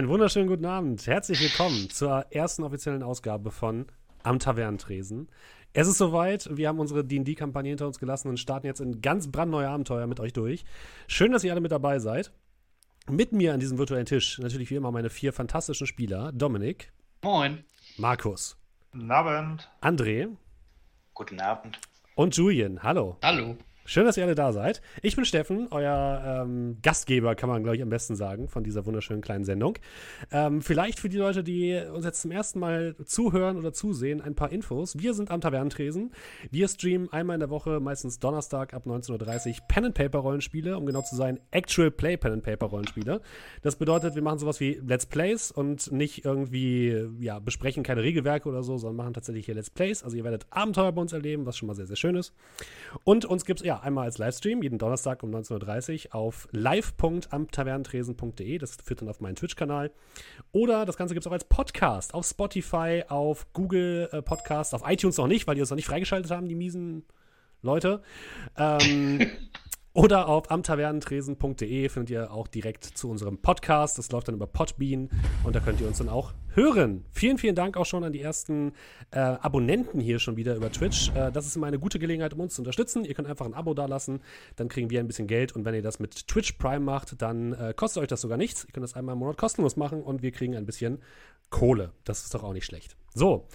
Einen wunderschönen guten Abend. Herzlich willkommen zur ersten offiziellen Ausgabe von Am Tavernentresen. Es ist soweit, wir haben unsere D&D-Kampagne hinter uns gelassen und starten jetzt ein ganz brandneue Abenteuer mit euch durch. Schön, dass ihr alle mit dabei seid. Mit mir an diesem virtuellen Tisch natürlich wie immer meine vier fantastischen Spieler. Dominik. Moin. Markus. Guten Abend. André. Guten Abend. Und Julian. Hallo. Hallo. Schön, dass ihr alle da seid. Ich bin Steffen, euer ähm, Gastgeber, kann man, glaube ich, am besten sagen, von dieser wunderschönen kleinen Sendung. Ähm, vielleicht für die Leute, die uns jetzt zum ersten Mal zuhören oder zusehen, ein paar Infos. Wir sind am Tavernentresen. Wir streamen einmal in der Woche, meistens Donnerstag ab 19.30 Uhr, Pen and Paper Rollenspiele, um genau zu sein, Actual Play Pen and Paper Rollenspiele. Das bedeutet, wir machen sowas wie Let's Plays und nicht irgendwie, ja, besprechen keine Regelwerke oder so, sondern machen tatsächlich hier Let's Plays. Also ihr werdet Abenteuer bei uns erleben, was schon mal sehr, sehr schön ist. Und uns gibt es, ja, einmal als Livestream, jeden Donnerstag um 19.30 Uhr auf live.amtavernentresen.de. Das führt dann auf meinen Twitch-Kanal. Oder das Ganze gibt es auch als Podcast auf Spotify, auf Google äh, Podcast, auf iTunes noch nicht, weil die uns noch nicht freigeschaltet haben, die miesen Leute. Ähm, Oder auf amtavernentresen.de findet ihr auch direkt zu unserem Podcast. Das läuft dann über Podbean und da könnt ihr uns dann auch hören. Vielen, vielen Dank auch schon an die ersten äh, Abonnenten hier schon wieder über Twitch. Äh, das ist immer eine gute Gelegenheit, um uns zu unterstützen. Ihr könnt einfach ein Abo dalassen, dann kriegen wir ein bisschen Geld und wenn ihr das mit Twitch Prime macht, dann äh, kostet euch das sogar nichts. Ihr könnt das einmal im Monat kostenlos machen und wir kriegen ein bisschen Kohle. Das ist doch auch nicht schlecht. So,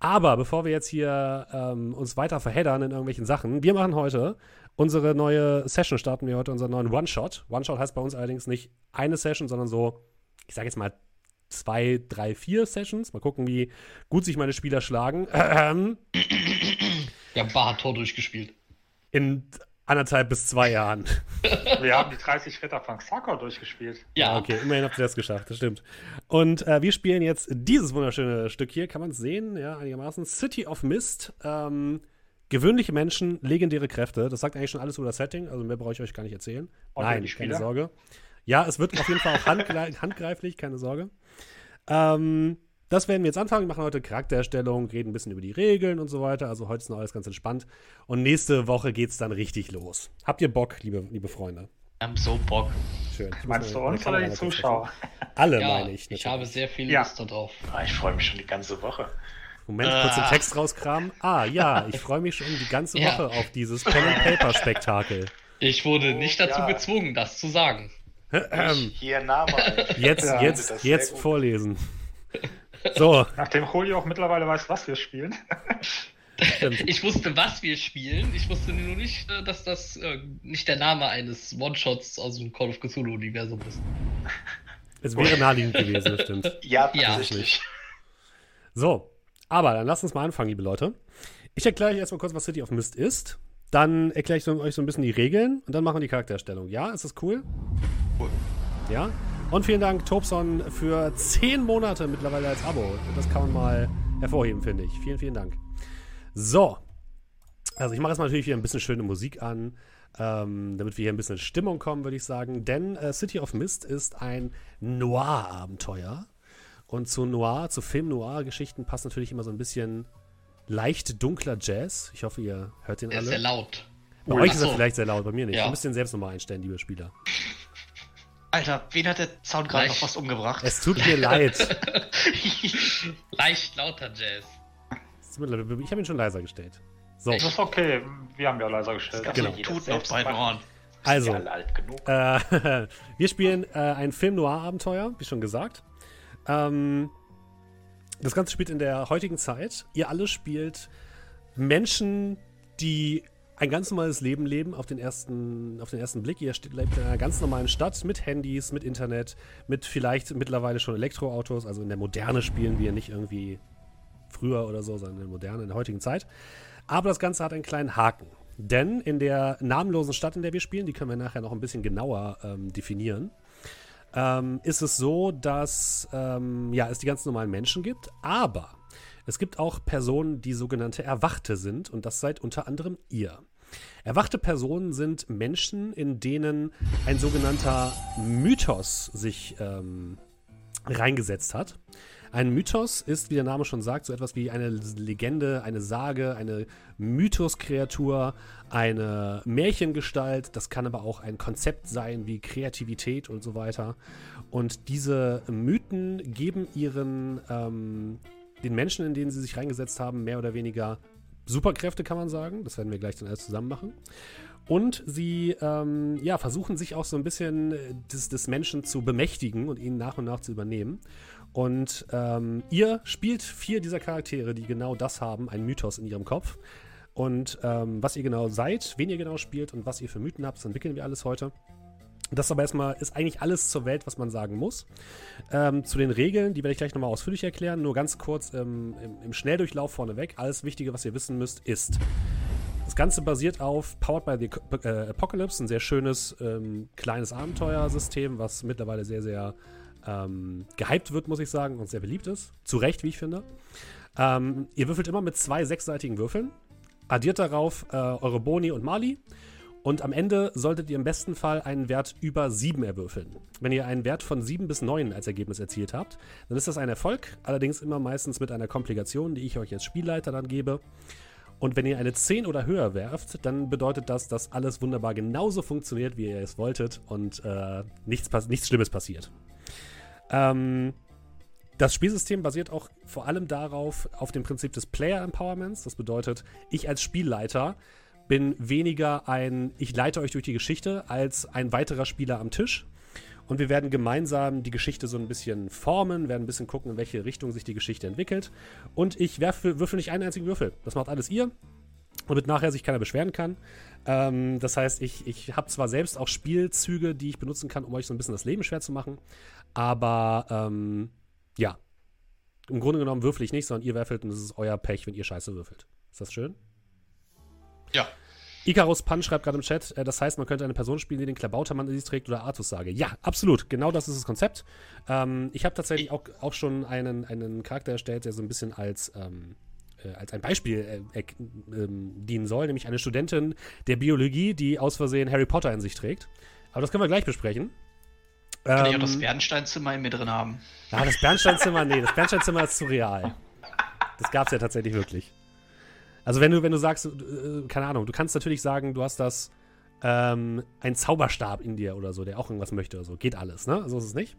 aber bevor wir jetzt hier ähm, uns weiter verheddern in irgendwelchen Sachen, wir machen heute unsere neue Session starten wir heute, unseren neuen One-Shot. One-Shot heißt bei uns allerdings nicht eine Session, sondern so, ich sage jetzt mal zwei, drei, vier Sessions. Mal gucken, wie gut sich meine Spieler schlagen. Ähm, Wir haben Bar-Tor durchgespielt. In anderthalb bis zwei Jahren. Wir haben die 30 Ritter von Xakor durchgespielt. Ja, Ah, Okay, immerhin habt ihr das geschafft, das stimmt. Und äh, wir spielen jetzt dieses wunderschöne Stück hier, kann man es sehen, ja, einigermaßen. City of Mist. Ähm, gewöhnliche Menschen, legendäre Kräfte. Das sagt eigentlich schon alles über das Setting, also mehr brauche ich euch gar nicht erzählen. Und Nein, die keine? Sorge. Ja, es wird auf jeden Fall auch handgre handgreiflich, keine Sorge. Ähm, das werden wir jetzt anfangen. Wir machen heute Charaktererstellung, reden ein bisschen über die Regeln und so weiter. Also heute ist noch alles ganz entspannt. Und nächste Woche geht's dann richtig los. Habt ihr Bock, liebe, liebe Freunde? wir haben so Bock. Schön. Ich Meinst du uns oder die Zuschauer? Alle, Ja, meine ich. ich, natürlich. habe sehr viel Ja. Lust darauf. Ah, ich freue mich schon die ganze Woche. Moment, kurz den Ah. Text rauskramen. Ah, ja, ich freue mich schon die ganze Ja. Woche auf dieses Pen-and-Paper-Spektakel. Ich wurde nicht dazu ja. gezwungen, das zu sagen. Ähm, Hier Name. jetzt, Ja, jetzt, jetzt vorlesen. So, Nachdem Julio auch mittlerweile weiß, was wir spielen. stimmt. Ich wusste, was wir spielen. Ich wusste nur nicht, äh, dass das äh, nicht der Name eines One-Shots aus dem Call of Cthulhu-Universum ist. Es wäre naheliegend gewesen, das stimmt. Ja, Ja. tatsächlich. So, aber dann lasst uns mal anfangen, liebe Leute. Ich erkläre euch erstmal kurz, was City of Mist ist. Dann erkläre ich so, euch so ein bisschen die Regeln und dann machen wir die Charaktererstellung. Ja, ist das cool? Cool. Ja. Und vielen Dank, Tobson, für zehn Monate mittlerweile als Abo. Das kann man mal hervorheben, finde ich. Vielen, vielen Dank. So. Also ich mache jetzt mal natürlich wieder ein bisschen schöne Musik an, ähm, damit wir hier ein bisschen in Stimmung kommen, würde ich sagen. Denn äh, City of Mist ist ein Noir-Abenteuer. Und zu Noir, zu Film-Noir-Geschichten passt natürlich immer so ein bisschen leicht dunkler Jazz. Ich hoffe, ihr hört den Der ist sehr alle. laut. Bei euch ist er so. vielleicht sehr laut, bei mir nicht. Ja. Ihr müsst den selbst nochmal einstellen, liebe Spieler. Alter, wen hat der Sound gerade noch fast umgebracht? Es tut mir leid. Leicht lauter Jazz. Es tut mir leid, Ich habe ihn schon leiser gestellt. So, Das ist okay. Wir haben ja leiser gestellt. Genau. Tut auf selbst beiden. Ohren. also, Sind ja alle alt genug. äh, wir spielen äh, ein Film-Noir-Abenteuer, wie schon gesagt. Ähm, das Ganze spielt in der heutigen Zeit. Ihr alle spielt Menschen, die ein ganz normales Leben leben auf den ersten, auf den ersten Blick. Ihr steht, lebt in einer ganz normalen Stadt mit Handys, mit Internet, mit vielleicht mittlerweile schon Elektroautos. Also in der Moderne spielen wir nicht irgendwie früher oder so, sondern in der Moderne, in der heutigen Zeit. Aber das Ganze hat einen kleinen Haken. Denn in der namenlosen Stadt, in der wir spielen, die können wir nachher noch ein bisschen genauer ähm, definieren, ähm, ist es so, dass ähm, ja, es die ganz normalen Menschen gibt, aber es gibt auch Personen, die sogenannte Erwachte sind und das seid unter anderem ihr. Erwachte Personen sind Menschen, in denen ein sogenannter Mythos sich ähm, reingesetzt hat. Ein Mythos ist, wie der Name schon sagt, so etwas wie eine Legende, eine Sage, eine Mythoskreatur, eine Märchengestalt. Das kann aber auch ein Konzept sein wie Kreativität und so weiter. Und diese Mythen geben ihren ähm, den Menschen, in denen sie sich reingesetzt haben, mehr oder weniger Superkräfte, kann man sagen. Das werden wir gleich dann alles zusammen machen. Und sie ähm, ja, versuchen sich auch so ein bisschen des, des Menschen zu bemächtigen und ihn nach und nach zu übernehmen. Und ähm, ihr spielt vier dieser Charaktere, die genau das haben, ein Mythos in ihrem Kopf. Und ähm, was ihr genau seid, wen ihr genau spielt und was ihr für Mythen habt, das entwickeln wir alles heute. Das aber erstmal ist eigentlich alles zur Welt, was man sagen muss. Ähm, zu den Regeln, die werde ich gleich nochmal ausführlich erklären. Nur ganz kurz ähm, im, im, Schnelldurchlauf vorneweg. Alles Wichtige, was ihr wissen müsst, ist. Das Ganze basiert auf Powered by the äh, Apocalypse, ein sehr schönes ähm, kleines Abenteuersystem, was mittlerweile sehr, sehr ähm, gehypt wird, muss ich sagen, und sehr beliebt ist. Zu Recht, wie ich finde. Ähm, ihr würfelt immer mit zwei sechsseitigen Würfeln. Addiert darauf äh, eure Boni und Mali und am Ende solltet ihr im besten Fall einen Wert über 7 erwürfeln. Wenn ihr einen Wert von 7 bis 9 als Ergebnis erzielt habt, dann ist das ein Erfolg, allerdings immer meistens mit einer Komplikation, die ich euch als Spielleiter dann gebe. Und wenn ihr eine 10 oder höher werft, dann bedeutet das, dass alles wunderbar genauso funktioniert, wie ihr es wolltet und äh, nichts, nichts Schlimmes passiert. Ähm, das Spielsystem basiert auch vor allem darauf, auf dem Prinzip des Player Empowerments. Das bedeutet, ich als Spielleiter bin weniger ein, ich leite euch durch die Geschichte, als ein weiterer Spieler am Tisch. Und wir werden gemeinsam die Geschichte so ein bisschen formen, werden ein bisschen gucken, in welche Richtung sich die Geschichte entwickelt. Und ich werfe, würfel nicht einen einzigen Würfel. Das macht alles ihr. Damit nachher sich keiner beschweren kann. Ähm, das heißt, ich, ich habe zwar selbst auch Spielzüge, die ich benutzen kann, um euch so ein bisschen das Leben schwer zu machen. Aber ähm, ja, im Grunde genommen würfel ich nicht, sondern ihr werfelt und es ist euer Pech, wenn ihr Scheiße würfelt. Ist das schön? Ja. Icarus Pan schreibt gerade im Chat, äh, das heißt, man könnte eine Person spielen, die den Klabautermann in sich trägt oder Artus sage. Ja, absolut. Genau das ist das Konzept. Ähm, ich habe tatsächlich auch, auch schon einen, einen Charakter erstellt, der so ein bisschen als, ähm, äh, als ein Beispiel äh, ähm, dienen soll, nämlich eine Studentin der Biologie, die aus Versehen Harry Potter in sich trägt. Aber das können wir gleich besprechen. Kann ich auch das ähm, Bernsteinzimmer in mir drin haben? Ja, das Bernsteinzimmer, nee, das Bernsteinzimmer ist zu real. Das gab es ja tatsächlich wirklich. Also wenn du, wenn du sagst, äh, keine Ahnung, du kannst natürlich sagen, du hast das ähm, ein Zauberstab in dir oder so, der auch irgendwas möchte oder so. Geht alles, ne? So ist es nicht.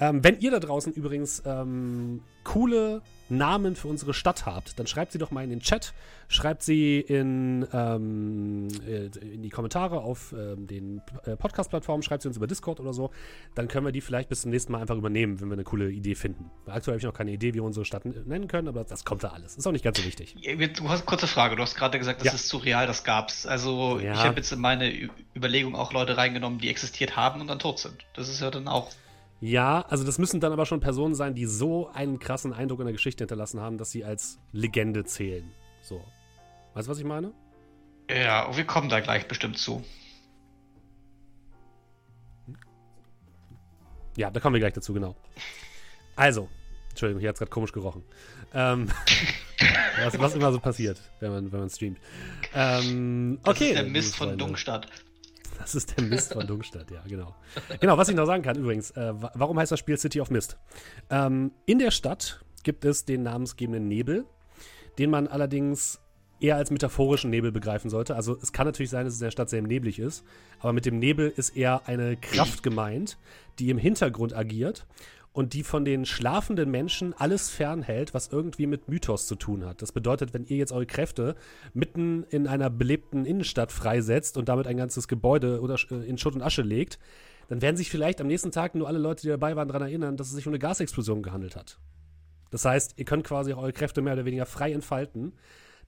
Ähm, wenn ihr da draußen übrigens ähm, coole Namen für unsere Stadt habt, dann schreibt sie doch mal in den Chat, schreibt sie in, ähm, äh, in die Kommentare auf ähm, den äh, Podcast-Plattformen, schreibt sie uns über Discord oder so. Dann können wir die vielleicht bis zum nächsten Mal einfach übernehmen, wenn wir eine coole Idee finden. Aktuell habe ich noch keine Idee, wie wir unsere Stadt nennen können, aber das kommt da alles. Ist auch nicht ganz so wichtig. Du hast kurze Frage. Du hast gerade gesagt, das ja. ist surreal, das gab's. Also ja. ich habe jetzt in meine Überlegung auch Leute reingenommen, die existiert haben und dann tot sind. Das ist ja dann auch ja, also das müssen dann aber schon Personen sein, die so einen krassen Eindruck in der Geschichte hinterlassen haben, dass sie als Legende zählen. So. Weißt du, was ich meine? Ja, wir kommen da gleich bestimmt zu. Ja, da kommen wir gleich dazu, genau. Also, Entschuldigung, hier hat es gerade komisch gerochen. Ähm, was, was, immer so passiert, wenn man, wenn man streamt. Ähm, okay. Das ist der Mist von Dungstadt. Das ist der Mist von Dungstadt, ja, genau. Genau, was ich noch sagen kann übrigens, äh, warum heißt das Spiel City of Mist? Ähm, in der Stadt gibt es den namensgebenden Nebel, den man allerdings eher als metaphorischen Nebel begreifen sollte. Also es kann natürlich sein, dass es in der Stadt sehr neblig ist, aber mit dem Nebel ist eher eine Kraft gemeint, die im Hintergrund agiert und die von den schlafenden Menschen alles fernhält, was irgendwie mit Mythos zu tun hat. Das bedeutet, wenn ihr jetzt eure Kräfte mitten in einer belebten Innenstadt freisetzt und damit ein ganzes Gebäude äh, in Schutt und Asche legt, dann werden sich vielleicht am nächsten Tag nur alle Leute, die dabei waren, daran erinnern, dass es sich um eine Gasexplosion gehandelt hat. Das heißt, ihr könnt quasi eure Kräfte mehr oder weniger frei entfalten.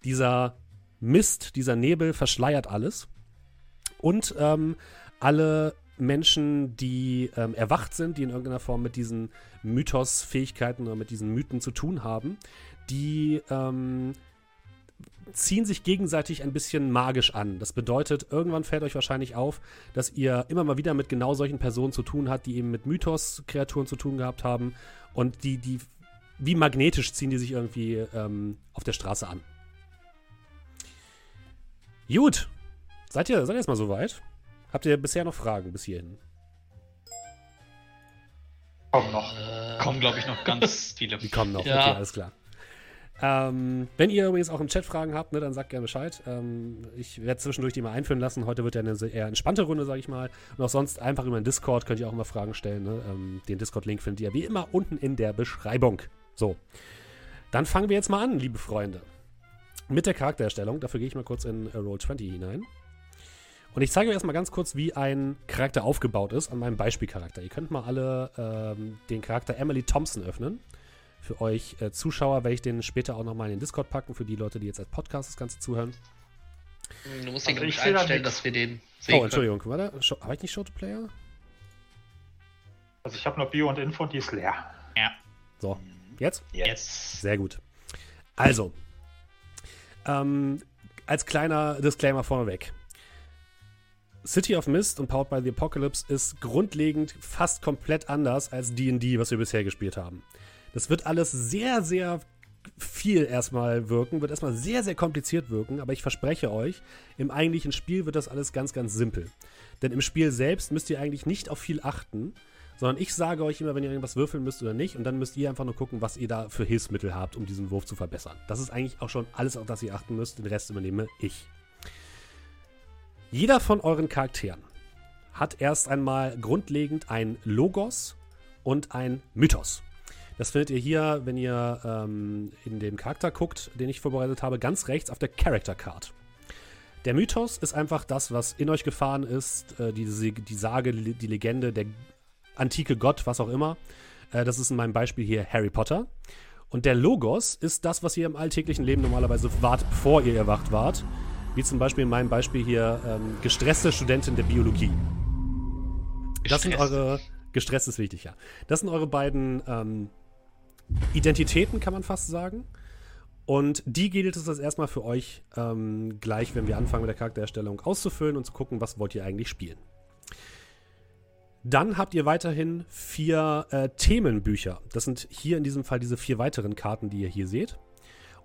Dieser Mist, dieser Nebel verschleiert alles. Und ähm, alle Menschen, die ähm, erwacht sind, die in irgendeiner Form mit diesen Mythos-Fähigkeiten oder mit diesen Mythen zu tun haben, die ähm, ziehen sich gegenseitig ein bisschen magisch an. Das bedeutet, irgendwann fällt euch wahrscheinlich auf, dass ihr immer mal wieder mit genau solchen Personen zu tun habt, die eben mit Mythos-Kreaturen zu tun gehabt haben und die, die, wie magnetisch ziehen die sich irgendwie ähm, auf der Straße an. Gut. Seid ihr, seid ihr erstmal soweit? Habt ihr bisher noch Fragen bis hierhin? Komm noch. Äh, kommen, glaube ich, noch ganz viele. Die kommen noch, Ja. okay, alles klar. Ähm, wenn ihr übrigens auch im Chat Fragen habt, ne, dann sagt gerne Bescheid. Ähm, ich werde zwischendurch die mal einführen lassen. Heute wird ja eine sehr eher entspannte Runde, sage ich mal. Und auch sonst einfach über den Discord könnt ihr auch immer Fragen stellen. Ne? Ähm, den Discord-Link findet ihr wie immer unten in der Beschreibung. So, dann fangen wir jetzt mal an, liebe Freunde. Mit der Charaktererstellung. Dafür gehe ich mal kurz in äh, Roll20 hinein. Und ich zeige euch erstmal ganz kurz, wie ein Charakter aufgebaut ist an meinem Beispielcharakter. Ihr könnt mal alle ähm, den Charakter Emily Thompson öffnen. Für euch äh, Zuschauer werde ich den später auch nochmal in den Discord packen, für die Leute, die jetzt als Podcast das Ganze zuhören. Du musst den, Also da einstellen, dass wir den sehen Oh, Entschuldigung, warte. Show, habe ich nicht Show to Player? Also ich habe nur Bio und Info und die ist leer. Ja. So, jetzt? Jetzt. Sehr gut. Also, ähm, als kleiner Disclaimer vorneweg. City of Mist und Powered by the Apocalypse ist grundlegend fast komplett anders als D&D, was wir bisher gespielt haben. Das wird alles sehr, sehr viel erstmal wirken, wird erstmal sehr, sehr kompliziert wirken, aber ich verspreche euch, im eigentlichen Spiel wird das alles ganz, ganz simpel. Denn im Spiel selbst müsst ihr eigentlich nicht auf viel achten, sondern ich sage euch immer, wenn ihr irgendwas würfeln müsst oder nicht, und dann müsst ihr einfach nur gucken, was ihr da für Hilfsmittel habt, um diesen Wurf zu verbessern. Das ist eigentlich auch schon alles, auf das ihr achten müsst. Den Rest übernehme ich. Jeder von euren Charakteren hat erst einmal grundlegend ein Logos und ein Mythos. Das findet ihr hier, wenn ihr ähm, in den Charakter guckt, den ich vorbereitet habe, ganz rechts auf der Character Card. Der Mythos ist einfach das, was in euch gefahren ist, äh, die, die Sage, die Legende, der antike Gott, was auch immer. Äh, das ist in meinem Beispiel hier Harry Potter. Und der Logos ist das, was ihr im alltäglichen Leben normalerweise wart, bevor ihr erwacht wart. Wie zum Beispiel in meinem Beispiel hier ähm, gestresste Studentin der Biologie. Das sind eure. Gestresst ist wichtig, ja. Das sind eure beiden ähm, Identitäten, kann man fast sagen. Und die gilt es das erstmal für euch ähm, gleich, wenn wir anfangen mit der Charaktererstellung auszufüllen und zu gucken, was wollt ihr eigentlich spielen. Dann habt ihr weiterhin vier äh, Themenbücher. Das sind hier in diesem Fall diese vier weiteren Karten, die ihr hier seht.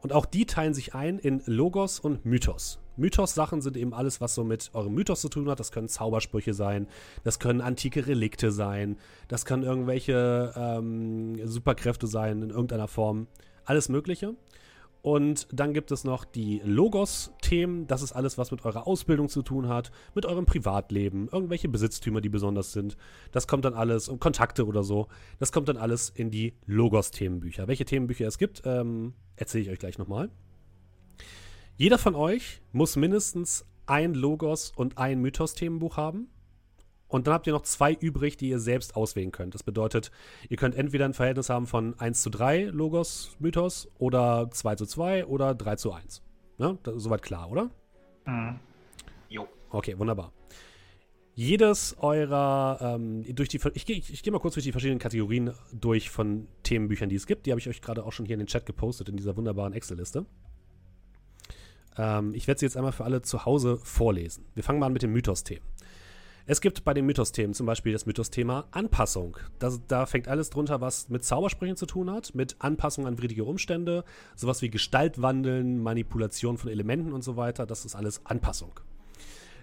Und auch die teilen sich ein in Logos und Mythos. Mythos-Sachen sind eben alles, was so mit eurem Mythos zu tun hat. Das können Zaubersprüche sein, das können antike Relikte sein, das können irgendwelche ähm, Superkräfte sein in irgendeiner Form. Alles Mögliche. Und dann gibt es noch die Logos-Themen. Das ist alles, was mit eurer Ausbildung zu tun hat, mit eurem Privatleben, irgendwelche Besitztümer, die besonders sind. Das kommt dann alles, und Kontakte oder so. Das kommt dann alles in die Logos-Themenbücher. Welche Themenbücher es gibt, ähm, erzähle ich euch gleich nochmal. Jeder von euch muss mindestens ein Logos und ein Mythos-Themenbuch haben. Und dann habt ihr noch zwei übrig, die ihr selbst auswählen könnt. Das bedeutet, ihr könnt entweder ein Verhältnis haben von 1 zu 3 Logos, Mythos oder 2 zu 2 oder 3 zu 1. Ja, das ist soweit klar, oder? Mhm. Jo. Okay, wunderbar. Jedes eurer, ähm, durch die, ich gehe ich geh mal kurz durch die verschiedenen Kategorien durch von Themenbüchern, die es gibt. Die habe ich euch gerade auch schon hier in den Chat gepostet, in dieser wunderbaren Excel-Liste. Ähm, ich werde sie jetzt einmal für alle zu Hause vorlesen. Wir fangen mal an mit den Mythos-Themen. Es gibt bei den Mythos-Themen zum Beispiel das Mythos-Thema Anpassung. Das, da fängt alles drunter, was mit Zaubersprüchen zu tun hat, mit Anpassung an widrige Umstände, sowas wie Gestaltwandeln, Manipulation von Elementen und so weiter. Das ist alles Anpassung.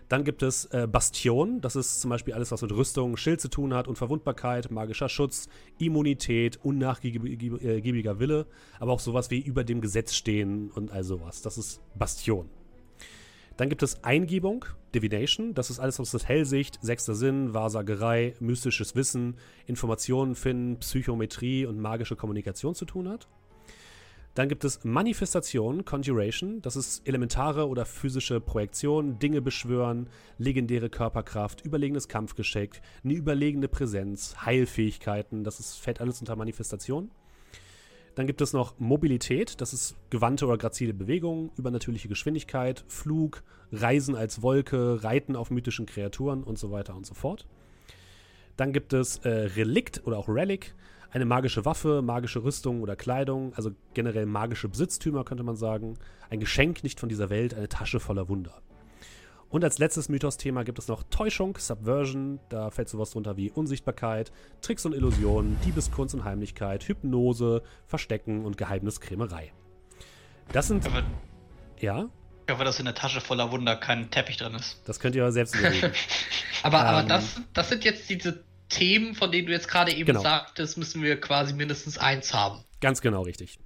Dann gibt es äh, Bastion. Das ist zum Beispiel alles, was mit Rüstung, Schild zu tun hat, Unverwundbarkeit, magischer Schutz, Immunität, unnachgiebiger Wille, aber auch sowas wie über dem Gesetz stehen und all sowas. Das ist Bastion. Dann gibt es Eingebung, Divination. Das ist alles, was mit Hellsicht, sechster Sinn, Wahrsagerei, mystisches Wissen, Informationen finden, Psychometrie und magische Kommunikation zu tun hat. Dann gibt es Manifestation, Conjuration. Das ist elementare oder physische Projektion, Dinge beschwören, legendäre Körperkraft, überlegenes Kampfgeschick, eine überlegene Präsenz, Heilfähigkeiten. Das ist, fällt alles unter Manifestation. Dann gibt es noch Mobilität, das ist gewandte oder grazile Bewegung, übernatürliche Geschwindigkeit, Flug, Reisen als Wolke, Reiten auf mythischen Kreaturen und so weiter und so fort. Dann gibt es äh, Relikt oder auch Relic, eine magische Waffe, magische Rüstung oder Kleidung, also generell magische Besitztümer könnte man sagen, ein Geschenk nicht von dieser Welt, eine Tasche voller Wunder. Und als letztes Mythos-Thema gibt es noch Täuschung, Subversion. Da fällt sowas drunter wie Unsichtbarkeit, Tricks und Illusionen, Diebeskunst und Heimlichkeit, Hypnose, Verstecken und Geheimniskrämerei. Das sind. Aber Ja, ich hoffe, dass in der Tasche voller Wunder kein Teppich drin ist. das könnt ihr selbst überlegen. Aber, Ähm. aber das, das sind jetzt diese Themen, von denen du jetzt gerade eben Genau. sagtest, müssen wir quasi mindestens eins haben. Ganz genau richtig.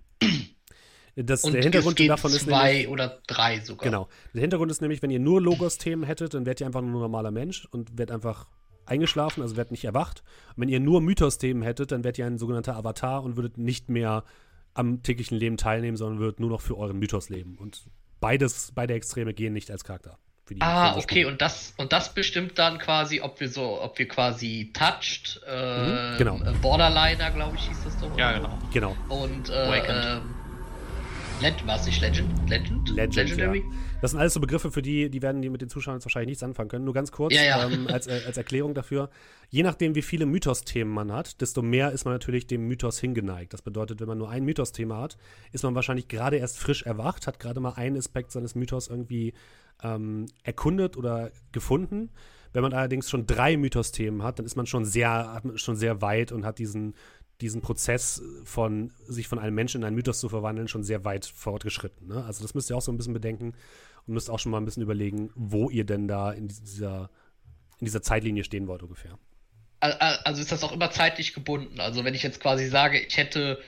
Das, Und der Hintergrund davon ist zwei nämlich, oder drei sogar. genau. Der Hintergrund ist nämlich, wenn ihr nur Logos-Themen hättet, dann wärt ihr einfach nur ein normaler Mensch und wärt einfach eingeschlafen, also wärt nicht erwacht. Und wenn ihr nur Mythos-Themen hättet, dann wärt ihr ein sogenannter Avatar und würdet nicht mehr am täglichen Leben teilnehmen, sondern würdet nur noch für euren Mythos leben. Und beides, beide Extreme gehen nicht als Charakter. Für die- für Ah, okay, und das, und das bestimmt dann quasi, ob wir so, ob wir quasi Touched, äh, Mhm, genau. äh, Borderliner, glaube ich, hieß das doch. Ja, genau. Genau. Und äh, Awakened. ähm, Legend, war es nicht Legend? Legend? Legend, Legendary? ja. Das sind alles so Begriffe, für die, die werden die mit den Zuschauern jetzt wahrscheinlich nichts anfangen können. Nur ganz kurz Ja, ja. Ähm, als, äh, als Erklärung dafür. Je nachdem, wie viele Mythos-Themen man hat, desto mehr ist man natürlich dem Mythos hingeneigt. Das bedeutet, wenn man nur ein Mythos-Thema hat, ist man wahrscheinlich gerade erst frisch erwacht, hat gerade mal einen Aspekt seines Mythos irgendwie ähm, erkundet oder gefunden. Wenn man allerdings schon drei Mythos-Themen hat, dann ist man schon sehr, schon sehr weit und hat diesen, diesen Prozess von sich von einem Menschen in einen Mythos zu verwandeln schon sehr weit fortgeschritten. Ne? Also das müsst ihr auch so ein bisschen bedenken und müsst auch schon mal ein bisschen überlegen, wo ihr denn da in dieser, in dieser Zeitlinie stehen wollt ungefähr. Al- al- Also ist das auch immer zeitlich gebunden. Also wenn ich jetzt quasi sage, ich hätte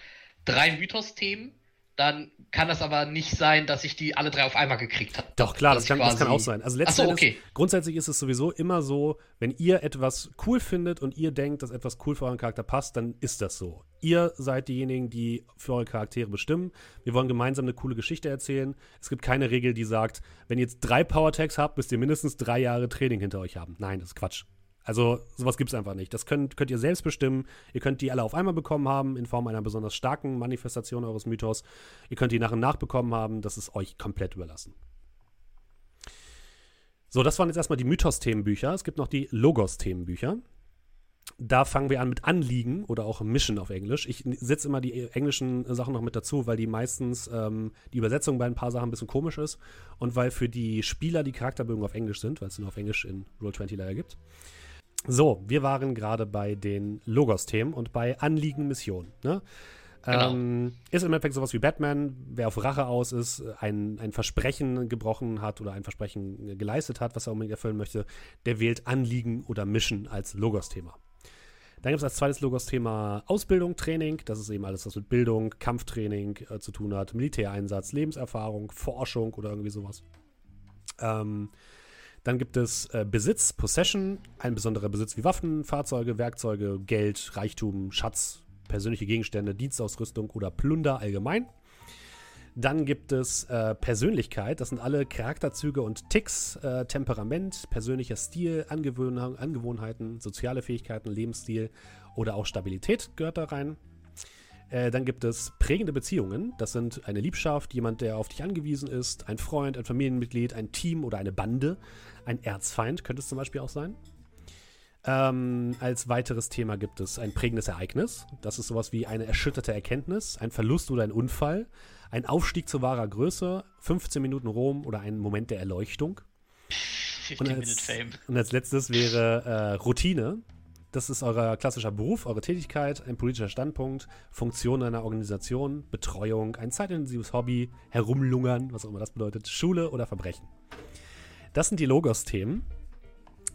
drei Mythos-Themen, dann kann das aber nicht sein, dass ich die alle drei auf einmal gekriegt habe. Doch, klar, das kann, das kann auch sein. Also Ach so, letztendlich, okay. grundsätzlich ist es sowieso immer so, wenn ihr etwas cool findet und ihr denkt, dass etwas cool für euren Charakter passt, dann ist das so. Ihr seid diejenigen, die für eure Charaktere bestimmen. Wir wollen gemeinsam eine coole Geschichte erzählen. Es gibt keine Regel, die sagt, wenn ihr jetzt drei Power-Tags habt, müsst ihr mindestens drei Jahre Training hinter euch haben. Nein, das ist Quatsch. Also sowas gibt es einfach nicht. Das könnt, könnt ihr selbst bestimmen. Ihr könnt die alle auf einmal bekommen haben, in Form einer besonders starken Manifestation eures Mythos. Ihr könnt die nach und nach bekommen haben. Das ist euch komplett überlassen. So, das waren jetzt erstmal die Mythos-Themenbücher. Es gibt noch die Logos-Themenbücher. Da fangen wir an mit Anliegen oder auch Mission auf Englisch. Ich setze immer die englischen Sachen noch mit dazu, weil die meistens ähm, die Übersetzung bei ein paar Sachen ein bisschen komisch ist und weil für die Spieler die Charakterbögen auf Englisch sind, weil es nur auf Englisch in Roll20 leider gibt. So, wir waren gerade bei den Logos-Themen und bei Anliegen, Mission. Ne? Genau. Ähm, ist im Endeffekt sowas wie Batman, wer auf Rache aus ist, ein, ein Versprechen gebrochen hat oder ein Versprechen geleistet hat, was er unbedingt erfüllen möchte, der wählt Anliegen oder Mission als Logos-Thema. Dann gibt es als zweites Logos-Thema Ausbildung, Training. Das ist eben alles, was mit Bildung, Kampftraining äh, zu tun hat, Militäreinsatz, Lebenserfahrung, Forschung oder irgendwie sowas. Ähm, dann gibt es äh, Besitz, Possession, ein besonderer Besitz wie Waffen, Fahrzeuge, Werkzeuge, Geld, Reichtum, Schatz, persönliche Gegenstände, Dienstausrüstung oder Plunder allgemein. Dann gibt es äh, Persönlichkeit, das sind alle Charakterzüge und Ticks, äh, Temperament, persönlicher Stil, Angewohnheiten, soziale Fähigkeiten, Lebensstil oder auch Stabilität gehört da rein. Äh, dann gibt es prägende Beziehungen. Das sind eine Liebschaft, jemand, der auf dich angewiesen ist, ein Freund, ein Familienmitglied, ein Team oder eine Bande. Ein Erzfeind könnte es zum Beispiel auch sein. Ähm, als weiteres Thema gibt es ein prägendes Ereignis. Das ist sowas wie eine erschütterte Erkenntnis, ein Verlust oder ein Unfall, ein Aufstieg zu wahrer Größe, 15 Minuten Rom oder ein Moment der Erleuchtung. 50 Und als, Fame. und als letztes wäre äh, Routine. Das ist euer klassischer Beruf, eure Tätigkeit, ein politischer Standpunkt, Funktion einer Organisation, Betreuung, ein zeitintensives Hobby, Herumlungern, was auch immer das bedeutet, Schule oder Verbrechen. Das sind die Logos-Themen.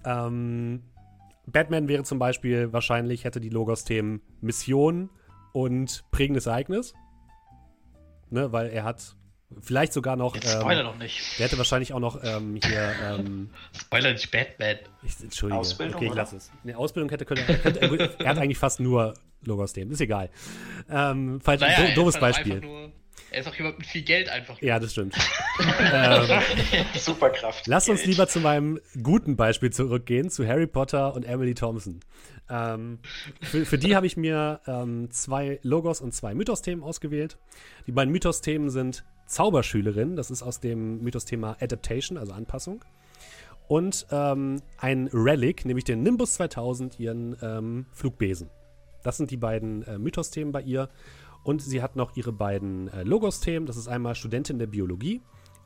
Ähm, Batman wäre zum Beispiel wahrscheinlich, hätte die Logos-Themen Mission und prägendes Ereignis. Ne, weil er hat vielleicht sogar noch. Jetzt spoiler Ähm, doch nicht. der hätte wahrscheinlich auch noch ähm, hier. Ähm, Spoiler nicht Batman. ich, Entschuldige. Ausbildung, okay, ich oder? lass es. Ne, Ausbildung hätte können. Er, könnte, er, hat eigentlich fast nur Logos-Themen. Ist egal. Ähm, falls, Naja, do, doofes halt Beispiel. Nur, er ist auch jemand mit viel Geld einfach. Ja, das stimmt. ähm, Superkraft. Lass uns lieber zu meinem guten Beispiel zurückgehen, zu Harry Potter und Emily Thompson. Ähm, für, für die habe ich mir ähm, zwei Logos und zwei Mythos-Themen ausgewählt. Die beiden Mythos-Themen sind Zauberschülerin, das ist aus dem Mythos-Thema Adaptation, also Anpassung. Und ähm, ein Relic, nämlich den Nimbus 2000, ihren ähm, Flugbesen. Das sind die beiden äh, Mythos-Themen bei ihr. Und sie hat noch ihre beiden äh, Logos-Themen. Das ist einmal Studentin der Biologie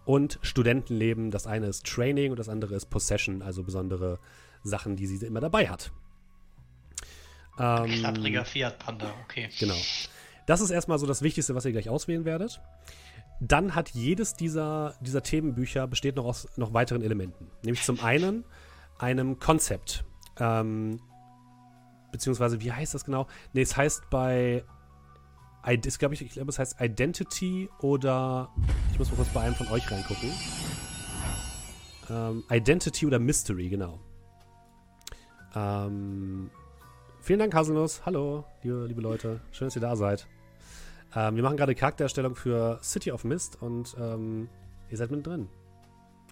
und Studentenleben. Das eine ist Training und das andere ist Possession, also besondere Sachen, die sie immer dabei hat. Ähm, Klappriger Fiat Panda, okay. Genau. Das ist erstmal so das Wichtigste, was ihr gleich auswählen werdet. Dann hat jedes dieser, dieser Themenbücher besteht noch aus noch weiteren Elementen. Nämlich zum einen einem Konzept. Ähm, beziehungsweise wie heißt das genau? Ne, es heißt bei ich glaube, ich, ich glaube, es heißt Identity oder ich muss mal kurz bei einem von euch reingucken. Ähm, Identity oder Mystery, genau. Ähm, vielen Dank, Haselnuss. Hallo, liebe, liebe Leute. Schön, dass ihr da seid. Ähm, wir machen gerade Charaktererstellung für City of Mist und ähm, ihr seid mittendrin.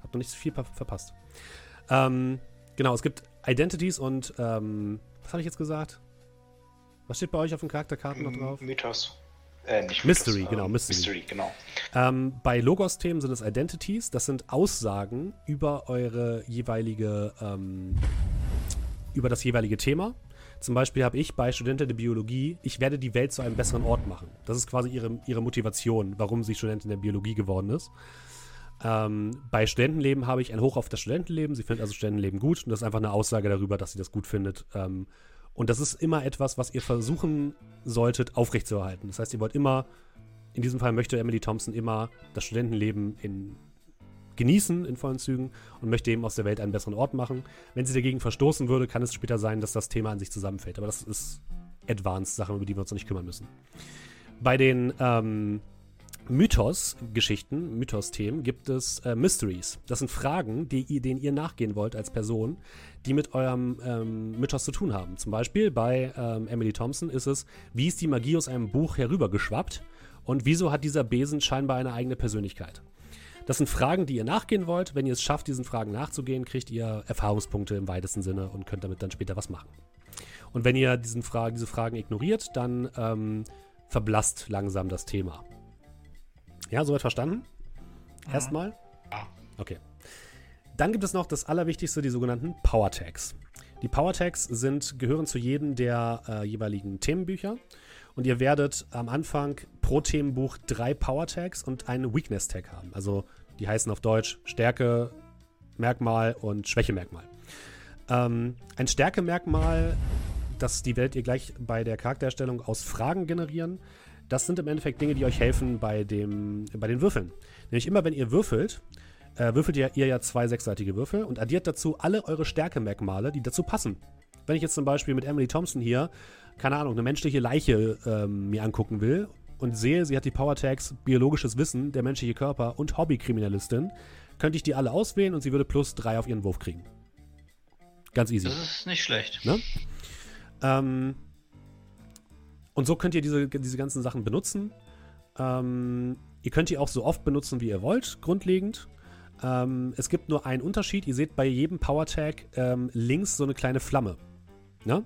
Habt noch nicht so viel verpasst. Ähm, genau, es gibt Identities und ähm, was habe ich jetzt gesagt? Was steht bei euch auf den Charakterkarten noch drauf? Mythos. Äh, nicht Mystery, Mythos, genau, Mystery. Mystery, genau. Ähm, bei Logos-Themen sind es Identities, das sind Aussagen über eure jeweilige, ähm, über das jeweilige Thema. Zum Beispiel habe ich bei Studentin der Biologie, ich werde die Welt zu einem besseren Ort machen. Das ist quasi ihre, ihre Motivation, warum sie Studentin der Biologie geworden ist. Ähm, bei Studentenleben habe ich ein Hoch auf das Studentenleben. Sie findet also Studentenleben gut und das ist einfach eine Aussage darüber, dass sie das gut findet. Ähm, und das ist immer etwas, was ihr versuchen solltet, aufrechtzuerhalten. Das heißt, ihr wollt immer, in diesem Fall möchte Emily Thompson immer das Studentenleben in, genießen in vollen Zügen und möchte eben aus der Welt einen besseren Ort machen. Wenn sie dagegen verstoßen würde, kann es später sein, dass das Thema an sich zusammenfällt. Aber das ist Advanced-Sachen, über die wir uns noch nicht kümmern müssen. Bei den ähm, Mythos-Geschichten, Mythos-Themen, gibt es äh, Mysteries. Das sind Fragen, die, denen ihr nachgehen wollt als Person, die mit eurem ähm, Mythos zu tun haben. Zum Beispiel bei ähm, Emily Thompson ist es, wie ist die Magie aus einem Buch herübergeschwappt und wieso hat dieser Besen scheinbar eine eigene Persönlichkeit? Das sind Fragen, die ihr nachgehen wollt. Wenn ihr es schafft, diesen Fragen nachzugehen, kriegt ihr Erfahrungspunkte im weitesten Sinne und könnt damit dann später was machen. Und wenn ihr diesen Fra diese Fragen ignoriert, dann ähm, verblasst langsam das Thema. Ja, soweit verstanden? Erstmal? Okay. Dann gibt es noch das Allerwichtigste, die sogenannten Power Tags. Die Power Tags sind, gehören zu jedem der äh, jeweiligen Themenbücher. Und ihr werdet am Anfang pro Themenbuch drei Power Tags und einen Weakness Tag haben. Also die heißen auf Deutsch Stärke, Merkmal und Schwächemerkmal. Ähm, ein Stärkemerkmal, das die werdet ihr gleich bei der Charaktererstellung aus Fragen generieren. Das sind im Endeffekt Dinge, die euch helfen bei, dem, bei den Würfeln. Nämlich immer, wenn ihr würfelt, äh, würfelt ihr, ihr ja zwei sechsseitige Würfel und addiert dazu alle eure Stärkemerkmale, die dazu passen. Wenn ich jetzt zum Beispiel mit Emily Thompson hier, keine Ahnung, eine menschliche Leiche ähm, mir angucken will und sehe, sie hat die Power Tags biologisches Wissen, der menschliche Körper und Hobbykriminalistin, könnte ich die alle auswählen und sie würde plus drei auf ihren Wurf kriegen. Ganz easy. Das ist nicht schlecht. Ne? Ähm, und so könnt ihr diese, diese ganzen Sachen benutzen. Ähm, ihr könnt die auch so oft benutzen, wie ihr wollt, grundlegend. Ähm, es gibt nur einen Unterschied. Ihr seht bei jedem Power Tag ähm, links so eine kleine Flamme. Ne?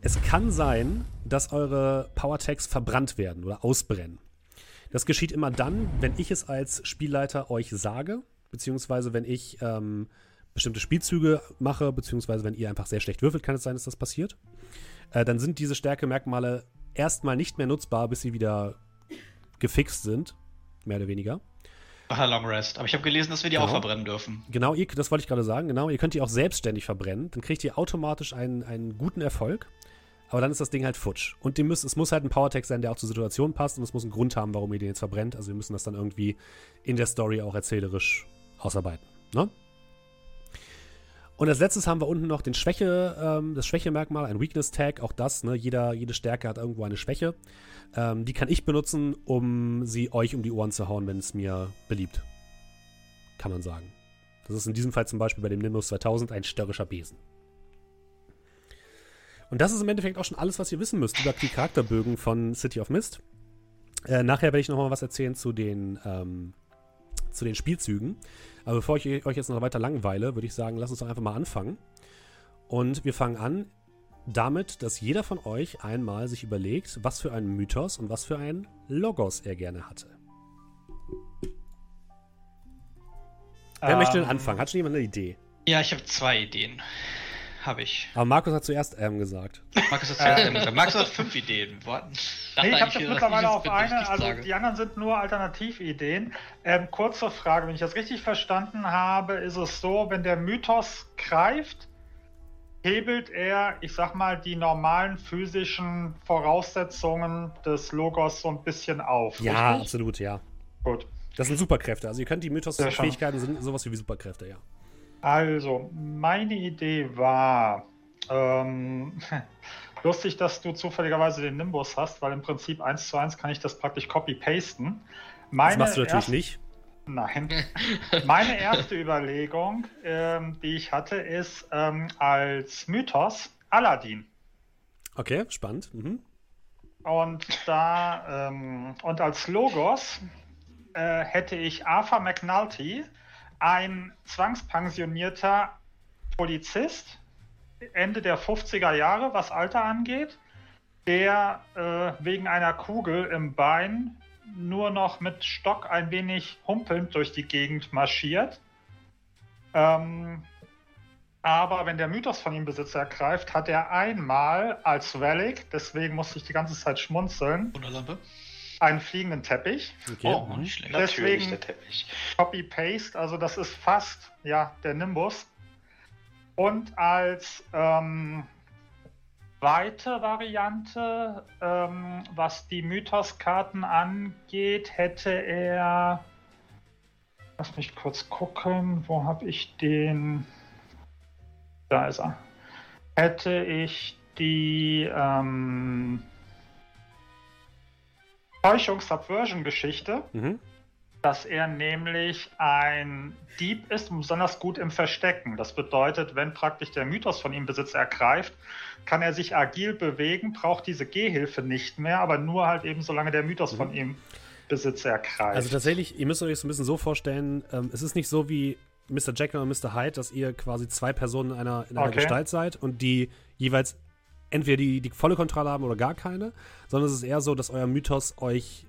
Es kann sein, dass eure Power Tags verbrannt werden oder ausbrennen. Das geschieht immer dann, wenn ich es als Spielleiter euch sage, beziehungsweise wenn ich ähm, bestimmte Spielzüge mache, beziehungsweise wenn ihr einfach sehr schlecht würfelt, kann es sein, dass das passiert. Äh, dann sind diese Stärkemerkmale erstmal nicht mehr nutzbar, bis sie wieder gefixt sind, mehr oder weniger. Ach, Long Rest. Aber ich habe gelesen, dass wir die genau. auch verbrennen dürfen. Genau, ihr, das wollte ich gerade sagen. Genau, ihr könnt die auch selbstständig verbrennen. Dann kriegt ihr automatisch einen, einen guten Erfolg. Aber dann ist das Ding halt futsch. Und müsst, es muss halt ein Powertext sein, der auch zur Situation passt. Und es muss einen Grund haben, warum ihr den jetzt verbrennt. Also wir müssen das dann irgendwie in der Story auch erzählerisch ausarbeiten. Ne? Und als letztes haben wir unten noch den Schwäche, ähm, das Schwächemerkmal, ein Weakness Tag. Auch das, ne? Jeder, jede Stärke hat irgendwo eine Schwäche. Ähm, die kann ich benutzen, um sie euch um die Ohren zu hauen, wenn es mir beliebt. Kann man sagen. Das ist in diesem Fall zum Beispiel bei dem Nimbus 2000 ein störrischer Besen. Und das ist im Endeffekt auch schon alles, was ihr wissen müsst über die Charakterbögen von City of Mist. Äh, nachher werde ich noch mal was erzählen zu den, ähm, zu den Spielzügen. Aber bevor ich euch jetzt noch weiter langweile, würde ich sagen, lasst uns doch einfach mal anfangen. Und wir fangen an damit, dass jeder von euch einmal sich überlegt, was für einen Mythos und was für einen Logos er gerne hatte. Wer ähm, möchte denn anfangen? Hat schon jemand eine Idee? Ja, ich habe zwei Ideen. Habe ich. Aber Markus hat zuerst M gesagt. Markus hat zuerst M gesagt. Markus hat fünf Ideen. Nee, ich habe jetzt mittlerweile auf eine, also sage. die anderen sind nur Alternativideen. Ähm, kurze Frage, wenn ich das richtig verstanden habe, ist es so, wenn der Mythos greift, hebelt er, ich sag mal, die normalen physischen Voraussetzungen des Logos so ein bisschen auf. Ja, richtig? absolut, ja. Gut. Das sind Superkräfte. Also ihr könnt die Mythos-Fähigkeiten sind sowas wie Superkräfte, ja. Also, meine Idee war, Ähm, lustig, dass du zufälligerweise den Nimbus hast, weil im Prinzip eins zu eins kann ich das praktisch copy-pasten. Das machst du natürlich nicht. Nein. Meine erste Überlegung, ähm, die ich hatte, ist ähm, als Mythos Aladdin. Okay, spannend. Mhm. Und da ähm, und als Logos äh, hätte ich Arthur McNulty, ein zwangspensionierter Polizist, Ende der 50er Jahre, was Alter angeht, der äh, wegen einer Kugel im Bein nur noch mit Stock ein wenig humpelnd durch die Gegend marschiert. Ähm, aber wenn der Mythos von ihm Besitz ergreift, hat er einmal als Relic, deswegen musste ich die ganze Zeit schmunzeln, einen fliegenden Teppich. Okay. Oh, nicht schlecht. Deswegen der Teppich. Copy-Paste, also das ist fast ja, der Nimbus. Und als ähm, zweite Variante, ähm, was die Mythos-Karten angeht, hätte er. Lass mich kurz gucken, wo habe ich den. Da ist er. Hätte ich die ähm, Täuschungs-Subversion-Geschichte. Mhm dass er nämlich ein Dieb ist und besonders gut im Verstecken. Das bedeutet, wenn praktisch der Mythos von ihm Besitz ergreift, kann er sich agil bewegen, braucht diese Gehhilfe nicht mehr, aber nur halt eben, solange der Mythos mhm. von ihm Besitz ergreift. Also tatsächlich, ihr müsst euch das ein bisschen so vorstellen, ähm, es ist nicht so wie Mr. Jekyll und Mr. Hyde, dass ihr quasi zwei Personen in einer, in einer okay. Gestalt seid und die jeweils entweder die, die volle Kontrolle haben oder gar keine, sondern es ist eher so, dass euer Mythos euch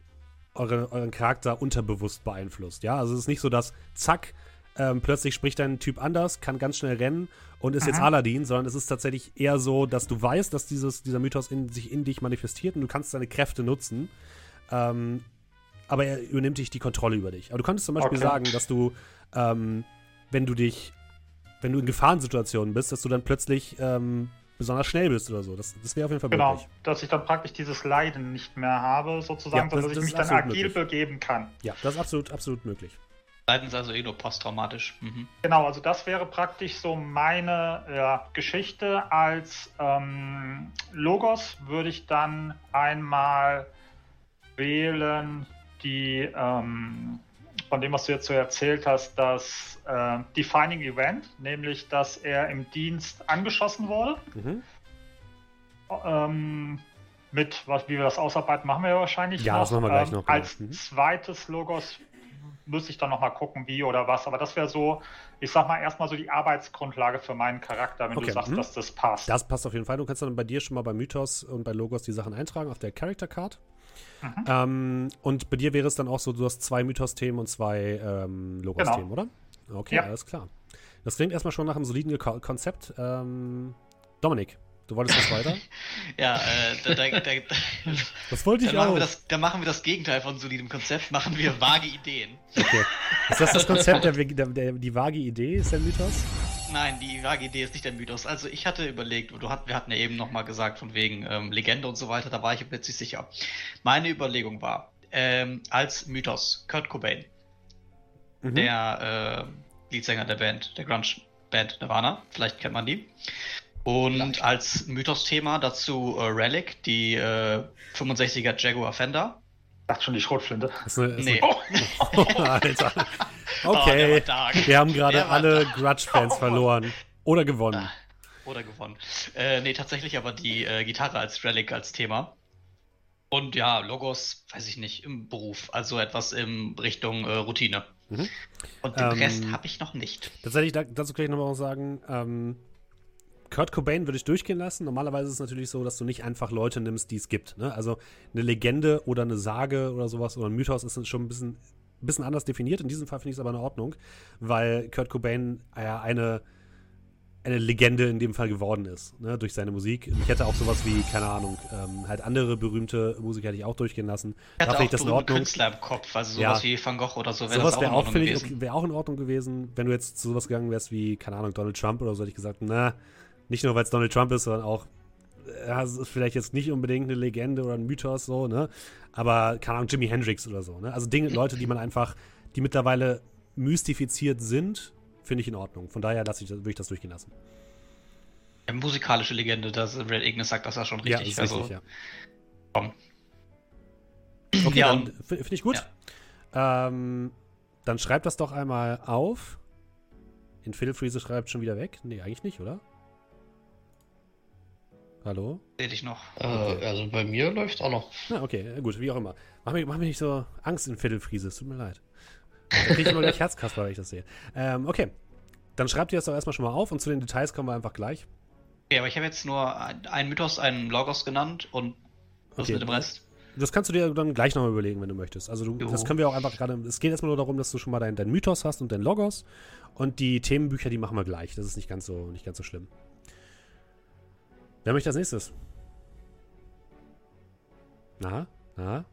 eure, euren Charakter unterbewusst beeinflusst. Ja, also es ist nicht so, dass zack, ähm, plötzlich spricht ein Typ anders, kann ganz schnell rennen und ist Aha. jetzt Aladdin, sondern es ist tatsächlich eher so, dass du weißt, dass dieses, dieser Mythos in, sich in dich manifestiert und du kannst seine Kräfte nutzen. Ähm, aber er übernimmt dich die Kontrolle über dich. Aber du könntest zum Beispiel okay. sagen, dass du, ähm, wenn du dich, wenn du in Gefahrensituationen bist, dass du dann plötzlich ähm, besonders schnell bist oder so. Das, das wäre auf jeden Fall genau, möglich. Genau, dass ich dann praktisch dieses Leiden nicht mehr habe, sozusagen, ja, das, dass ich mich dann agil möglich. begeben kann. Ja, das ist absolut, absolut möglich. Leiden ist also eh nur posttraumatisch. Mhm. Genau, also das wäre praktisch so meine ja, Geschichte. Als ähm, Logos würde ich dann einmal wählen die ähm, von dem, was du jetzt so erzählt hast, das äh, Defining Event, nämlich dass er im Dienst angeschossen wurde. Mhm. Ähm, mit, was, wie wir das ausarbeiten, machen wir ja wahrscheinlich. Ja, noch. das machen wir gleich ähm, noch. Genau. Als mhm. zweites Logos müsste ich dann nochmal gucken, wie oder was. Aber das wäre so, ich sag mal, erstmal so die Arbeitsgrundlage für meinen Charakter, wenn okay. du sagst, mhm. dass das passt. Das passt auf jeden Fall. Du kannst dann bei dir schon mal bei Mythos und bei Logos die Sachen eintragen auf der Character Card. Mhm. Ähm, und bei dir wäre es dann auch so, du hast zwei Mythos-Themen und zwei ähm, Logos-Themen, genau. oder? Okay, ja. alles klar. Das klingt erstmal schon nach einem soliden Ko Konzept. Ähm, Dominik, du wolltest was weiter? ja, äh, da, da, da, das wollte ich auch. Machen das, da machen wir das Gegenteil von solidem Konzept, machen wir vage Ideen. Okay. Ist das das Konzept, der, der, der, die vage Idee ist der Mythos? Nein, die Idee ist nicht der Mythos. Also ich hatte überlegt, du hat, wir hatten ja eben nochmal gesagt, von wegen ähm, Legende und so weiter, da war ich nicht sicher. Meine Überlegung war, ähm, als Mythos Kurt Cobain, mhm. der äh, Leadsänger der Band, der Grunge-Band Nirvana, vielleicht kennt man die. Und vielleicht. als Mythos-Thema dazu äh, Relic, die äh, 65er Jaguar Fender. Dachte schon die Schrotflinte. Ist eine, ist nee. Eine... Oh, Alter. Okay. Oh, wir haben gerade alle Grudge-Fans oh, verloren. Oder gewonnen. Ah, oder gewonnen. Äh, nee, tatsächlich aber die äh, Gitarre als Relic als Thema. Und ja, Logos, weiß ich nicht, im Beruf. Also etwas in Richtung äh, Routine. Mhm. Und den ähm, Rest habe ich noch nicht. Tatsächlich, dazu kann ich nochmal sagen, ähm, Kurt Cobain würde ich durchgehen lassen. Normalerweise ist es natürlich so, dass du nicht einfach Leute nimmst, die es gibt. Ne? Also eine Legende oder eine Sage oder sowas oder ein Mythos ist schon ein bisschen, ein bisschen anders definiert. In diesem Fall finde ich es aber in Ordnung, weil Kurt Cobain ja eine, eine Legende in dem Fall geworden ist, ne? durch seine Musik. Ich hätte auch sowas wie, keine Ahnung, ähm, halt andere berühmte Musiker hätte ich auch durchgehen lassen. Ich hätte da auch das in Ordnung. Künstler im Kopf, also sowas ja. wie Van Gogh oder so. Wär sowas wäre auch, auch, ich, wär auch in Ordnung gewesen. Wenn du jetzt zu sowas gegangen wärst wie, keine Ahnung, Donald Trump oder so, hätte ich gesagt, na, nicht nur, weil es Donald Trump ist, sondern auch, ja, ist vielleicht jetzt nicht unbedingt eine Legende oder ein Mythos so, ne? Aber, keine Ahnung, Jimi Hendrix oder so, ne? Also Dinge, Leute, die man einfach, die mittlerweile mystifiziert sind, finde ich in Ordnung. Von daher lasse ich das, würde ich das durchgehen lassen. Eine musikalische Legende, dass Red Ignis sagt das ja schon richtig. Ja, ist also, richtig, ja. komm. Okay, Ja, dann finde ich gut. Ähm, dann schreib das doch einmal auf. In Phil Freeze schreibt schon wieder weg. Nee, eigentlich nicht, oder? Hallo? Seh dich noch. Äh, also bei mir läuft auch noch. Na, okay, gut, wie auch immer. Mach mir, mach mir nicht so Angst in Viertelfriese, es tut mir leid. Da krieg ich immer gleich Herzkasper, wenn ich das sehe. Ähm, okay. Dann schreibt ihr das doch erstmal schon mal auf und zu den Details kommen wir einfach gleich. Okay, aber ich habe jetzt nur ein- einen Mythos, einen Logos genannt und was Okay. mit dem Rest? Das kannst du dir dann gleich nochmal überlegen, wenn du möchtest. Also du, das können wir auch einfach gerade. Es geht erstmal nur darum, dass du schon mal deinen dein Mythos hast und dein Logos. Und die Themenbücher, die machen wir gleich. Das ist nicht ganz so, nicht ganz so schlimm. Wer möchte als nächstes? Aha, aha,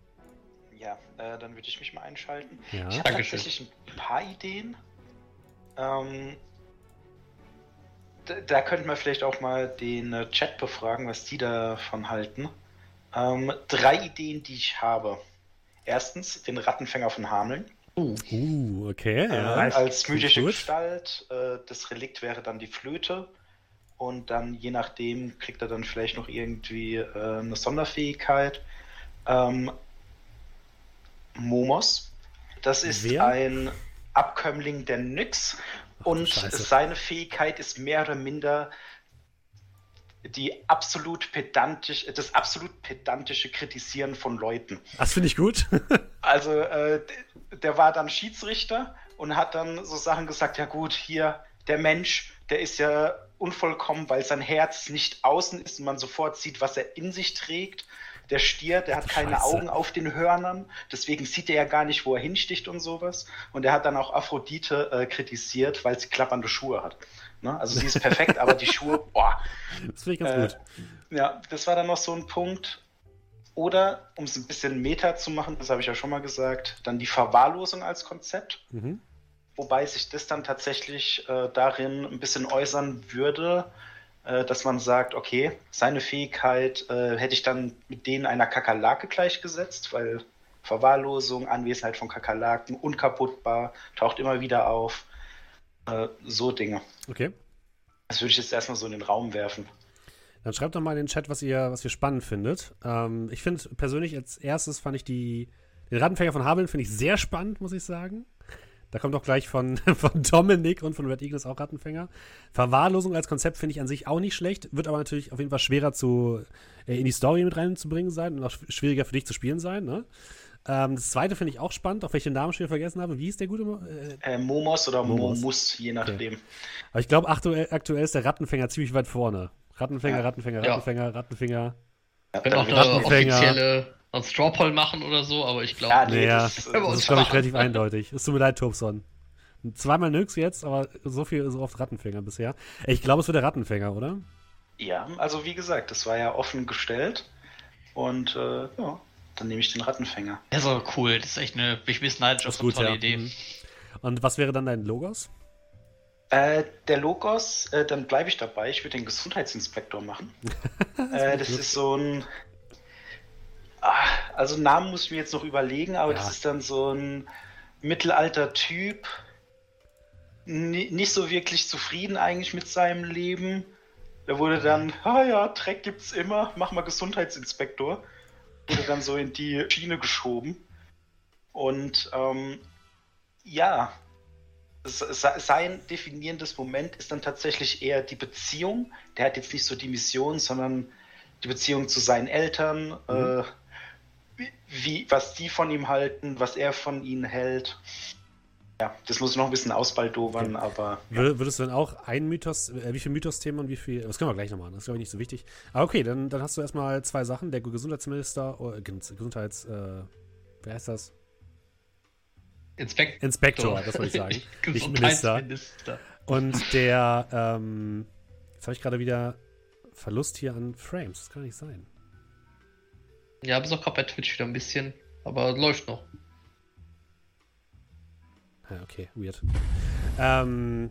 Ja, äh, dann würde ich mich mal einschalten. ja. Ich habe tatsächlich ein paar Ideen. Ähm, da, da könnten wir vielleicht auch mal den äh, Chat befragen, was die davon halten. Ähm, drei Ideen, die ich habe. Erstens den Rattenfänger von Hameln. Uh, okay. Äh, Ja. als mythische. Gestalt. Äh, das Relikt wäre dann die Flöte. Und dann, je nachdem, kriegt er dann vielleicht noch irgendwie äh, eine Sonderfähigkeit. Ähm, Momos. Das ist Wer? ein Abkömmling der Nyx. Und Scheiße. seine Fähigkeit ist mehr oder minder die absolut pedantisch, das absolut pedantische Kritisieren von Leuten. Das finde ich gut. Also äh, der war dann Schiedsrichter und hat dann so Sachen gesagt, ja gut, hier der Mensch, der ist ja unvollkommen, weil sein Herz nicht außen ist und man sofort sieht, was er in sich trägt. Der Stier, der hat keine Scheiße. Augen auf den Hörnern, deswegen sieht er ja gar nicht, wo er hinsticht und sowas. Und er hat dann auch Aphrodite äh, kritisiert, weil sie klappernde Schuhe hat. Ne? Also sie ist perfekt, aber die Schuhe, boah, Das finde ich ganz Äh, gut. ja, das war dann noch so ein Punkt. Oder, um es ein bisschen Meta zu machen, das habe ich ja schon mal gesagt, dann die Verwahrlosung als Konzept. Mhm. Wobei sich das dann tatsächlich äh, darin ein bisschen äußern würde, äh, dass man sagt, okay, seine Fähigkeit äh, hätte ich dann mit denen einer Kakerlake gleichgesetzt, weil Verwahrlosung, Anwesenheit von Kakerlaken, unkaputtbar, taucht immer wieder auf. Äh, so Dinge. Okay. Das würde ich jetzt erstmal so in den Raum werfen. Dann schreibt doch mal in den Chat, was ihr, was ihr spannend findet. Ähm, ich finde persönlich als erstes fand ich die, den Rattenfänger von Hameln finde ich sehr spannend, muss ich sagen. Da kommt auch gleich von, von Dominik und von Red Eagles auch Rattenfänger. Verwahrlosung als Konzept finde ich an sich auch nicht schlecht, wird aber natürlich auf jeden Fall schwerer zu, äh, in die Story mit reinzubringen sein und auch sch- schwieriger für dich zu spielen sein. Ne? Ähm, das zweite finde ich auch spannend, auch welchen Namen ich wieder vergessen habe. Wie ist der gute? Mo- Äh, Äh, Momos oder Momos. Momus, je nachdem. aber ich glaube, aktuell, aktuell ist der Rattenfänger ziemlich weit vorne. Rattenfänger, Ja. Rattenfänger, Ja. Rattenfänger, Rattenfänger. Ja, Können auch eine Rattenfänger. offizielle ein Strawpoll machen oder so, aber ich glaube, Ja, nee, Naja, das, Das ist, glaube ich, relativ eindeutig. Es tut mir leid, Tobson. Zweimal nix jetzt, aber so viel, so oft Rattenfänger bisher. Ich glaube, es wird der Rattenfänger, oder? ja, also wie gesagt, das war ja offen gestellt. Und äh, ja, dann nehme ich den Rattenfänger. Ja, so cool. Das ist echt eine, bin ich ein bisschen neidisch auf Das so ist eine tolle ja. Idee. Mhm. Und was wäre dann dein Logos? Äh, der Logos, äh, dann bleibe ich dabei. Ich würde den Gesundheitsinspektor machen. äh, das ist so ein. Ah, also Namen muss ich mir jetzt noch überlegen, aber Ja. das ist dann so ein Mittelalter-Typ. Ni- Nicht so wirklich zufrieden eigentlich mit seinem Leben. Der wurde dann, ah ja, Dreck gibt's immer, mach mal Gesundheitsinspektor. Wurde dann so in die Schiene geschoben. Und ähm, ja, se- sein definierendes Moment ist dann tatsächlich eher die Beziehung. Der hat jetzt nicht so die Mission, sondern die Beziehung zu seinen Eltern, äh, wie- was die von ihm halten, was er von ihnen hält. Ja, das muss noch ein bisschen ausbaldowern, aber Wür- Würdest du dann auch ein Mythos, äh, wie viel Mythos-Themen und wie viel, das können wir gleich noch machen, das ist glaube ich nicht so wichtig. Aber okay, dann, dann hast du erstmal zwei Sachen, der Gesundheitsminister, äh, Ges- Gesundheits, äh, wer heißt das? Inspekt Inspektor, das wollte ich sagen. nicht Minister. Gesundheitsminister. Und der, ähm, jetzt habe ich gerade wieder Verlust hier an Frames, das kann nicht sein. Ja, bis auch gerade bei Twitch wieder ein bisschen, aber läuft noch. Ja, okay, weird. Ähm,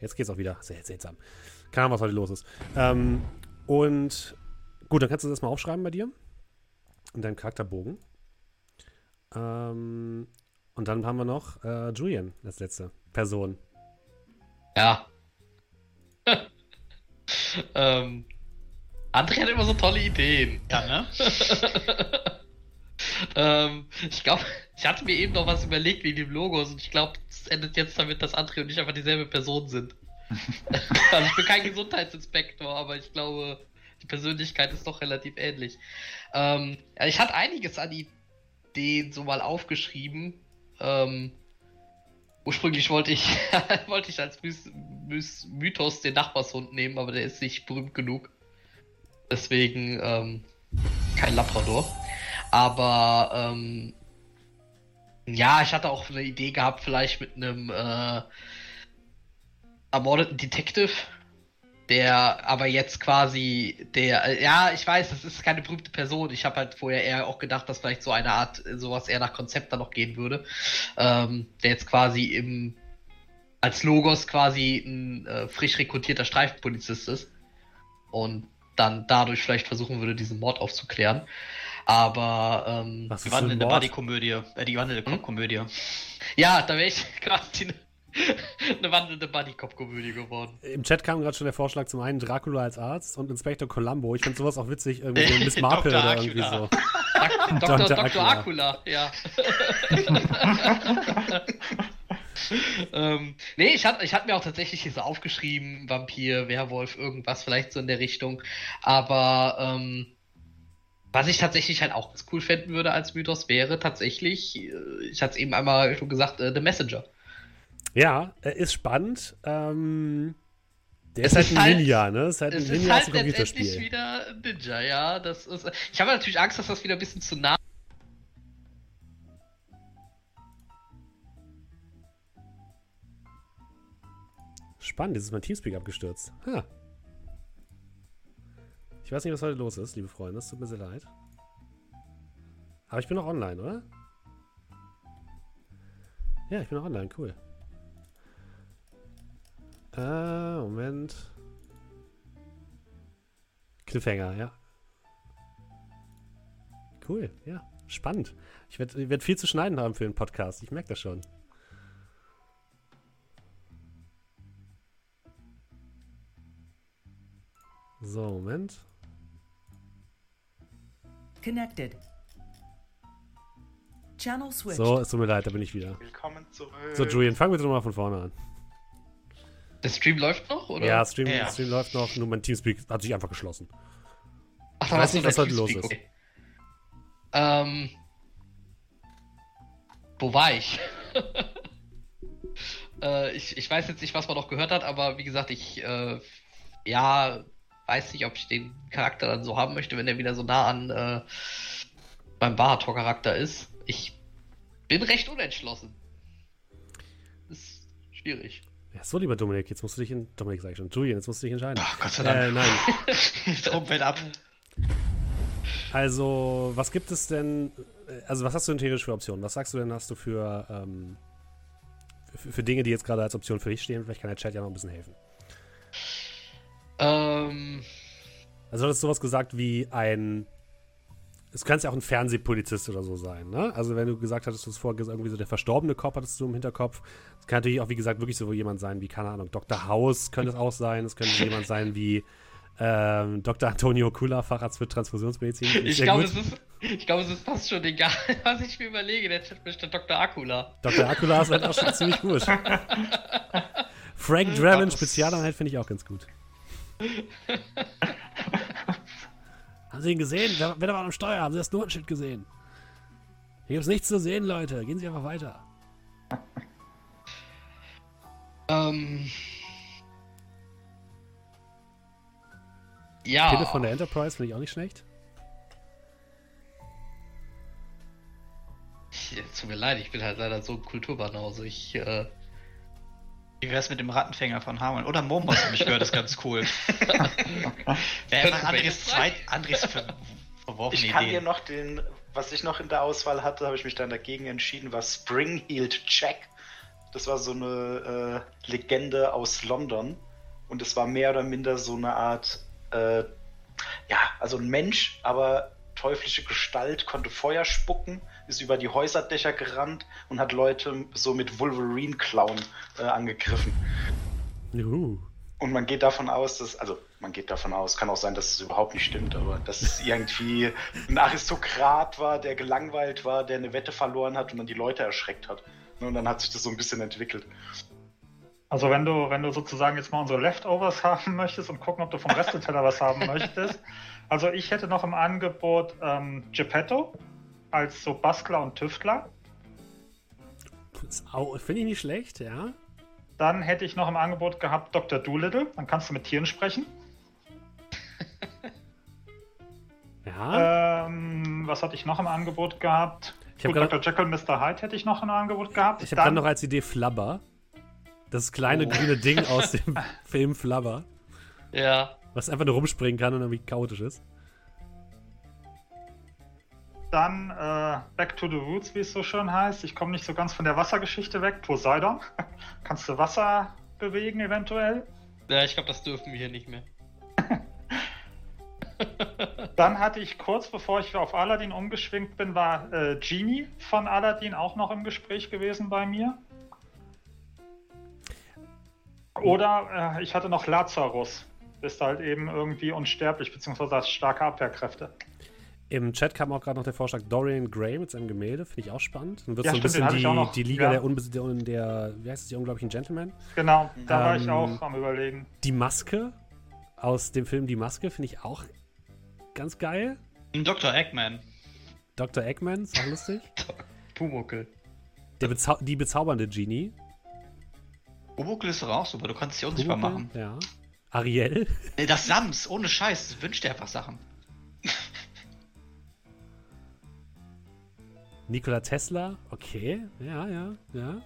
jetzt geht's auch wieder. Sehr seltsam. Keine Ahnung, was heute los ist. Ähm, und gut, dann kannst du das mal aufschreiben bei dir. In deinem Charakterbogen. Ähm, und dann haben wir noch äh, Julian als letzte Person. Ja. ähm, André hat immer so tolle Ideen. Ja, ne? ähm, ich glaube, ich hatte mir eben noch was überlegt wegen dem Logos und ich glaube, es endet jetzt damit, dass André und ich einfach dieselbe Person sind. also ich bin kein Gesundheitsinspektor, aber ich glaube, die Persönlichkeit ist doch relativ ähnlich. Ähm, ja, ich hatte einiges an Ideen so mal aufgeschrieben. Ähm, ursprünglich wollte ich, wollte ich als Myth Myth Mythos den Nachbarshund nehmen, aber der ist nicht berühmt genug. Deswegen ähm, kein Labrador. Aber ähm, ja, ich hatte auch eine Idee gehabt, vielleicht mit einem äh, ermordeten Detective, der aber jetzt quasi der, äh, ja, ich weiß, das ist keine berühmte Person. Ich habe halt vorher eher auch gedacht, dass vielleicht so eine Art, sowas eher nach Konzept dann noch gehen würde, ähm, der jetzt quasi im als Logos quasi ein äh, frisch rekrutierter Streifenpolizist ist und dann dadurch vielleicht versuchen würde, diesen Mord aufzuklären. Aber ähm, die wandelnde Buddy-Komödie, äh, die wandelnde hm? Komödie. Ja, da wäre ich quasi eine wandelnde Buddy-Cop-Komödie geworden. Im Chat kam gerade schon der Vorschlag zum einen Dracula als Arzt und Inspektor Columbo. Ich finde sowas auch witzig, irgendwie so Miss Marple oder irgendwie so. Dr. Dr. Dr. Akula, ja. Ähm, nee, ich hatte ich hat mir auch tatsächlich hier so aufgeschrieben, Vampir, Werwolf, irgendwas vielleicht so in der Richtung. Aber ähm, was ich tatsächlich halt auch ganz cool finden würde als Mythos wäre tatsächlich, äh, ich hatte es eben einmal schon gesagt, äh, The Messenger. Ja, er ist spannend. Ähm, der ist halt ein halt, Ninja, ne? Ist halt ein Ninja ist halt letztendlich wieder ein Ninja, ja. Das ist, ich habe natürlich Angst, dass das wieder ein bisschen zu nah Spannend, jetzt ist mein Teamspeak abgestürzt. Ha. Ich weiß nicht, was heute los ist, liebe Freunde. Es tut mir sehr leid. Aber ich bin noch online, oder? Ja, ich bin noch online. Cool. Äh, Moment. Cliffhanger, ja. Cool, ja. Spannend. Ich werde werd viel zu schneiden haben für den Podcast. Ich merke das schon. So, Moment. Connected. Channel switch. So, es tut mir leid, da bin ich wieder. Willkommen zurück. So, Julian, fangen wir doch mal von vorne an. Der Stream läuft noch, oder? Ja, Stream, ja. Stream läuft noch, nur mein Teamspeak hat sich einfach geschlossen. Ach, ich weiß nicht, was heute los ist. Okay. Ähm. Wo war ich? äh, ich? Ich weiß jetzt nicht, was man noch gehört hat, aber wie gesagt, ich, äh, ja, weiß nicht, ob ich den Charakter dann so haben möchte, wenn er wieder so nah an äh, beim Barator-Charakter ist. Ich bin recht unentschlossen. Ist schwierig. Ja, so, lieber Dominik, jetzt musst du dich in. Dominik, sag ich schon. Julian, jetzt musst du dich entscheiden. Ach, Gott sei Dank. Äh, nein. Trompet ab. Also, was gibt es denn. Also, was hast du denn theoretisch für Optionen? Was sagst du denn, hast du für. Ähm, für, für Dinge, die jetzt gerade als Option für dich stehen? Vielleicht kann der Chat ja noch ein bisschen helfen. Ähm. Also, du hast sowas gesagt wie ein. Es kann ja auch ein Fernsehpolizist oder so sein, ne? Also, wenn du gesagt hattest, du hast vorher irgendwie so der verstorbene Kopf hattest du im Hinterkopf. Es kann natürlich auch, wie gesagt, wirklich so jemand sein wie, keine Ahnung, Dr. House könnte es auch sein. Es könnte jemand sein wie ähm, Dr. Antonio Kula, Facharzt für Transfusionsmedizin. Ich glaube, es, ist, glaub, es ist fast schon egal, was ich mir überlege. Der Chat bestimmt Dr. Akula. Dr. Akula ist halt auch schon ziemlich gut. Frank Dramon, Spezialeinheit, finde ich auch ganz gut. Haben Sie ihn gesehen? Wer, wer war am Steuer? Haben Sie das Notenschild gesehen? Hier gibt es nichts zu sehen, Leute. Gehen Sie einfach weiter. Ähm. Ja. Pille von der Enterprise finde ich auch nicht schlecht. Ich, tut mir leid, ich bin halt leider so ein Kulturbanause. Ich äh, wie wär's mit dem Rattenfänger von Harmon? Oder Momos, habe ich gehört, ist ganz cool. Wäre einfach Andres zweit, Andres ver verworfene Ich kann Ideen. dir noch den, was ich noch in der Auswahl hatte, habe ich mich dann dagegen entschieden, war Springheeled Jack. Das war so eine äh, Legende aus London. Und es war mehr oder minder so eine Art, äh, ja, also ein Mensch, aber teuflische Gestalt, konnte Feuer spucken ist über die Häuserdächer gerannt und hat Leute so mit Wolverine-Klauen äh, angegriffen. Juhu. Und man geht davon aus, dass, also man geht davon aus, kann auch sein, dass es überhaupt nicht stimmt, aber dass es irgendwie ein Aristokrat war, der gelangweilt war, der eine Wette verloren hat und dann die Leute erschreckt hat. Und dann hat sich das so ein bisschen entwickelt. Also wenn du, wenn du sozusagen jetzt mal unsere Leftovers haben möchtest und gucken, ob du vom Resteteller was haben möchtest. Also ich hätte noch im Angebot ähm, Geppetto als so Bastler und Tüftler. Finde ich nicht schlecht, ja. Dann hätte ich noch im Angebot gehabt Dr. Doolittle. Dann kannst du mit Tieren sprechen. ja. Ähm, was hatte ich noch im Angebot gehabt? Ich Gut, Dr. Jekyll und Mr. Hyde hätte ich noch im Angebot gehabt. Ich habe dann noch als Idee Flubber. Das kleine oh. grüne Ding aus dem Film Flubber. Ja. Was einfach nur rumspringen kann und irgendwie chaotisch ist. Dann äh, Back to the Roots, wie es so schön heißt. Ich komme nicht so ganz von der Wassergeschichte weg. Poseidon. Kannst du Wasser bewegen eventuell? Ja, ich glaube, das dürfen wir hier nicht mehr. Dann hatte ich kurz bevor ich auf Aladdin umgeschwingt bin, war äh, Genie von Aladdin auch noch im Gespräch gewesen bei mir. Oder äh, ich hatte noch Lazarus. Bist halt eben irgendwie unsterblich, beziehungsweise hast starke Abwehrkräfte. Im Chat kam auch gerade noch der Vorschlag Dorian Gray mit seinem Gemälde, finde ich auch spannend. Dann wird ja, so ein bisschen die, die, Liga ja. der, Unbes der, der, wie heißt es, die unglaublichen Gentlemen. Genau, da ähm, war ich ähm, auch am überlegen. Die Maske aus dem Film Die Maske finde ich auch ganz geil. Dr. Eggman. Dr. Eggman, ist auch lustig. Pumuckel. Der Bezau die bezaubernde Genie. Pumuckel ist doch auch super, du kannst es ja unsichtbar machen. Ja. Ariel. Das Sams, ohne Scheiß, wünscht dir einfach Sachen. Nikola Tesla, okay, ja, ja, ja.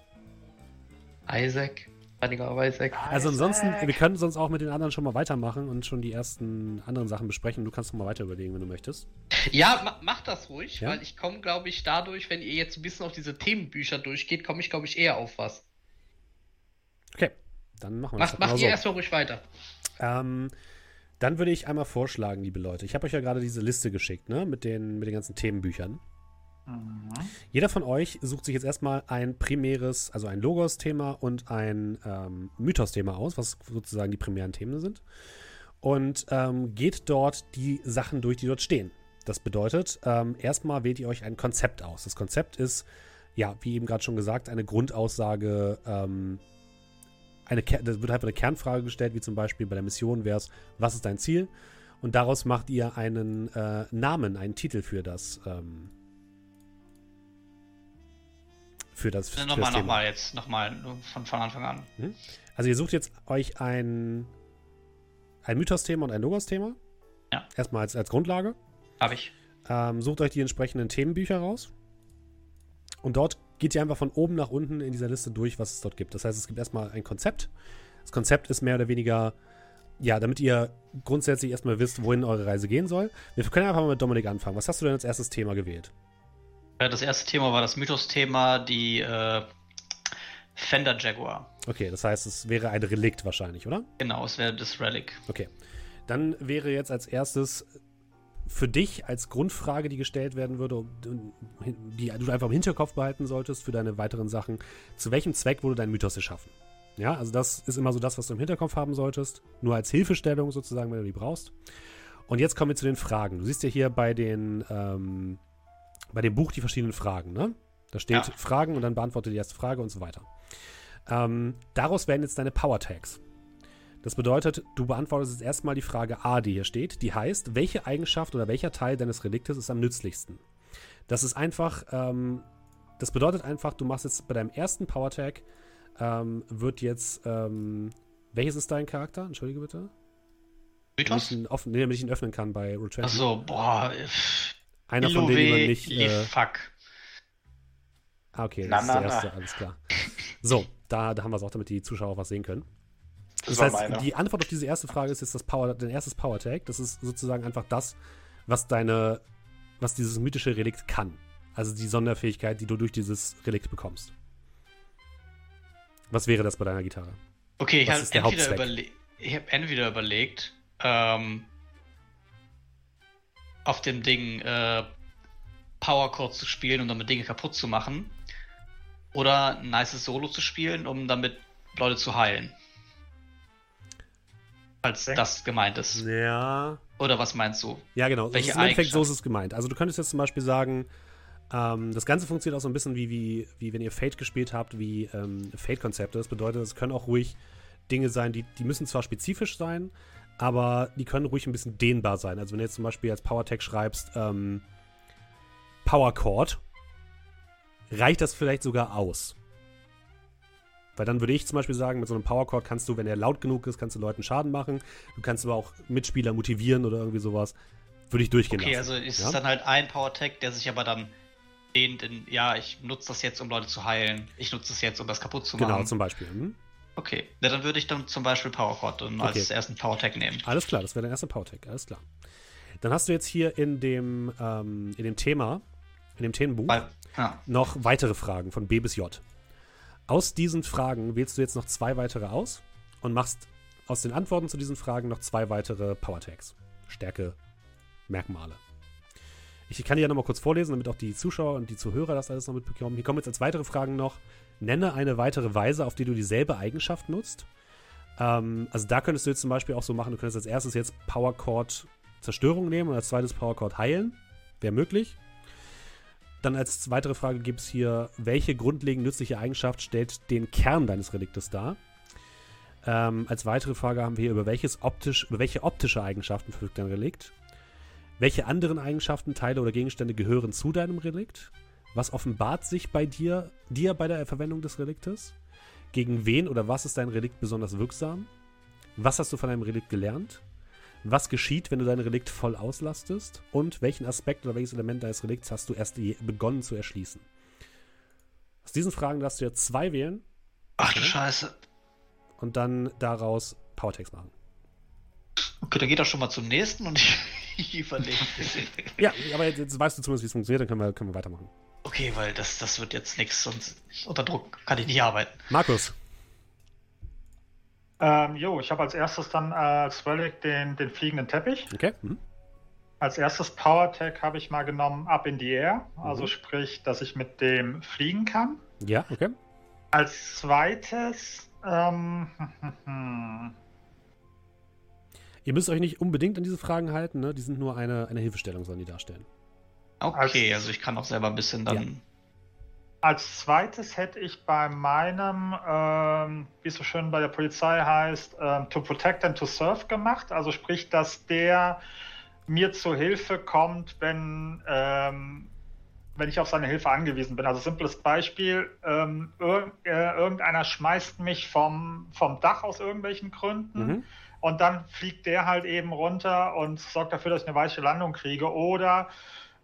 Isaac, einiger Isaac. Also ansonsten, wir können sonst auch mit den anderen schon mal weitermachen und schon die ersten anderen Sachen besprechen. Du kannst noch mal weiter überlegen, wenn du möchtest. Ja, ma mach das ruhig, ja? weil ich komme, glaube ich, dadurch, wenn ihr jetzt ein bisschen auf diese Themenbücher durchgeht, komme ich, glaube ich, eher auf was. Okay, dann machen wir mach, das. Macht ihr so. erstmal ruhig weiter. Ähm, dann würde ich einmal vorschlagen, liebe Leute. Ich habe euch ja gerade diese Liste geschickt, ne, mit den, mit den ganzen Themenbüchern. Mhm. Jeder von euch sucht sich jetzt erstmal ein primäres, also ein Logos-Thema und ein ähm, Mythos-Thema aus, was sozusagen die primären Themen sind. Und ähm, geht dort die Sachen durch, die dort stehen. Das bedeutet, ähm, erstmal wählt ihr euch ein Konzept aus. Das Konzept ist, ja, wie eben gerade schon gesagt, eine Grundaussage. Ähm, eine, das wird einfach eine Kernfrage gestellt, wie zum Beispiel bei der Mission wäre es, was ist dein Ziel? Und daraus macht ihr einen äh, Namen, einen Titel für das, ähm, für das ja, Nochmal, nochmal jetzt, nochmal von, von Anfang an. Mhm. Also ihr sucht jetzt euch ein, ein Mythos-Thema und ein Logos-Thema. Ja. Erstmal als, als Grundlage. Habe ich. Ähm, sucht euch die entsprechenden Themenbücher raus. Und dort geht ihr einfach von oben nach unten in dieser Liste durch, was es dort gibt. Das heißt, es gibt erstmal ein Konzept. Das Konzept ist mehr oder weniger, ja, damit ihr grundsätzlich erstmal wisst, wohin eure Reise gehen soll. Wir können einfach mal mit Dominik anfangen. Was hast du denn als erstes Thema gewählt? Das erste Thema war das Mythos-Thema, die äh, Fender Jaguar. Okay, das heißt, es wäre ein Relikt wahrscheinlich, oder? Genau, es wäre das Relic. Okay. Dann wäre jetzt als erstes für dich als Grundfrage, die gestellt werden würde, die du einfach im Hinterkopf behalten solltest für deine weiteren Sachen, zu welchem Zweck wurde dein Mythos erschaffen? Ja, also das ist immer so das, was du im Hinterkopf haben solltest. Nur als Hilfestellung sozusagen, wenn du die brauchst. Und jetzt kommen wir zu den Fragen. Du siehst ja hier bei den ähm, bei dem Buch die verschiedenen Fragen, ne? Da steht ja. Fragen und dann beantworte die erste Frage und so weiter. Ähm, daraus werden jetzt deine Power Tags. Das bedeutet, du beantwortest jetzt erstmal die Frage A, die hier steht, die heißt, welche Eigenschaft oder welcher Teil deines Reliktes ist am nützlichsten? Das ist einfach, ähm, das bedeutet einfach, du machst jetzt bei deinem ersten Power Tag, ähm, wird jetzt, ähm, welches ist dein Charakter? Entschuldige bitte. Mythos? Damit ich ihn, offen, nee, damit ich ihn öffnen kann bei Roll Achso, boah. Einer von denen, die man nicht. Äh, fuck. Ah, okay, das na, ist der erste, na. alles klar. So, da, da haben wir es auch, damit die Zuschauer was sehen können. Das, das heißt, meine. die Antwort auf diese erste Frage ist jetzt das Power, dein erstes Power Tag. Das ist sozusagen einfach das, was deine, was dieses mythische Relikt kann. Also die Sonderfähigkeit, die du durch dieses Relikt bekommst. Was wäre das bei deiner Gitarre? Okay, ich habe entweder, überle hab entweder überlegt, ähm, auf dem Ding äh, Power Chord zu spielen, um damit Dinge kaputt zu machen. Oder ein nices Solo zu spielen, um damit Leute zu heilen. Als okay. das gemeint ist. Ja. Oder was meinst du? Ja, genau. Welche Im Endeffekt so ist es gemeint. Also du könntest jetzt zum Beispiel sagen, ähm, das Ganze funktioniert auch so ein bisschen wie, wie, wie wenn ihr Fate gespielt habt, wie ähm, Fate-Konzepte. Das bedeutet, es können auch ruhig Dinge sein, die, die müssen zwar spezifisch sein, aber die können ruhig ein bisschen dehnbar sein. Also wenn du jetzt zum Beispiel als PowerTech schreibst, ähm, Power Chord, reicht das vielleicht sogar aus. Weil dann würde ich zum Beispiel sagen, mit so einem Power Chord kannst du, wenn er laut genug ist, kannst du Leuten Schaden machen. Du kannst aber auch Mitspieler motivieren oder irgendwie sowas. Würde ich durchgehen okay, lassen. Also ist ja? es dann halt ein Power Tech, der sich aber dann den, den, ja, ich nutze das jetzt, um Leute zu heilen. Ich nutze das jetzt, um das kaputt zu genau, machen. Genau, zum Beispiel. Hm? Okay, ja, dann würde ich dann zum Beispiel Power Chord okay. als ersten Power Tech nehmen. Alles klar, das wäre der erste Power Tech, alles klar. Dann hast du jetzt hier in dem, ähm, in dem Thema, in dem Themenbuch, Weil, ja. noch weitere Fragen von B bis J. Aus diesen Fragen wählst du jetzt noch zwei weitere aus und machst aus den Antworten zu diesen Fragen noch zwei weitere Power Tags. Stärke, Merkmale. Ich kann die ja nochmal kurz vorlesen, damit auch die Zuschauer und die Zuhörer das alles noch mitbekommen. Hier kommen jetzt als weitere Fragen noch: Nenne eine weitere Weise, auf die du dieselbe Eigenschaft nutzt. Ähm, also da könntest du jetzt zum Beispiel auch so machen: Du könntest als erstes jetzt Power Chord Zerstörung nehmen und als zweites Power Chord heilen. Wäre möglich. Dann als weitere Frage gibt es hier, welche grundlegend nützliche Eigenschaft stellt den Kern deines Reliktes dar? Ähm, als weitere Frage haben wir hier, über, welches optisch, über welche optische Eigenschaften verfügt dein Relikt? Welche anderen Eigenschaften, Teile oder Gegenstände gehören zu deinem Relikt? Was offenbart sich bei dir, dir bei der Verwendung des Reliktes? Gegen wen oder was ist dein Relikt besonders wirksam? Was hast du von deinem Relikt gelernt? was geschieht, wenn du dein Relikt voll auslastest und welchen Aspekt oder welches Element deines Relikts hast du erst begonnen zu erschließen. Aus diesen Fragen darfst du ja zwei wählen. Ach du Scheiße. Und dann daraus Powertext machen. Okay, dann geht das schon mal zum nächsten und ich, ich überlege. ja, aber jetzt, jetzt, weißt du zumindest, wie es funktioniert, dann können wir, können wir weitermachen. Okay, weil das, das wird jetzt nichts, sonst unter Druck kann ich nicht arbeiten. Markus. Ähm, jo, ich habe als erstes dann als Relic den, den fliegenden Teppich. Okay. Mhm. Als erstes Power Tag habe ich mal genommen Up in the Air, also mhm. sprich, dass ich mit dem fliegen kann. Ja, okay. Als zweites, ähm, Ihr müsst euch nicht unbedingt an diese Fragen halten, ne? Die sind nur eine, eine Hilfestellung, sollen die darstellen. Okay, also ich kann auch selber ein bisschen dann. Ja. Als zweites hätte ich bei meinem, ähm, wie es so schön bei der Polizei heißt, ähm, to protect and to serve gemacht. Also sprich, dass der mir zu Hilfe kommt, wenn, ähm, wenn ich auf seine Hilfe angewiesen bin. Also simples Beispiel, ähm, ir äh, irgendeiner schmeißt mich vom, vom Dach aus irgendwelchen Gründen. Mhm. Und dann fliegt der halt eben runter und sorgt dafür, dass ich eine weiche Landung kriege. Oder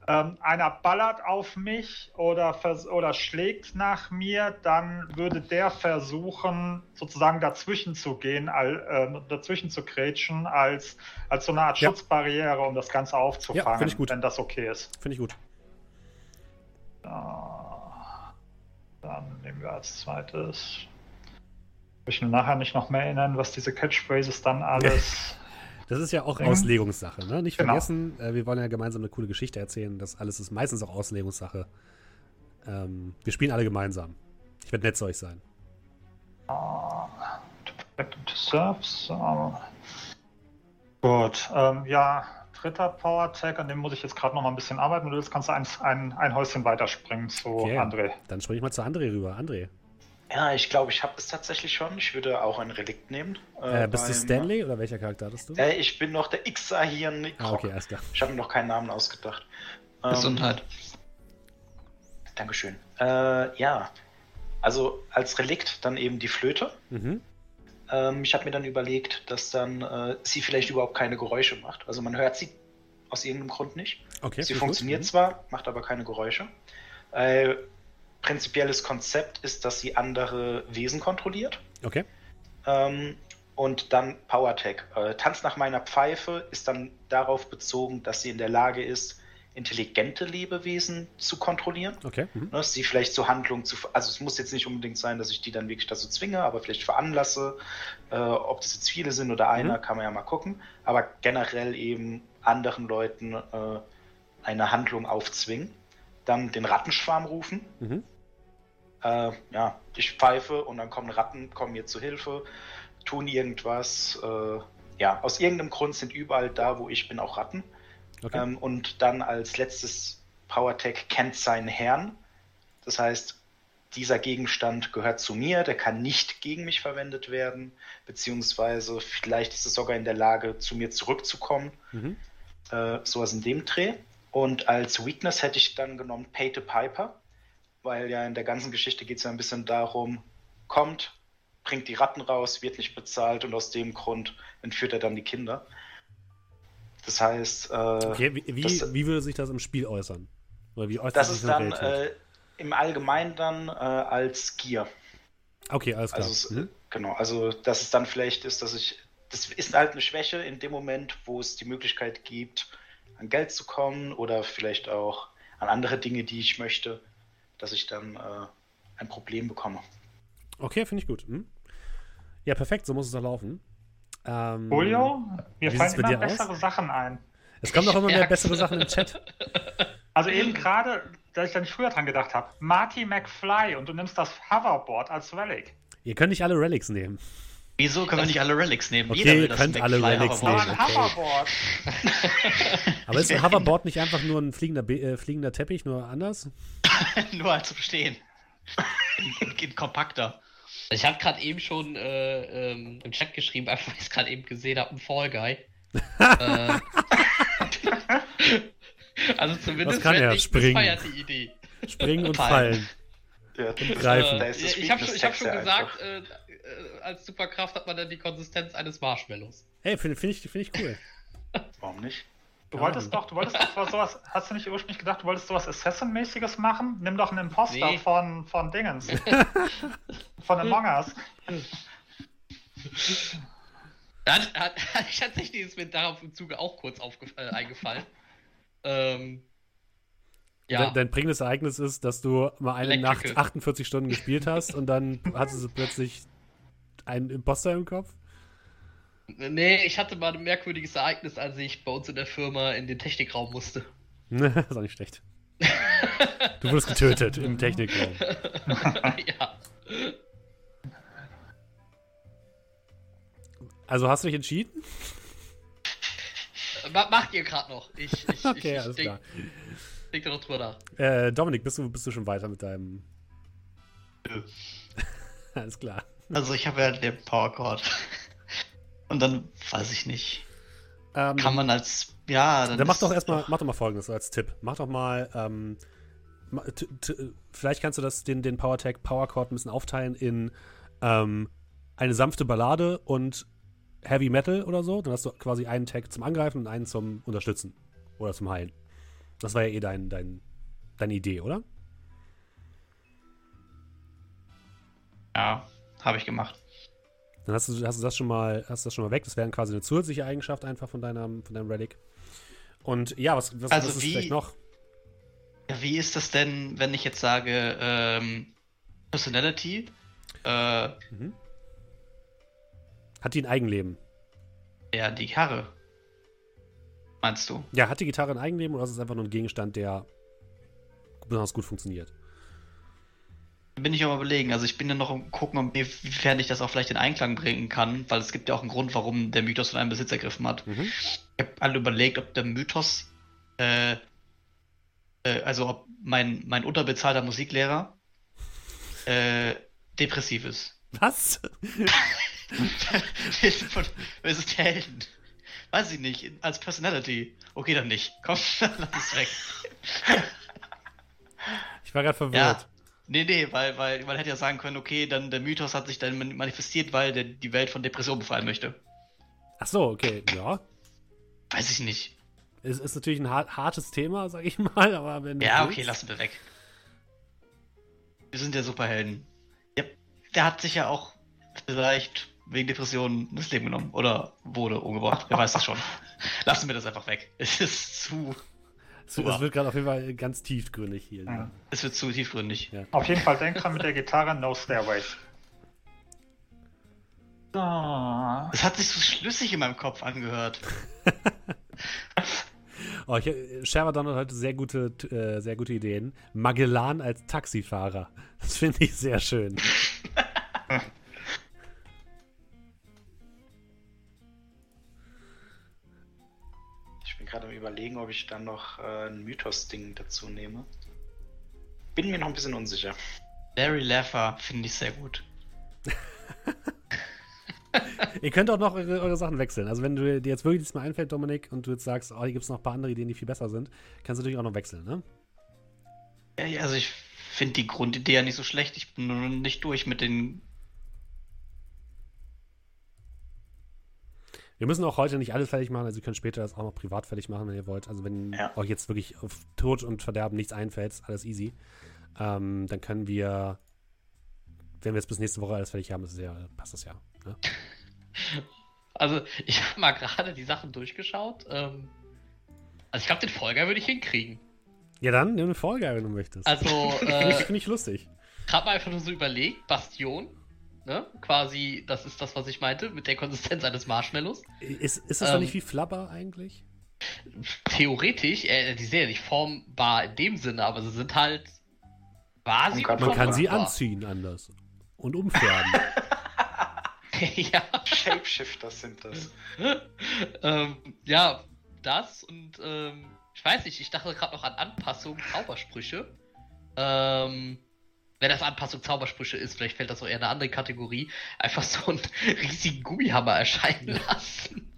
ähm, einer ballert auf mich oder, oder schlägt nach mir, dann würde der versuchen, sozusagen dazwischen zu gehen, all, äh, dazwischen zu krätschen, als, als so eine Art ja. Schutzbarriere, um das Ganze aufzufangen, ja, wenn das okay ist. Finde ich gut. Ja, dann nehmen wir als zweites. Ich will nachher nicht noch mehr erinnern, was diese Catchphrases dann alles Das ist ja auch mhm. Auslegungssache, ne? Nicht genau. vergessen, äh, wir wollen ja gemeinsam eine coole Geschichte erzählen. Das alles ist meistens auch Auslegungssache. Ähm, wir spielen alle gemeinsam. Ich werde nett zu euch sein. Uh, Surfs. Uh, gut, ähm, ja, dritter Power Tag, an dem muss ich jetzt gerade noch mal ein bisschen arbeiten. Du willst, kannst du ein, ein, ein Häuschen weiterspringen zu okay. André. Dann springe ich mal zu André rüber. André. Ja, ich glaube, ich habe es tatsächlich schon. Ich würde auch ein Relikt nehmen. Äh, äh, bist beim, du Stanley oder welcher Charakter hattest du? Äh, ich bin noch der Xer hier. Ah, okay, alles klar. Ich habe mir noch keinen Namen ausgedacht. Ähm, Gesundheit. Dankeschön. Äh, ja, also als Relikt dann eben die Flöte. Mhm. Ähm, ich habe mir dann überlegt, dass dann äh, sie vielleicht überhaupt keine Geräusche macht. Also man hört sie aus irgendeinem Grund nicht. Okay, sie funktioniert gut. Mhm. zwar, macht aber keine Geräusche. Prinzipielles Konzept ist, dass sie andere Wesen kontrolliert. Okay. Ähm, und dann PowerTech. Äh, Tanz nach meiner Pfeife ist dann darauf bezogen, dass sie in der Lage ist, intelligente Lebewesen zu kontrollieren. Okay. Mhm. Ne, sie vielleicht zur Handlung zu. Also es muss jetzt nicht unbedingt sein, dass ich die dann wirklich dazu zwinge, aber vielleicht veranlasse. Äh, ob das jetzt viele sind oder einer, mhm. kann man ja mal gucken. Aber generell eben anderen Leuten äh, eine Handlung aufzwingen dann den Rattenschwarm rufen. Mhm. Äh, ja, ich pfeife und dann kommen Ratten, kommen mir zu Hilfe, tun irgendwas, äh, ja, aus irgendeinem Grund sind überall da, wo ich bin, auch Ratten. Okay. Ähm, und dann als letztes PowerTech kennt seinen Herrn. Das heißt, dieser Gegenstand gehört zu mir, der kann nicht gegen mich verwendet werden, beziehungsweise vielleicht ist es sogar in der Lage, zu mir zurückzukommen. Mhm. Äh, sowas in dem Dreh. Und als Weakness hätte ich dann genommen Pay to Piper, weil ja in der ganzen Geschichte geht es ja ein bisschen darum, kommt, bringt die Ratten raus, wird nicht bezahlt und aus dem Grund entführt er dann die Kinder. Das heißt. Äh, okay, wie, wie, das, wie, würde sich das im Spiel äußern? Oder wie äußert das ist dann äh, im Allgemeinen dann äh, als Gier. Okay, alles klar. Also, mhm. Genau, also dass es dann vielleicht ist, dass ich. Das ist halt eine Schwäche in dem Moment, wo es die Möglichkeit gibt, an Geld zu kommen oder vielleicht auch an andere Dinge, die ich möchte, dass ich dann äh, ein Problem bekomme. Okay, finde ich gut. Hm? Ja, perfekt, so muss es doch laufen. Ähm, Julio, mir fallen immer bessere aus? Sachen ein. Es kommen doch immer mehr bessere Sachen im Chat. Also eben gerade, da ich da nicht früher dran gedacht habe, Marty McFly und du nimmst das Hoverboard als Relic. Ihr könnt nicht alle Relics nehmen. Wieso können wir nicht alle Relics nehmen? Okay, Jeder ihr könnt alle Relics nehmen. Okay. Hoverboard. Aber ist ein Hoverboard nicht einfach nur ein fliegender, äh, fliegender Teppich, nur anders? nur als zu verstehen. In, in, in kompakter. Ich habe gerade eben schon äh, ähm, im Chat geschrieben, einfach weil ich es gerade eben gesehen habe, ein Fall Guy. äh, also zumindest kann er springen. feiert die Idee. Springen und fallen. Ja, und greifen. Äh, ich habe schon, hab schon gesagt, äh, als Superkraft hat man dann die Konsistenz eines Marshmallows. Hey, finde find ich, find ich cool. Warum nicht? Du wolltest doch, du wolltest doch sowas, hast du nicht ursprünglich gedacht, du wolltest sowas Assassin-mäßiges machen? Nimm doch einen Imposter nee. von, von Dingens. von Among Us. Hat, hat, hat tatsächlich ist mir darauf im Zuge auch kurz äh, eingefallen. Ähm, ja. Dein, dein prägendes Ereignis ist, dass du mal eine Electrical. Nacht 48 Stunden gespielt hast und dann hattest du plötzlich einen Imposter im Kopf? Nee, ich hatte mal ein merkwürdiges Ereignis, als ich bei uns in der Firma in den Technikraum musste. das ist auch nicht schlecht. Du wurdest getötet im Technikraum. ja. Also hast du dich entschieden? Macht ihr gerade noch. Ich, ich, okay, ich, alles denk, klar. Denk da noch drüber nach. Äh, Dominik, bist du, bist du schon weiter mit deinem. Alles klar. Also ich habe ja den Powercord. Und dann weiß ich nicht. Ähm, Kann man als. Ja, dann. dann mach doch erstmal, mach doch mal folgendes als Tipp. Mach doch mal. Ähm, vielleicht kannst du das, den, den PowerTech Powerchord ein bisschen aufteilen in ähm, eine sanfte Ballade und Heavy Metal oder so. Dann hast du quasi einen Tag zum Angreifen und einen zum Unterstützen. Oder zum Heilen. Das war ja eh dein, dein, deine Idee, oder? Ja, habe ich gemacht. Dann hast du, hast du das schon mal, hast das schon mal weg. Das wäre quasi eine zusätzliche Eigenschaft einfach von deinem, von deinem Relic. Und ja, was, was, also was ist wie, vielleicht noch? Wie ist das denn, wenn ich jetzt sage, ähm, Personality? Äh, mhm. Hat die ein Eigenleben? Ja, die Gitarre. Meinst du? Ja, hat die Gitarre ein Eigenleben oder ist es einfach nur ein Gegenstand, der besonders gut funktioniert? Bin ich mal überlegen. Also ich bin ja noch am gucken, inwiefern ich das auch vielleicht in Einklang bringen kann, weil es gibt ja auch einen Grund, warum der Mythos von einem Besitz ergriffen hat. Mhm. Ich habe alle überlegt, ob der Mythos, äh, äh, also ob mein, mein unterbezahlter Musiklehrer äh, depressiv ist. Was? es ist der Helden. Weiß ich nicht, als Personality. Okay, dann nicht. Komm, lass es weg. Ich war gerade verwirrt. Ja. Nee, nee, weil, weil man hätte ja sagen können, okay, dann der Mythos hat sich dann manifestiert, weil der die Welt von Depression befreien möchte. Ach so, okay, ja. Weiß ich nicht. Es ist natürlich ein hartes Thema, sag ich mal, aber wenn. Ja, okay, lassen wir weg. Wir sind ja Superhelden. Ja, der hat sich ja auch vielleicht wegen Depressionen das Leben genommen oder wurde umgebracht. Wer weiß das schon. Lassen wir das einfach weg. Es ist zu es wird gerade auf jeden Fall ganz tiefgründig hier. Ja. Es wird zu tiefgründig. Ja. Auf jeden Fall denk dran mit der Gitarre No Stairways. Oh. Es hat sich so schlüssig in meinem Kopf angehört. oh, ich, Sherman hat heute sehr gute, äh, sehr gute Ideen. Magellan als Taxifahrer. Das finde ich sehr schön. gerade am überlegen, ob ich dann noch äh, ein Mythos-Ding dazu nehme. Bin mir noch ein bisschen unsicher. Larry Laffer finde ich sehr gut. Ihr könnt auch noch eure, eure, Sachen wechseln. Also wenn du dir jetzt wirklich nichts mehr einfällt, Dominik, und du jetzt sagst, oh, hier gibt es noch ein paar andere Ideen, die viel besser sind, kannst du natürlich auch noch wechseln, ne? Ja, also ich finde die Grundidee ja nicht so schlecht. Ich bin nur nicht durch mit den. Wir müssen auch heute nicht alles fertig machen, also ihr könnt später das auch noch privat fertig machen, wenn ihr wollt. Also wenn ja. euch jetzt wirklich auf Tod und Verderben nichts einfällt, ist alles easy. Ähm, dann können wir, wenn wir jetzt bis nächste Woche alles fertig haben, ist ja, passt das ja. Ne? Also, ich habe mal gerade die Sachen durchgeschaut. Ähm, also, ich glaube, den Folger würde ich hinkriegen. Ja, dann nimm eine Folge, wenn du möchtest. Also, äh, finde ich, lustig. Ich habe einfach nur so überlegt, Bastion, ne? Quasi, das ist das, was ich meinte, mit der Konsistenz eines Marshmallows. Ist, ist das ähm, dann nicht wie Flabber eigentlich? Theoretisch, äh, die sind ja nicht formbar in dem Sinne, aber sie sind halt quasi. Man kann sie anziehen anders. Und umfärben. ja. Shapeshifter sind das. ähm, ja, das und ähm, ich weiß nicht, ich dachte gerade noch an Anpassung, Zaubersprüche. Ähm, wenn das Anpassung Zaubersprüche ist, vielleicht fällt das auch eher in eine andere Kategorie, einfach so einen riesigen Gummihammer erscheinen lassen.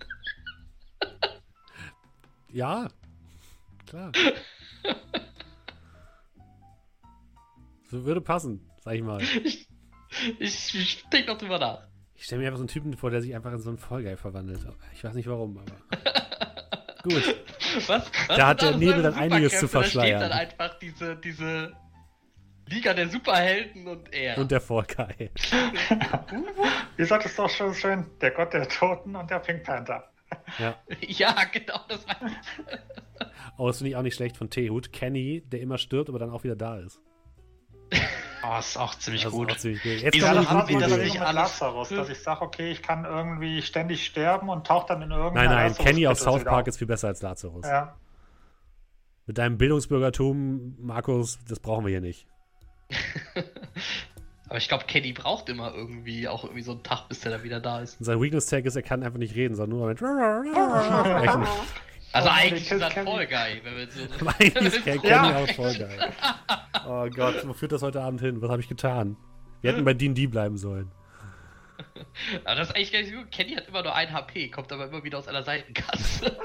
ja, klar. so würde passen, sag ich mal. Ich, ich, ich denke noch drüber nach. Ich stelle mir einfach so einen Typen vor, der sich einfach in so einen Vollgeil verwandelt. Ich weiß nicht warum, aber. Gut. Was? was da hat der Nebel dann einiges zu verschleiern. Da steht dann einfach diese, diese Liga der Superhelden und er. Und der Vollgeil. Wie sagt es doch schon schön? Der Gott der Toten und der Pink Panther. Ja, ja genau, das war ich. Oh, das finde ich auch nicht schlecht von Tehut. Kenny, der immer stirbt, aber dann auch wieder da ist. Oh, ist auch ziemlich das gut. Auch ziemlich gut. Jetzt Wieso haben wir das nicht alles? Lazarus, dass ich sage, okay, ich kann irgendwie ständig sterben und tauche dann in irgendeiner Nein, nein, Lazarus Kenny aus South Park ist viel besser als Lazarus. Ja. Mit deinem Bildungsbürgertum, Markus, das brauchen wir hier nicht. Aber ich glaube, Kenny braucht immer irgendwie auch irgendwie so einen Tag, bis der da wieder da ist. Und sein Weakness-Tag ist, er kann einfach nicht reden, sondern nur mit Also oh, eigentlich ist das voll geil, wenn wir so. eigentlich ist Kenny ja. auch voll geil. Oh Gott, wo führt das heute Abend hin? Was habe ich getan? Wir hätten bei D&D bleiben sollen. Aber das ist eigentlich gar nicht so gut. Kenny hat immer nur ein HP, kommt aber immer wieder aus einer Seitenkasse.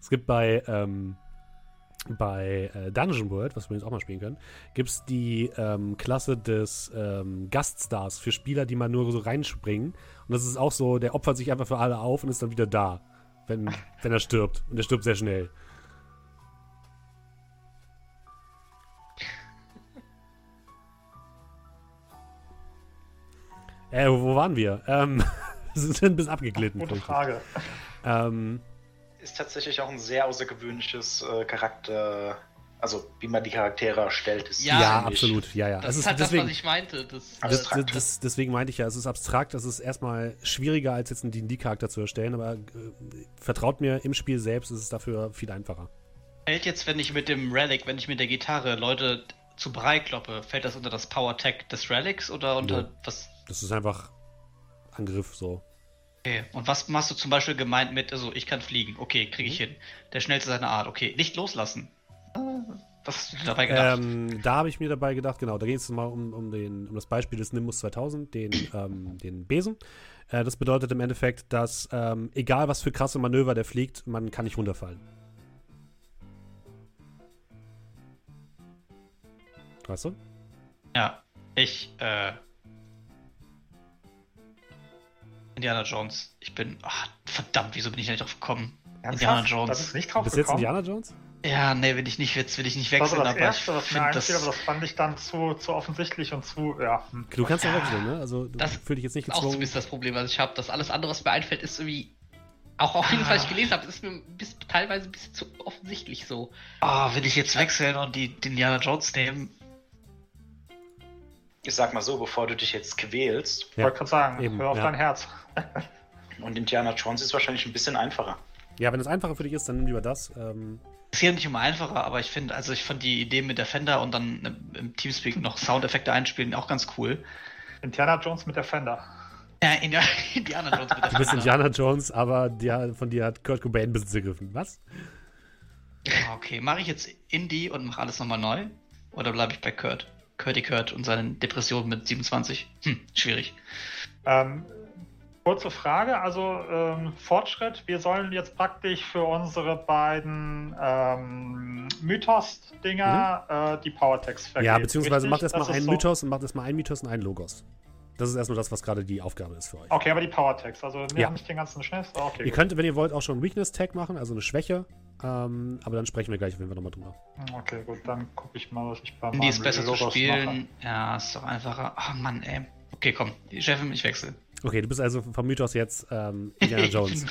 es gibt bei, ähm, bei äh, Dungeon World, was wir jetzt auch mal spielen können, gibt es die ähm, Klasse des ähm, Gaststars für Spieler, die mal nur so reinspringen. Und das ist auch so, der opfert sich einfach für alle auf und ist dann wieder da, wenn, wenn er stirbt. Und er stirbt sehr schnell. Äh, wo waren wir? Ähm, sind ein bisschen abgeglitten. Gute Frage. Ähm, ist tatsächlich auch ein sehr außergewöhnliches äh, Charakter. Also, wie man die Charaktere erstellt, ist ja, ja absolut. Ja, ja. Das, das ist halt deswegen, das, was ich meinte. Das, das, das, deswegen meinte ich ja, es ist abstrakt. Es ist erstmal schwieriger, als jetzt einen D&D-Charakter zu erstellen, aber äh, vertraut mir, im Spiel selbst ist es dafür viel einfacher. Fällt jetzt, wenn ich mit dem Relic, wenn ich mit der Gitarre Leute zu Brei kloppe, fällt das unter das Power Tag des Relics oder unter ja. was? Das ist einfach Angriff so. Okay, und was machst du zum Beispiel gemeint mit, also ich kann fliegen, okay, kriege ich mhm. hin. Der schnellste seiner Art, okay, nicht loslassen. Was hast du dabei gedacht? Ähm, da habe ich mir dabei gedacht, genau, da geht es mal um, um, den, um das Beispiel des Nimbus 2000, den, ähm, den Besen. Äh, das bedeutet im Endeffekt, dass ähm, egal was für krasse Manöver der fliegt, man kann nicht runterfallen. Weißt du? Ja, ich, äh, Indiana Jones. Ich bin. Ach, verdammt, wieso bin ich da nicht drauf gekommen? Ernsthaft? Indiana Jones. Das ist nicht drauf Bist jetzt Indiana Jones? Ja, nee, will ich nicht, jetzt will ich nicht wechseln, das aber erste, ich finde das... aber das fand ich dann zu, zu offensichtlich und zu, ja. Hm. Du kannst ja wechseln, ne? Also, das fühle dich jetzt nicht gezwungen. Auch so ist das Problem, was ich habe. Das alles andere, was mir einfällt, ist irgendwie auch auf jeden Fall, was ich gelesen habe, ist mir bis, teilweise ein bisschen zu offensichtlich so. Ah, oh, will ich jetzt wechseln und die, die Indiana Jones nehmen? Ich sag mal so, bevor du dich jetzt quälst. Ja. Wollte gerade sagen, Eben, hör auf ja. dein Herz. Und Indiana Jones ist wahrscheinlich ein bisschen einfacher. Ja, wenn es einfacher für dich ist, dann nimm lieber das. Ähm es geht nicht um einfacher, aber ich finde, also ich fand die Idee mit der Fender und dann im Teamspeak noch Soundeffekte einspielen auch ganz cool. Indiana Jones mit der Fender. Ja, Indiana Jones bitte. Du bist Indiana Jones, aber die, von dir hat Kurt Cobain Besitz ergriffen. Was? Okay, mache ich jetzt Indie und mache alles nochmal neu? Oder bleibe ich bei Kurt? Curdy Kurt und seinen Depressionen mit 27? Hm, schwierig. Ähm, kurze Frage, also ähm, Fortschritt. Wir sollen jetzt praktisch für unsere beiden ähm, Mythos-Dinger mhm. äh, die Powertext vergeben. Ja, beziehungsweise macht erstmal einen so Mythos und macht erstmal einen Mythos und einen Logos. Das ist erstmal das, was gerade die Aufgabe ist für euch. Okay, aber die Power-Tags, also wir ja. haben nicht den ganzen Schnitt. Okay, ihr gut. könnt, wenn ihr wollt, auch schon Weakness-Tag machen, also eine Schwäche. Ähm, aber dann sprechen wir gleich, wenn wir nochmal drüber. Okay, gut, dann gucke ich mal, was ich bei Die ist besser zu spielen. Mache. Ja, ist doch einfacher. Ach oh Mann, ey. Okay, komm, die Chefin, ich wechsle. Okay, du bist also vom Mythos jetzt ähm, Indiana Jones.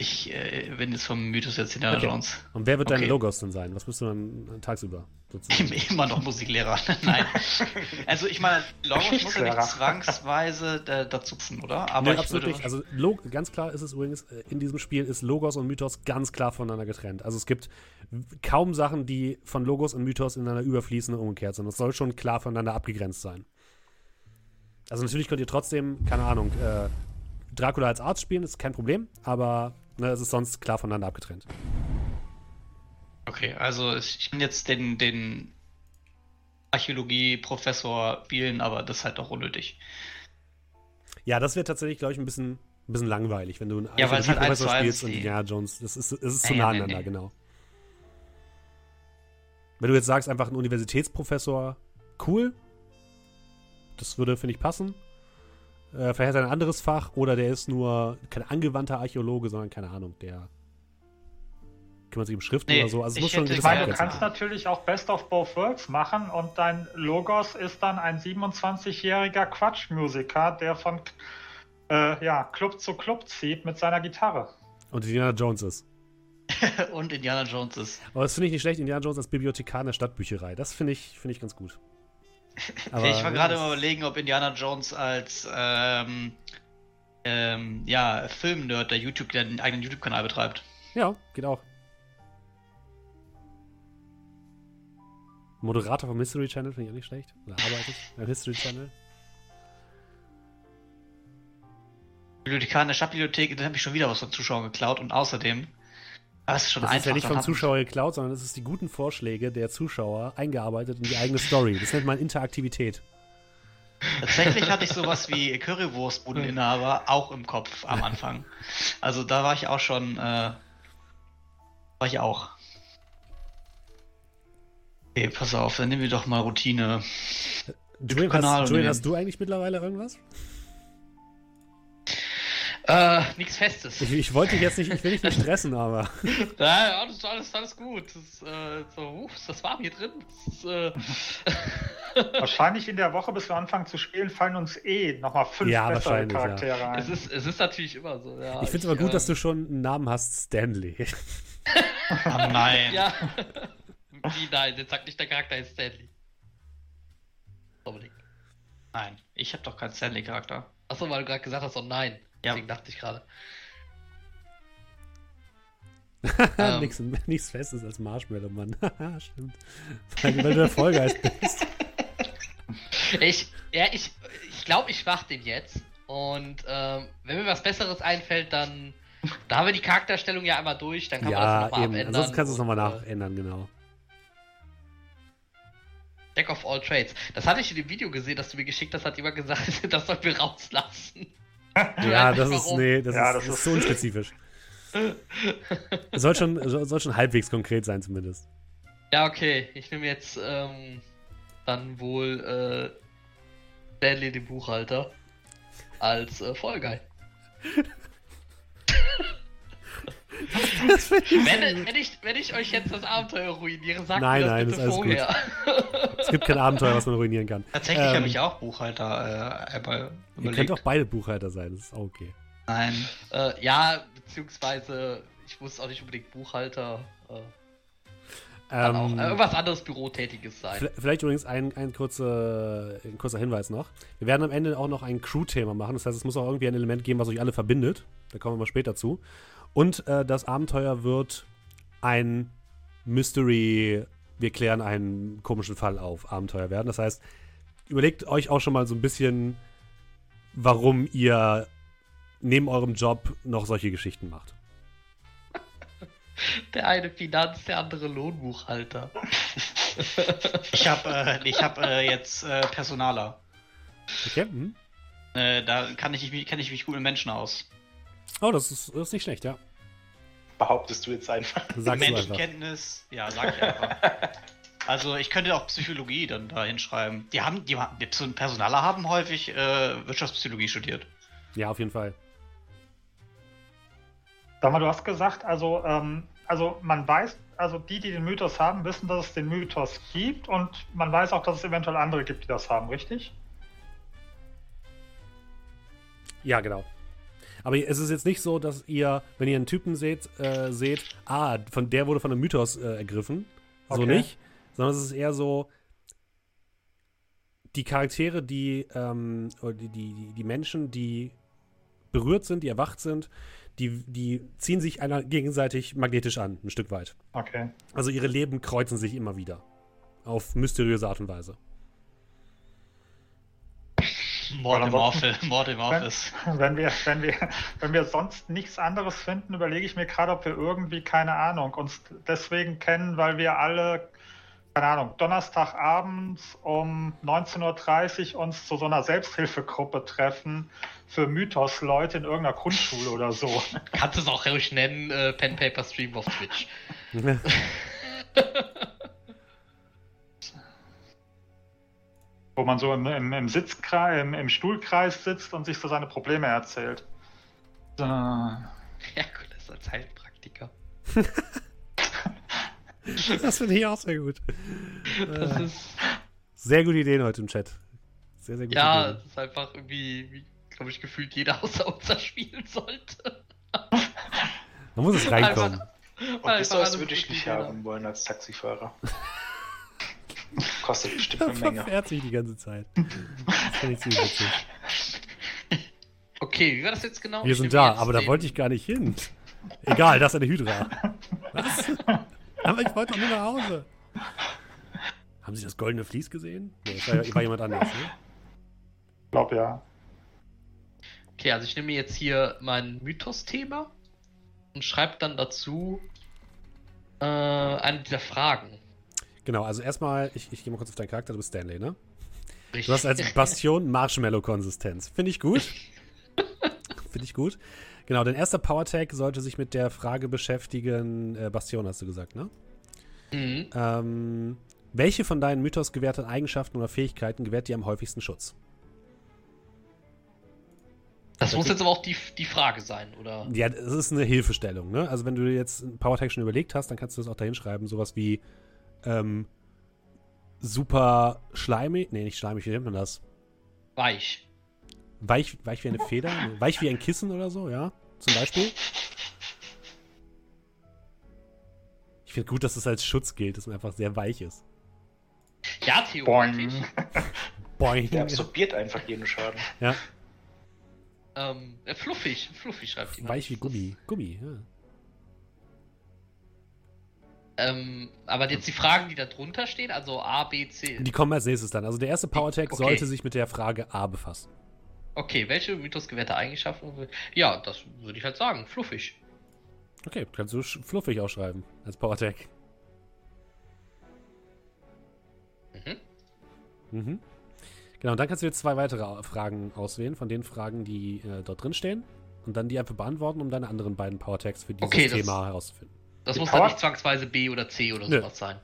Ich äh, bin jetzt vom Mythos jetzt Indiana okay. Jones. Und wer wird okay. dein Logos denn sein? Was bist du dann tagsüber? Immer noch Musiklehrer. Nein. Also ich meine, Logos muss ja nicht zwangsweise äh, dazu passen, oder? Aber nee, absolut nicht. Also ganz klar ist es übrigens, äh, in diesem Spiel ist Logos und Mythos ganz klar voneinander getrennt. Also es gibt kaum Sachen, die von Logos und Mythos ineinander überfließen und umgekehrt sind. Das soll schon klar voneinander abgegrenzt sein. Also natürlich könnt ihr trotzdem, keine Ahnung, äh, Dracula als Arzt spielen, ist kein Problem, aber Ne, es ist sonst klar voneinander abgetrennt. Okay, also ich kann jetzt den, den Archäologie-Professor spielen, aber das ist halt auch unnötig. Ja, das wäre tatsächlich, glaube ich, ein bisschen, ein bisschen langweilig, wenn du einen ja, halt Professor spielst und Indiana Jones. Das ist, es ist zu nah aneinander, nee, nee. genau. Wenn du jetzt sagst, einfach ein Universitätsprofessor, cool. Das würde, finde ich, passen. Äh, vielleicht hat er ein anderes Fach oder der ist nur kein angewandter Archäologe, sondern keine Ahnung, der kümmert sich um Schriften nee, oder so. Also es muss schon ich meine, du kannst natürlich auch Best of Both Worlds machen und dein Logos ist dann ein 27-jähriger Quatschmusiker, der von äh, ja, Club zu Club zieht mit seiner Gitarre. Und Indiana Jones ist. und Indiana Jones ist. Aber das finde ich nicht schlecht, Indiana Jones als Bibliothekar in der Stadtbücherei. Das finde ich, find ich ganz gut. Aber ich war gerade überlegen, ob Indiana Jones als ähm, ähm, ja, Filmnerd, der YouTube, der einen eigenen YouTube-Kanal betreibt. Ja, geht auch. Moderator vom History Channel finde ich auch nicht schlecht. Oder arbeitet beim History Channel. Bibliothekar in der Stadtbibliothek, dann habe ich schon wieder was von Zuschauern geklaut und außerdem das ist, schon das ist ja nicht vom Zuschauer geklaut, sondern es ist die guten Vorschläge der Zuschauer eingearbeitet in die eigene Story. Das nennt man Interaktivität. Tatsächlich hatte ich sowas wie Currywurstbudeninhaber auch im Kopf am Anfang. Also da war ich auch schon, äh, war ich auch. Okay, pass auf, dann nehmen wir doch mal Routine. Julian, hast, Julian, hast du eigentlich mittlerweile irgendwas? Äh, nichts Festes. Ich, ich, wollte dich jetzt nicht, ich will dich nicht stressen, aber. ja, alles, alles, alles gut. Das, äh, so, uff, das warm hier drin. Das, äh... wahrscheinlich in der Woche, bis wir anfangen zu spielen, fallen uns eh nochmal fünf ja, bessere Charaktere ja. ein. Es ist, es ist natürlich immer so, ja. Ich finde es aber gut, dass du schon einen Namen hast, Stanley. oh nein. Ja. Wie nein, jetzt sagt nicht der Charakter ist Stanley. Dominik. Nein, ich habe doch keinen Stanley-Charakter. Achso, weil du gerade gesagt hast, oh nein. Ja. Deswegen dachte ich gerade. ähm. nichts, nichts Festes als Marshmallow, Mann. Stimmt. Weil, weil, du der Vollgeist bist. Ich, ja, ich, ich glaube, ich mach den jetzt. Und ähm, wenn mir was Besseres einfällt, dann. Da haben wir die Charakterstellung ja einmal durch, dann kann ja, man das nochmal abändern. Ansonsten kannst du es nochmal äh, nachändern, genau. Jack of all trades. Das hatte ich in dem Video gesehen, das du mir geschickt hast, hat jemand gesagt, das sollten wir rauslassen. ja, das ist, nee, das, ja, ist, das ist, ist so unspezifisch. soll, schon, soll schon halbwegs konkret sein, zumindest. Ja, okay. Ich nehme jetzt ähm, dann wohl äh, Stanley, den Buchhalter, als äh, Vollgeil. wenn, wenn, ich, wenn ich euch jetzt das Abenteuer ruiniere, sagt nein, mir das nein, bitte das ist vorher. es gibt kein Abenteuer, was man ruinieren kann. Tatsächlich ähm, habe ich auch Buchhalter äh, überlegt. Ihr könnt auch beide Buchhalter sein, das ist auch okay. Nein. Äh, ja, beziehungsweise ich muss auch nicht unbedingt Buchhalter. Äh, ähm, auch, äh, irgendwas anderes Bürotätiges sein. Vielleicht übrigens ein, ein, kurzer, ein kurzer Hinweis noch. Wir werden am Ende auch noch ein Crew-Thema machen. Das heißt, es muss auch irgendwie ein Element geben, was euch alle verbindet. Da kommen wir mal später zu. Und äh, das Abenteuer wird ein Mystery, wir klären einen komischen Fall auf, Abenteuer werden. Das heißt, überlegt euch auch schon mal so ein bisschen, warum ihr neben eurem Job noch solche Geschichten macht. Der eine Finanz, der andere Lohnbuchhalter. ich habe äh, ich hab, äh, jetzt äh, Personaler. Okay. Hm. Äh, da kann ich, kenne ich mich gut mit Menschen aus. Oh, das ist, das ist nicht schlecht, ja. Behauptest du jetzt einfach. Sagst Menschenkenntnis, ja, sag ich einfach. Also ich könnte auch Psychologie dann da hinschreiben. Die haben, die, die Personaler haben häufig äh, Wirtschaftspsychologie studiert. Ja, auf jeden Fall. Sag mal, du hast gesagt, also, ähm, also man weiß, also die, die den Mythos haben, wissen, dass es den Mythos gibt und man weiß auch, dass es eventuell andere gibt, die das haben, richtig? Ja, genau. Aber es ist jetzt nicht so, dass ihr, wenn ihr einen Typen seht, äh, seht, ah, von der wurde von einem Mythos äh, ergriffen. So okay. nicht. Sondern es ist eher so, die Charaktere, die, ähm, die, die, die Menschen, die berührt sind, die erwacht sind, die, die ziehen sich einer gegenseitig magnetisch an, ein Stück weit. Okay. Also ihre Leben kreuzen sich immer wieder. Auf mysteriöse Art und Weise. Mord im, Office, Mord im Office. Wenn, wenn, wir, wenn, wir, wenn wir sonst nichts anderes finden, überlege ich mir gerade, ob wir irgendwie, keine Ahnung, uns deswegen kennen, weil wir alle keine Ahnung, Donnerstagabends um 19.30 Uhr uns zu so einer Selbsthilfegruppe treffen für Mythos-Leute in irgendeiner Grundschule oder so. Kannst du es auch ruhig nennen, äh, Pen Paper Stream auf Twitch. Wo man so im, im, im Sitzkreis, im, im, Stuhlkreis sitzt und sich so seine Probleme erzählt. So. Ja, gut, das ist als Heilpraktiker. Das finde ich auch sehr gut. Das äh, ist sehr gute Ideen heute im Chat. Sehr, sehr gut. Ja, es ist einfach irgendwie, wie, glaube ich, gefühlt jeder außer uns spielen sollte. Man muss es reinkommen. Einfach, Und ist das würde ich nicht haben wollen als Taxifahrer. Kostet bestimmt eine Menge. Verfährt sich die ganze Zeit. Das finde ich ziemlich witzig. Okay, wie war das jetzt genau? Wir sind da, aber da wollte ich gar nicht hin. Egal, das ist eine Hydra. Was? Aber ich wollte doch nur nach Hause. Haben Sie das goldene Vlies gesehen? Nee, das war, war jemand anders, ne? Ich glaube ja. Okay, also ich nehme jetzt hier mein Mythos-Thema und schreibe dann dazu äh, eine dieser Fragen. Genau, also erstmal, ich, ich gehe mal kurz auf deinen Charakter, du bist Stanley, ne? Richtig. Du hast als Bastion Marshmallow-Konsistenz. Finde ich gut. Finde ich gut. Genau, dein erster Power Tag sollte sich mit der Frage beschäftigen, äh, Bastion hast du gesagt, ne? Mhm. Ähm, welche von deinen Mythos gewährten Eigenschaften oder Fähigkeiten gewährt dir am häufigsten Schutz? Das, muss jetzt aber auch die, die Frage sein, oder? Ja, das ist eine Hilfestellung, ne? Also wenn du jetzt ein Power Tag schon überlegt hast, dann kannst du das auch dahin schreiben, sowas wie ähm, super schleimig, nee, nicht schleimig, wie nennt man das? Weich. Weich, weich wie eine Feder? Weich wie ein Kissen oder so, ja? Zum Beispiel. Ich finde gut, dass es als Schutz gilt, dass man einfach sehr weich ist. Ja, theoretisch. Boing. Der absorbiert einfach jeden Schaden. Ja. Ähm, äh, fluffig, fluffig schreibt ihn. Weich wie Gummi. Gummi, ja. Ähm, aber jetzt die Fragen, die da drunter stehen, also A, B, C. Die kommen als nächstes dann. Also der erste Power Tag okay. sollte sich mit der Frage A befassen. Okay, welche Mythos gewährte Eigenschaften? Ja, das würde ich halt sagen. Fluffig. Okay, kannst du fluffig ausschreiben als Power Tag. Mhm. Mhm. Genau, und dann kannst du jetzt zwei weitere Fragen auswählen, von den Fragen, die äh, dort drin stehen. Und dann die einfach beantworten, um deine anderen beiden Power Tags für dieses okay, Thema herauszufinden. Das die muss Power dann nicht zwangsweise B oder C oder Nö. sowas sein.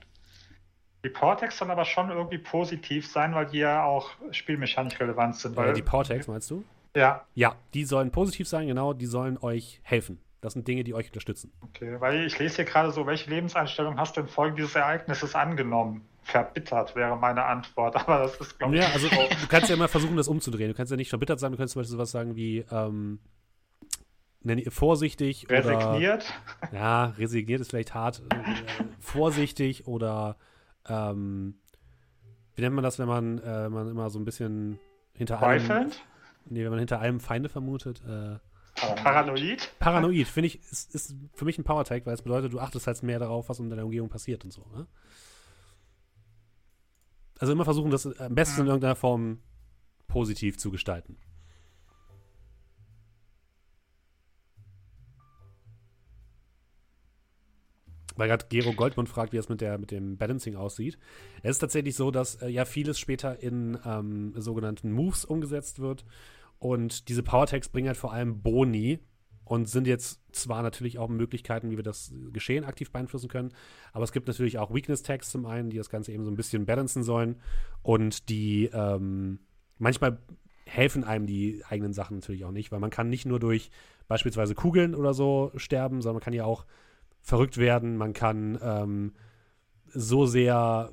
Die Powertext sollen aber schon irgendwie positiv sein, weil die ja auch spielmechanisch relevant sind. Weil, äh, die Powertext meinst du? Ja. Ja, die sollen positiv sein, genau, die sollen euch helfen. Das sind Dinge, die euch unterstützen. Okay, weil ich lese hier gerade so, welche Lebenseinstellung hast du in Folge dieses Ereignisses angenommen? Verbittert wäre meine Antwort, aber das ist, glaube ich. Ja, also du kannst ja immer versuchen, das umzudrehen. Du kannst ja nicht verbittert sein, du kannst zum Beispiel sowas sagen wie, ähm, vorsichtig resigniert. Oder, ja, resigniert ist vielleicht hart. Äh, vorsichtig oder ähm, wie nennt man das, wenn man, äh, man immer so ein bisschen hinter allem. Nee, wenn man hinter allem Feinde vermutet. Äh, Paranoid? Paranoid, finde ich, ist, ist für mich ein Power-Tag, weil es bedeutet, du achtest halt mehr darauf, was in deiner Umgebung passiert und so. Ne? Also immer versuchen, das am besten in irgendeiner Form positiv zu gestalten. Weil gerade Gero Goldmund fragt, wie es mit, mit dem Balancing aussieht. Es ist tatsächlich so, dass äh, ja vieles später in ähm, sogenannten Moves umgesetzt wird. Und diese Power-Tags bringen halt vor allem Boni und sind jetzt zwar natürlich auch Möglichkeiten, wie wir das Geschehen aktiv beeinflussen können, aber es gibt natürlich auch Weakness-Tags zum einen, die das Ganze eben so ein bisschen balancen sollen und die ähm, manchmal helfen einem die eigenen Sachen natürlich auch nicht, weil man kann nicht nur durch beispielsweise Kugeln oder so sterben, sondern man kann ja auch verrückt werden, man kann ähm, so sehr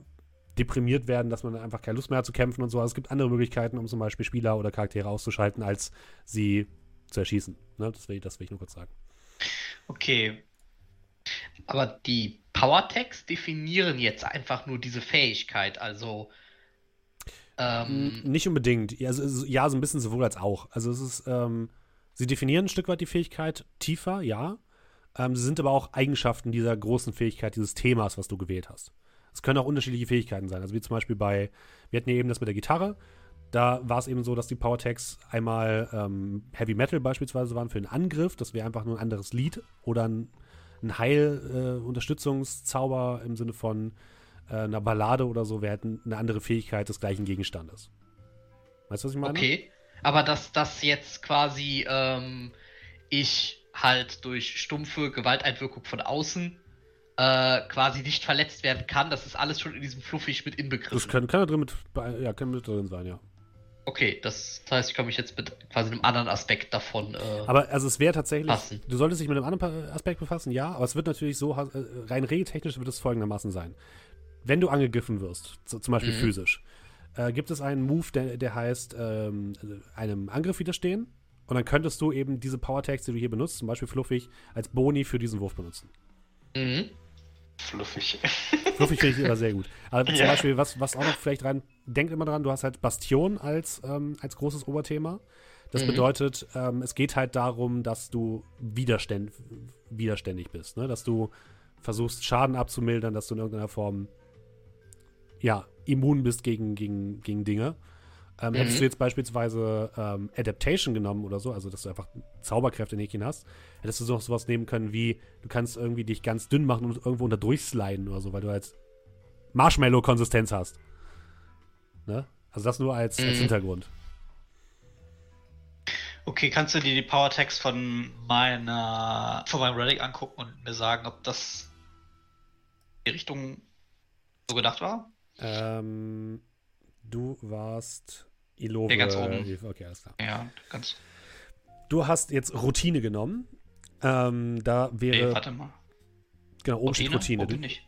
deprimiert werden, dass man einfach keine Lust mehr hat zu kämpfen und so. Also es gibt andere Möglichkeiten, um zum Beispiel Spieler oder Charaktere auszuschalten, als sie zu erschießen. Ne? Das, will, das will ich nur kurz sagen. Okay. Aber die Power-Tags definieren jetzt einfach nur diese Fähigkeit, also ähm, Nicht unbedingt. Also, ja, so ein bisschen sowohl als auch. Also es ist, ähm, sie definieren ein Stück weit die Fähigkeit tiefer, ja. Ähm, sie sind aber auch Eigenschaften dieser großen Fähigkeit, dieses Themas, was du gewählt hast. Es können auch unterschiedliche Fähigkeiten sein. Also wie zum Beispiel bei, wir hatten ja eben das mit der Gitarre. Da war es eben so, dass die Power-Tags einmal ähm, Heavy Metal beispielsweise waren für einen Angriff. Das wäre einfach nur ein anderes Lied oder ein, ein Heil-Unterstützungszauber äh, im Sinne von äh, einer Ballade oder so wäre halt eine andere Fähigkeit des gleichen Gegenstandes. Weißt du, was ich meine? Okay, aber dass das jetzt quasi ähm, ich halt durch stumpfe Gewalteinwirkung von außen äh, quasi nicht verletzt werden kann, das ist alles schon in diesem Fluffig mit inbegriffen. Das kann, kann da drin mit, ja, kann mit drin sein, ja. Okay, das heißt, ich kann mich jetzt mit quasi einem anderen Aspekt davon. Äh, aber also es wäre tatsächlich. Passen. Du solltest dich mit einem anderen Aspekt befassen, ja, aber es wird natürlich so, äh, rein regeltechnisch wird es folgendermaßen sein wenn du angegriffen wirst, so, zum Beispiel mhm. physisch, äh, gibt es einen Move, der, der heißt ähm, einem Angriff widerstehen. Und dann könntest du eben diese Power-Tags, die du hier benutzt, zum Beispiel fluffig, als Boni für diesen Wurf benutzen. Mhm. Fluffig. Fluffig finde ich immer sehr gut. Aber ja. zum Beispiel, was, was auch noch vielleicht rein, denkt immer dran, du hast halt Bastion als, ähm, als großes Oberthema. Das mhm. bedeutet, ähm, es geht halt darum, dass du widerständ, widerständig bist, ne? dass du versuchst, Schaden abzumildern, dass du in irgendeiner Form ja, immun bist gegen, gegen, gegen Dinge. Ähm, mhm. Hättest du jetzt beispielsweise ähm, Adaptation genommen oder so, also dass du einfach Zauberkräfte in Häkchen hast, hättest du so sowas nehmen können wie, du kannst irgendwie dich ganz dünn machen und irgendwo unter durchsliden oder so, weil du halt Marshmallow-Konsistenz hast. Ne? Also das nur als, mhm. als Hintergrund. Okay, kannst du dir die Power Text von meiner von meinem Relic angucken und mir sagen, ob das die Richtung so gedacht war? Ähm, du warst Ilove. Ja, ganz oben. Okay, alles klar. Ja, ganz. Du hast jetzt Routine genommen. Ähm, da wäre. Nee, warte mal. Genau, oben Routine? steht Routine. Wo bin ich?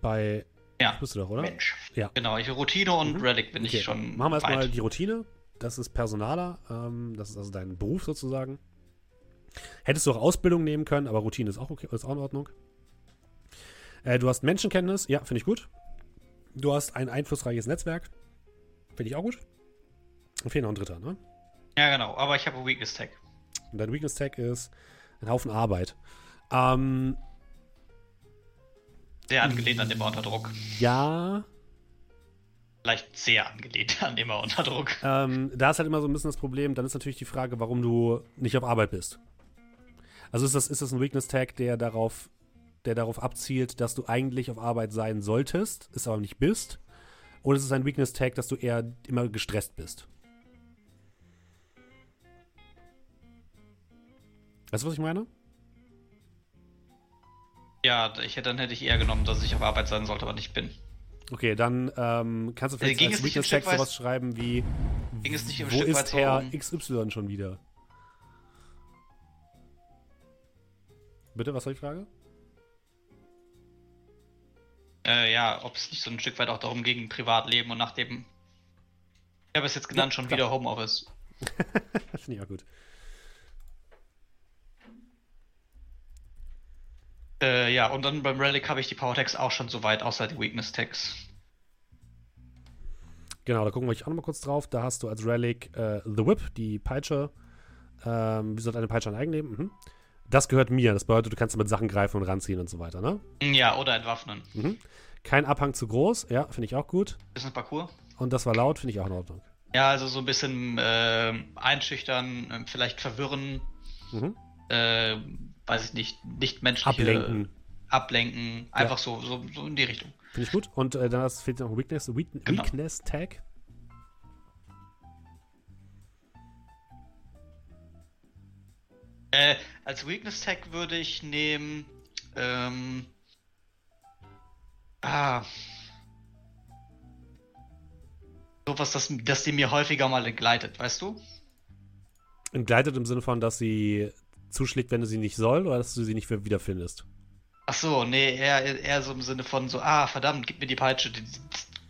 Bei. Ja. Bist du doch, oder? Mensch. Ja. Genau, ich Routine und mhm. Relic bin okay. ich schon. Machen wir erstmal die Routine. Das ist Personaler. Ähm, das ist also dein Beruf sozusagen. Hättest du auch Ausbildung nehmen können, aber Routine ist auch okay, ist auch in Ordnung. Äh, du hast Menschenkenntnis, ja, finde ich gut. Du hast ein einflussreiches Netzwerk. Finde ich auch gut. Und fehlt noch ein dritter, ne? Ja, genau. Aber ich habe ein Weakness Tag. Und dein Weakness Tag ist ein Haufen Arbeit. Ähm, sehr angelehnt an immer unter Druck. Ja. Vielleicht sehr angelehnt an immer unter Druck. Ähm, da ist halt immer so ein bisschen das Problem. Dann ist natürlich die Frage, warum du nicht auf Arbeit bist. Also ist das, ist das ein Weakness Tag, der darauf der darauf abzielt, dass du eigentlich auf Arbeit sein solltest, es aber nicht bist? Oder ist es ein Weakness-Tag, dass du eher immer gestresst bist? Weißt du, was ich meine? Ja, ich, dann hätte ich eher genommen, dass ich auf Arbeit sein sollte, aber nicht bin. Okay, dann ähm, kannst du vielleicht äh, als Weakness-Tag sowas schreiben wie ging es nicht Wo Stück ist Herr um... XY schon wieder? Bitte, was soll ich fragen? Äh, ja, ob es nicht so ein Stück weit auch darum ging, Privatleben und nach dem, ich habe es jetzt genannt, schon wieder Homeoffice. Finde ich auch gut. Äh, ja, und dann beim Relic habe ich die Power Tags auch schon so weit, außer die Weakness Tags. Genau, da gucken wir euch auch nochmal kurz drauf. Da hast du als Relic äh, The Whip, die Peitsche. Ähm, wie soll eine Peitsche ein Eigenleben? Mhm. Das gehört mir. Das bedeutet, du kannst mit Sachen greifen und ranziehen und so weiter, ne? Ja, oder entwaffnen. Mhm. Kein Abhang zu groß, ja, finde ich auch gut. Bisschen Parcours. Und das war laut, finde ich auch in Ordnung. Ja, also so ein bisschen äh, einschüchtern, vielleicht verwirren. Mhm. Äh, weiß ich nicht, nicht menschliche. Ablenken. ablenken, einfach ja. so, so, so in die Richtung. Finde ich gut. Und äh, dann fehlt noch Weakness, Weak genau. Weakness Tag. Äh, als Weakness Tag würde ich nehmen. Ähm, ah. Sowas, das, das die mir häufiger mal entgleitet, weißt du? Entgleitet im Sinne von, dass sie zuschlägt, wenn du sie nicht soll, oder dass du sie nicht wiederfindest? Ach so, nee, eher, eher so im Sinne von so, ah, verdammt, gib mir die Peitsche, die,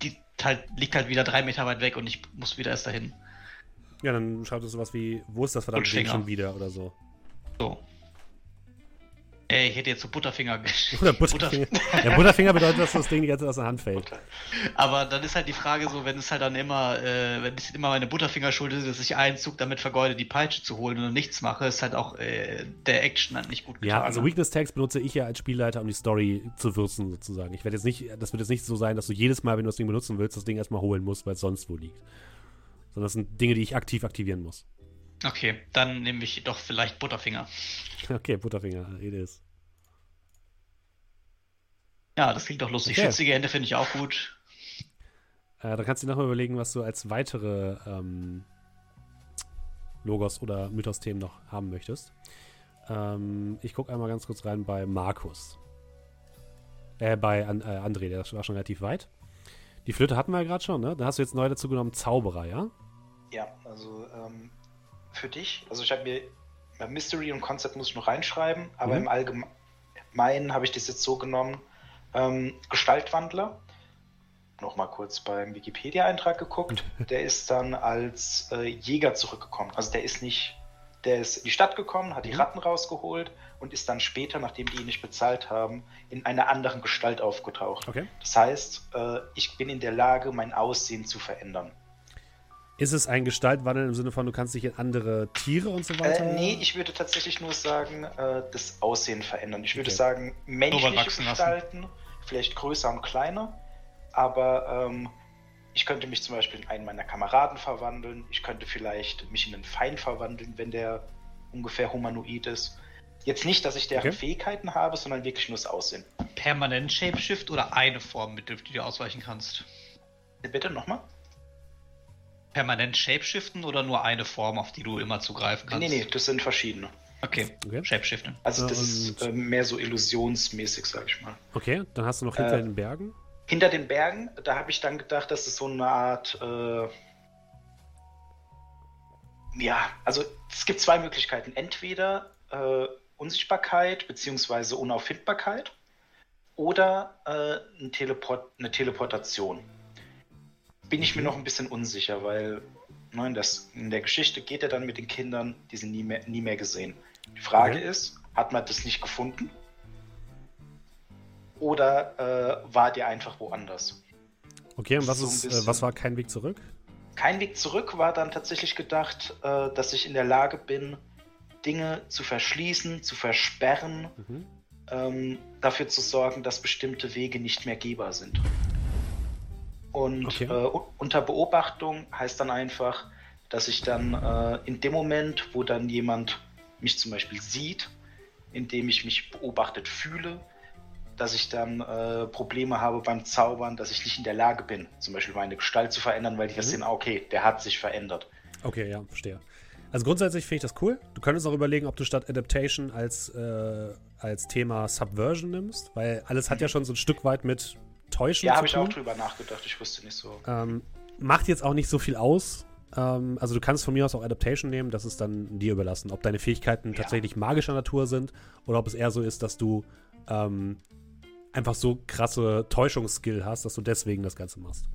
die, die halt, liegt halt wieder drei Meter weit weg und ich muss wieder erst dahin. Ja, dann schaut es sowas wie, wo ist das verdammte Ding schon wieder oder so. So. Ey, ich hätte jetzt so Butterfinger Oder Butterfinger. ja, Butterfinger bedeutet, dass das Ding die ganze Zeit aus der Hand fällt. Aber dann ist halt die Frage so, wenn es halt dann immer, äh, wenn es immer meine Butterfinger schuld ist, dass ich einen Zug damit vergeude, die Peitsche zu holen und nichts mache, ist halt auch äh, der Action halt nicht gut getan. Ja, also ne? Weakness Tags benutze ich ja als Spielleiter, um die Story zu würzen, sozusagen. Ich werde jetzt nicht, das wird jetzt nicht so sein, dass du jedes Mal, wenn du das Ding benutzen willst, das Ding erstmal holen musst, weil es sonst wo liegt. Sondern das sind Dinge, die ich aktiv aktivieren muss. Okay, dann nehme ich doch vielleicht Butterfinger. Okay, Butterfinger, it is. Ja, das klingt doch lustig. Okay. Schützige Hände finde ich auch gut. Äh, da kannst du dir nochmal überlegen, was du als weitere ähm, Logos- oder Mythos-Themen noch haben möchtest. Ähm, ich gucke einmal ganz kurz rein bei Markus. Äh, bei An äh, André, der war schon relativ weit. Die Flöte hatten wir ja gerade schon, ne? Da hast du jetzt neu dazu genommen Zauberer, ja? Ja, also ähm, für dich, also ich habe mir Mystery und Concept muss ich noch reinschreiben, aber mhm. im Allgemeinen habe ich das jetzt so genommen, ähm, Gestaltwandler. Nochmal kurz beim Wikipedia-Eintrag geguckt. Der ist dann als äh, Jäger zurückgekommen. Also der ist nicht, der ist in die Stadt gekommen, hat die mhm. Ratten rausgeholt und ist dann später, nachdem die ihn nicht bezahlt haben, in einer anderen Gestalt aufgetaucht. Okay. Das heißt, äh, ich bin in der Lage, mein Aussehen zu verändern. Ist es ein Gestaltwandel im Sinne von, du kannst dich in andere Tiere und so weiter? Äh, nee, ich würde tatsächlich nur sagen, äh, das Aussehen verändern. Ich würde okay. sagen, menschliche Gestalten, lassen. vielleicht größer und kleiner, aber ähm, ich könnte mich zum Beispiel in einen meiner Kameraden verwandeln. Ich könnte vielleicht mich in einen Feind verwandeln, wenn der ungefähr humanoid ist. Jetzt nicht, dass ich deren okay. Fähigkeiten habe, sondern wirklich nur das Aussehen. Permanent Shapeshift oder eine Form, mit der du ausweichen kannst? Bitte nochmal? Permanent shapeshiften oder nur eine Form, auf die du immer zugreifen kannst? Nee, nee, das sind verschiedene. Okay, okay. Shapeshiften. Also das ist äh, mehr so illusionsmäßig, sag ich mal. Okay, dann hast du noch hinter äh, den Bergen? Hinter den Bergen, da habe ich dann gedacht, dass es so eine Art... Äh, ja, also es gibt zwei Möglichkeiten. Entweder äh, Unsichtbarkeit bzw. Unauffindbarkeit oder äh, ein Teleport eine Teleportation bin ich mir noch ein bisschen unsicher, weil ne, in, das, in, der Geschichte geht er dann mit den Kindern, die sind nie mehr, nie mehr gesehen. Die Frage okay. ist, hat man das nicht gefunden? Oder äh, war der einfach woanders? Okay, und was, ist, äh, was war kein Weg zurück? Kein Weg zurück war dann tatsächlich gedacht, äh, dass ich in der Lage bin, Dinge zu verschließen, zu versperren, mhm. ähm, dafür zu sorgen, dass bestimmte Wege nicht mehr gehbar sind. Und okay. äh, unter Beobachtung heißt dann einfach, dass ich dann äh, in dem Moment, wo dann jemand mich zum Beispiel sieht, indem ich mich beobachtet fühle, dass ich dann äh, Probleme habe beim Zaubern, dass ich nicht in der Lage bin, zum Beispiel meine Gestalt zu verändern, weil die mhm. das sehen, ah, okay, der hat sich verändert. Okay, ja, verstehe. Also grundsätzlich finde ich das cool. Du könntest auch überlegen, ob du statt Adaptation als, äh, als Thema Subversion nimmst, weil alles hat ja schon so ein Stück weit mit täuschen Ja, habe ich auch drüber nachgedacht. Ich wusste nicht so. Ähm, macht jetzt auch nicht so viel aus. Ähm, also du kannst von mir aus auch Adaptation nehmen, das ist dann dir überlassen, ob deine Fähigkeiten ja. tatsächlich magischer Natur sind oder ob es eher so ist, dass du ähm, einfach so krasse Täuschungsskill hast, dass du deswegen das Ganze machst.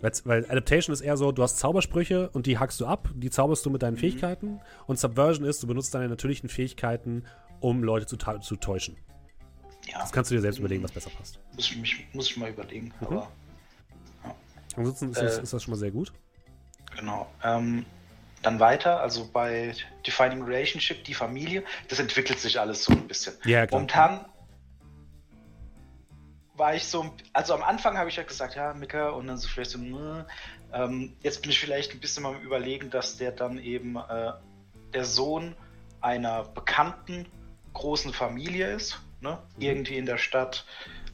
Weil, weil, Adaptation ist eher so, du hast Zaubersprüche und die hackst du ab, die zauberst du mit deinen mhm. Fähigkeiten. Und Subversion ist, du benutzt deine natürlichen Fähigkeiten, um Leute zu, zu täuschen. Ja. Das kannst du dir selbst überlegen, was besser passt. Muss ich, mich, muss ich mal überlegen, mhm. aber. Ja. Ansonsten ist, äh, das, ist, das, schon mal sehr gut. Genau. Ähm, dann weiter, also bei Defining Relationship, die Familie, das entwickelt sich alles so ein bisschen. Ja, klar. Momentan war ich so, also am Anfang habe ich ja gesagt, ja, Mika, und dann so vielleicht so, ne, ähm, jetzt bin ich vielleicht ein bisschen mal Überlegen, dass der dann eben äh, der Sohn einer Bekannten großen Familie ist. Ne? Mhm. Irgendwie in der Stadt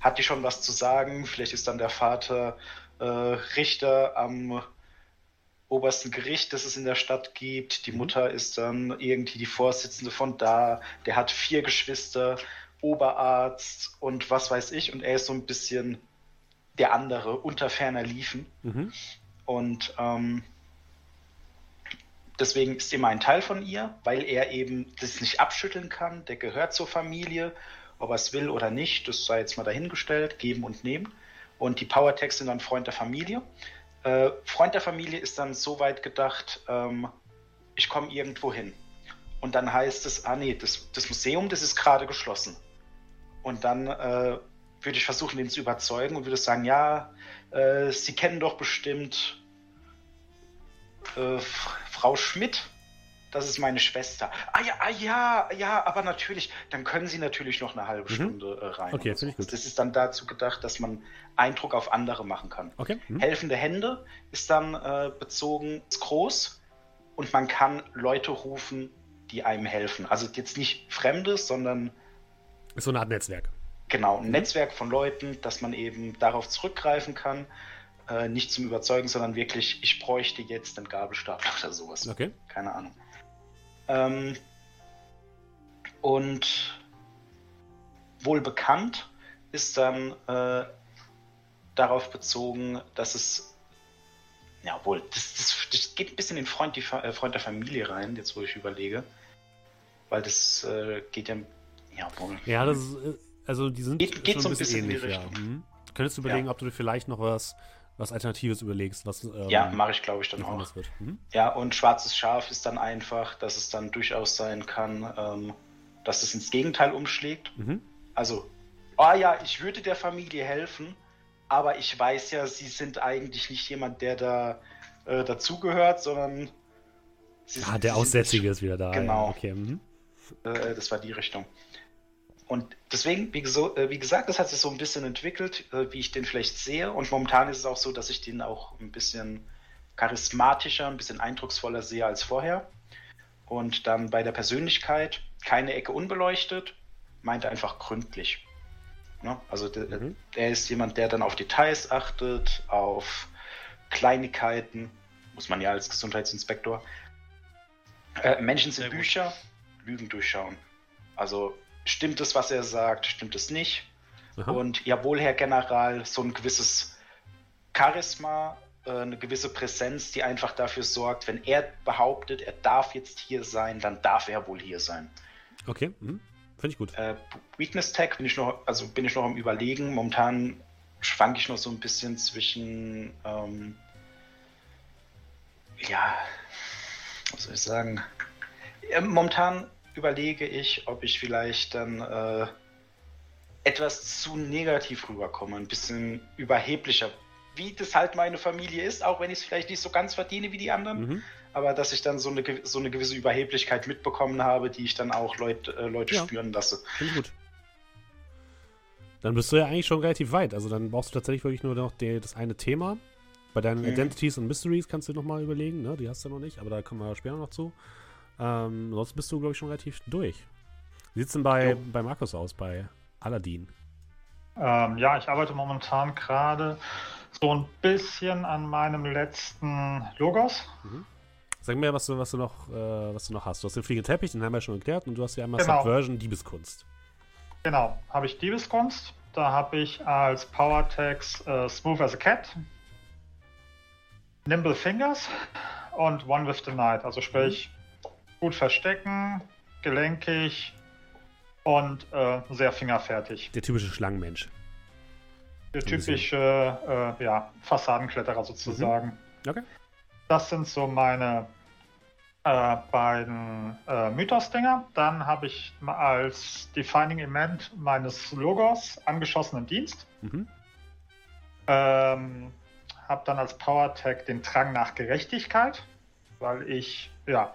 hat die schon was zu sagen. Vielleicht ist dann der Vater äh, Richter am obersten Gericht, das es in der Stadt gibt. Die mhm. Mutter ist dann irgendwie die Vorsitzende von da. Der hat vier Geschwister, Oberarzt und was weiß ich. Und er ist so ein bisschen der andere, unter ferner Liefen. Mhm. Und ähm, deswegen ist immer ein Teil von ihr, weil er eben das nicht abschütteln kann. Der gehört zur Familie, ob er es will oder nicht, das sei jetzt mal dahingestellt, geben und nehmen. Und die Power-Tags sind dann Freund der Familie. Äh, Freund der Familie ist dann so weit gedacht, ähm, ich komme irgendwo hin. Und dann heißt es, ah nee, das, das Museum, das ist gerade geschlossen. Und dann äh, würde ich versuchen, den zu überzeugen und würde sagen, ja, äh, Sie kennen doch bestimmt äh, Frau Schmidt. Das ist meine Schwester. Ah ja, ah ja, ja, aber natürlich, dann können Sie natürlich noch eine halbe mhm. Stunde äh, rein. Okay, finde ich gut. Das ist dann dazu gedacht, dass man Eindruck auf andere machen kann. Okay. Mhm. Helfende Hände ist dann äh, bezogen ist groß und man kann Leute rufen, die einem helfen. Also jetzt nicht Fremdes, sondern ist so eine Art Netzwerk. Genau, ein mhm. Netzwerk von Leuten, dass man eben darauf zurückgreifen kann. Äh, nicht zum Überzeugen, sondern wirklich, ich bräuchte jetzt einen Gabelstapler oder sowas. Okay. Keine Ahnung. Ähm, und wohl bekannt ist dann äh, darauf bezogen, dass es, ja wohl, das, das, das, geht ein bisschen in Freund, die, äh, Freund der Familie rein, jetzt wo ich überlege, weil das äh, geht ja, ja wohl. Ja, das ist, äh, also die sind geht, geht so ein bisschen, bisschen ähnlich, ja. Mhm. Könntest du überlegen, ja. ob du dir vielleicht noch was was Alternatives überlegst. Was, ähm, ja, mache ich, glaube ich, dann auch. Mhm. Ja, und schwarzes Schaf ist dann einfach, dass es dann durchaus sein kann, ähm, dass es ins Gegenteil umschlägt. Mhm. Also, oh ja, ich würde der Familie helfen, aber ich weiß ja, sie sind eigentlich nicht jemand, der da äh, dazugehört, sondern. Sie, ah, der Aussätzige ist wieder da. Genau. Ja, okay. Mhm. Äh, das war die Richtung. Und deswegen, wie, so, äh, wie, gesagt, das hat sich so ein bisschen entwickelt, äh, wie ich den vielleicht sehe. Und momentan ist es auch so, dass ich den auch ein bisschen charismatischer, ein bisschen eindrucksvoller sehe als vorher. Und dann bei der Persönlichkeit keine Ecke unbeleuchtet, meint einfach gründlich. Ne? Also der, mhm. er ist jemand, der dann auf Details achtet, auf Kleinigkeiten, muss man ja als Gesundheitsinspektor. Äh, Menschen sind Bücher, Lügen durchschauen. Also stimmt es, was er sagt, stimmt es nicht. Aha. Und jawohl, Herr General, so ein gewisses Charisma, äh, eine gewisse Präsenz, die einfach dafür sorgt, wenn er behauptet, er darf jetzt hier sein, dann darf er wohl hier sein. Okay, mhm. finde ich gut. Äh, Weakness Tag bin ich noch, also bin ich noch am überlegen. Momentan schwanke ich noch so ein bisschen zwischen, ähm, ja, was soll ich sagen? momentan überlege ich, ob ich vielleicht dann äh, etwas zu negativ rüberkomme, ein bisschen überheblicher, wie das halt meine Familie ist, auch wenn ich es vielleicht nicht so ganz verdiene wie die anderen. Mhm. Aber dass ich dann so eine, so eine gewisse Überheblichkeit mitbekommen habe, die ich dann auch Leut, äh, Leute ja. spüren lasse. Finde gut. Dann bist du ja eigentlich schon relativ weit. Also dann brauchst du tatsächlich wirklich nur noch die, das eine Thema. Bei deinen mhm. Identities und Mysteries kannst du nochmal überlegen, ne? Die hast du noch nicht, aber da kommen wir später noch zu. Ähm, sonst bist du, glaube ich, schon relativ durch. Wie sieht es denn bei, bei Markus aus, bei Aladdin? Ähm, ja, ich arbeite momentan gerade so ein bisschen an meinem letzten Logos. Mhm. Sag mir, was du, was du noch, äh, was du noch hast. Du hast den fliegenden Teppich, den haben wir schon geklärt, und du hast ja einmal genau. Subversion Diebeskunst. Genau, habe ich Diebeskunst. Da habe ich als Power Tags äh, Smooth as a Cat, Nimble Fingers und One with the Night. Also sprich, gut verstecken, gelenkig und äh, sehr fingerfertig. Der typische Schlangenmensch. Der typische äh, ja, Fassadenkletterer sozusagen. Mhm. Okay. Das sind so meine äh, beiden äh, Mythos-Dinger. Dann habe ich als Defining Element meines Logos angeschossenen Dienst. Mhm. Ähm, habe dann als Power Tag den Drang nach Gerechtigkeit, weil ich ja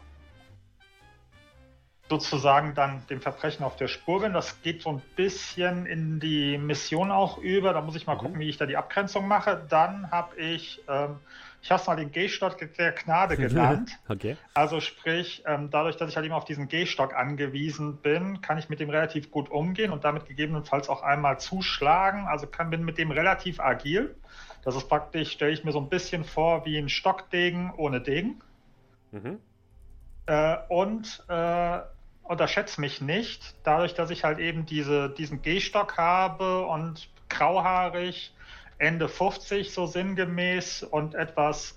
sozusagen dann dem Verbrechen auf der Spur bin. Das geht so ein bisschen in die Mission auch über. Da muss ich mal mhm. gucken, wie ich da die Abgrenzung mache. Dann habe ich ähm, Ich habe es mal den Gehstock der Gnade genannt. okay. Also sprich, ähm, dadurch, dass ich halt immer auf diesen Gehstock angewiesen bin, kann ich mit dem relativ gut umgehen und damit gegebenenfalls auch einmal zuschlagen. Also kann, bin mit dem relativ agil. Das ist praktisch, stelle ich mir so ein bisschen vor wie ein Stockdegen ohne Degen. Mhm. Äh, und äh, unterschätze mich nicht, dadurch, dass ich halt eben diese, diesen Gehstock habe und grauhaarig, Ende 50 so sinngemäß und etwas,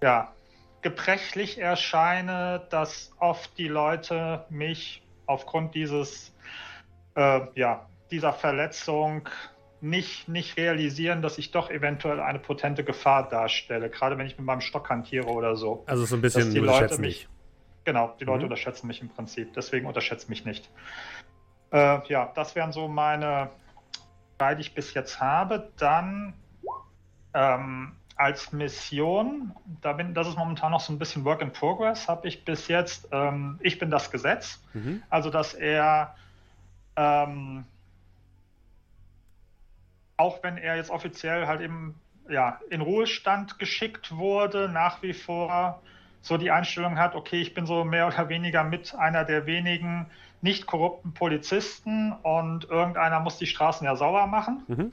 ja, gebrechlich erscheine, dass oft die Leute mich aufgrund dieses, äh, ja, dieser Verletzung nicht, nicht realisieren, dass ich doch eventuell eine potente Gefahr darstelle, gerade wenn ich mit meinem Stock hantiere oder so. Also so ein bisschen die Leute mich, Genau, die Leute mhm. unterschätzen mich im Prinzip. Deswegen unterschätzt mich nicht. Äh, ja, das wären so meine drei, die ich bis jetzt habe. Dann ähm, als Mission, da bin, das ist momentan noch so ein bisschen Work in Progress, habe ich bis jetzt, ähm, ich bin das Gesetz. Mhm. Also, dass er, ähm, auch wenn er jetzt offiziell halt eben ja, in Ruhestand geschickt wurde, nach wie vor so die Einstellung hat, okay, ich bin so mehr oder weniger mit einer der wenigen nicht korrupten Polizisten und irgendeiner muss die Straßen ja sauer machen. Mhm.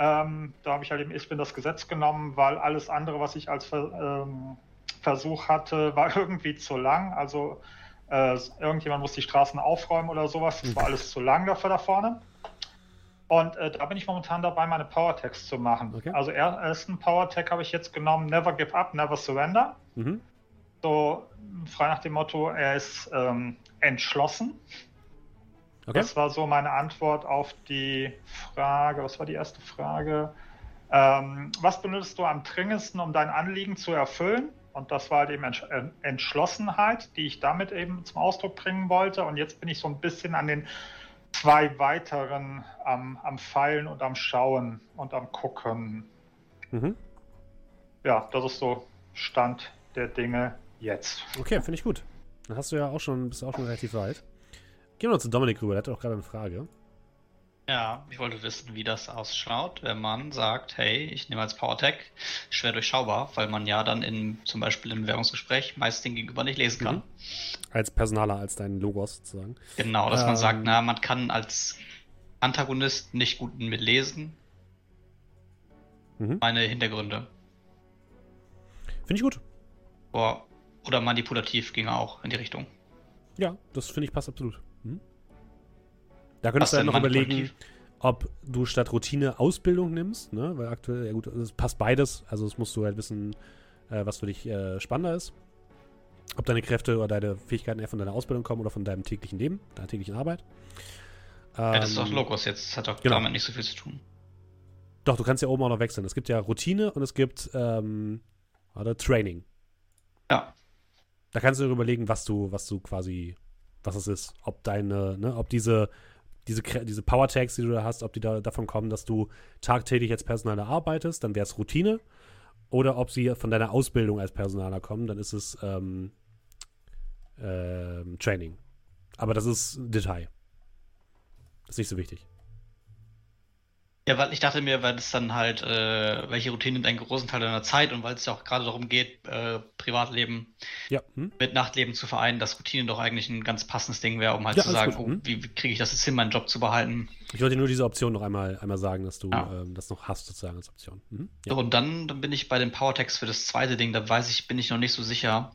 Ähm, da habe ich halt eben, ich bin das Gesetz genommen, weil alles andere, was ich als ähm, Versuch hatte, war irgendwie zu lang. Also äh, irgendjemand muss die Straßen aufräumen oder sowas. Das war mhm. alles zu lang dafür da vorne. Und äh, da bin ich momentan dabei, meine Power-Tags zu machen. Okay. Also ersten Power-Tag habe ich jetzt genommen, Never Give Up, Never Surrender. Mhm. So frei nach dem Motto, er ist ähm, entschlossen. Okay. Das war so meine Antwort auf die Frage, was war die erste Frage? Ähm, was benutzt du am dringendsten, um dein Anliegen zu erfüllen? Und das war halt eben äh, Entschlossenheit, die ich damit eben zum Ausdruck bringen wollte. Und jetzt bin ich so ein bisschen an den zwei weiteren am, am Feilen und am Schauen und am Gucken. Mhm. Ja, das ist so Stand der Dinge jetzt. Okay, finde ich gut. Dann hast du ja auch schon, bist auch schon relativ weit. Gehen wir mal zu Dominik rüber, der hat auch gerade eine Frage. Ja, ich wollte wissen, wie das ausschaut, wenn man sagt, hey, ich nehme als PowerTech schwer durchschaubar, weil man ja dann in zum Beispiel im Bewerbungsgespräch meist den Gegenüber nicht lesen kann. Mhm. Als Personaler, als dein Logos sozusagen. Genau, dass ähm, man sagt, na, man kann als Antagonist nicht gut mitlesen. Mhm. Meine Hintergründe. Finde ich gut. Boah, oder manipulativ ging er auch in die Richtung. Ja, das finde ich passt absolut. Hm? Da könntest du halt noch überlegen, ob du statt Routine Ausbildung nimmst, ne? Weil aktuell, ja gut, es passt beides. Also es musst du halt wissen, äh, was für dich äh, spannender ist. Ob deine Kräfte oder deine Fähigkeiten eher von deiner Ausbildung kommen oder von deinem täglichen Leben, deiner täglichen Arbeit. Ähm, ja, das ist doch ähm, Logos jetzt, das hat doch genau. damit nicht so viel zu tun. Doch, du kannst ja oben auch noch wechseln. Es gibt ja Routine und es gibt ähm, oder Training. Ja. Da kannst du dir überlegen, was du, was du quasi, was es ist. Ob deine, ne, ob diese, diese, diese Power Tags, die du da hast, ob die da, davon kommen, dass du tagtäglich als Personaler arbeitest, dann wäre es Routine. Oder ob sie von deiner Ausbildung als Personaler kommen, dann ist es ähm, ähm, Training. Aber das ist Detail. Das ist nicht so wichtig. Ja, weil ich dachte mir, weil es dann halt, äh, welche Routine nimmt einen großen Teil deiner Zeit und weil es ja auch gerade darum geht, äh, Privatleben ja. hm? mit Nachtleben zu vereinen, dass Routine doch eigentlich ein ganz passendes Ding wäre, um halt ja, zu sagen, oh, hm? wie, wie kriege ich das jetzt hin, meinen Job zu behalten. Ich wollte nur diese Option noch einmal, einmal sagen, dass du ja. ähm, das noch hast, sozusagen als Option. Mhm. So, und dann, dann bin ich bei den Powertext für das zweite Ding, da weiß ich, bin ich noch nicht so sicher.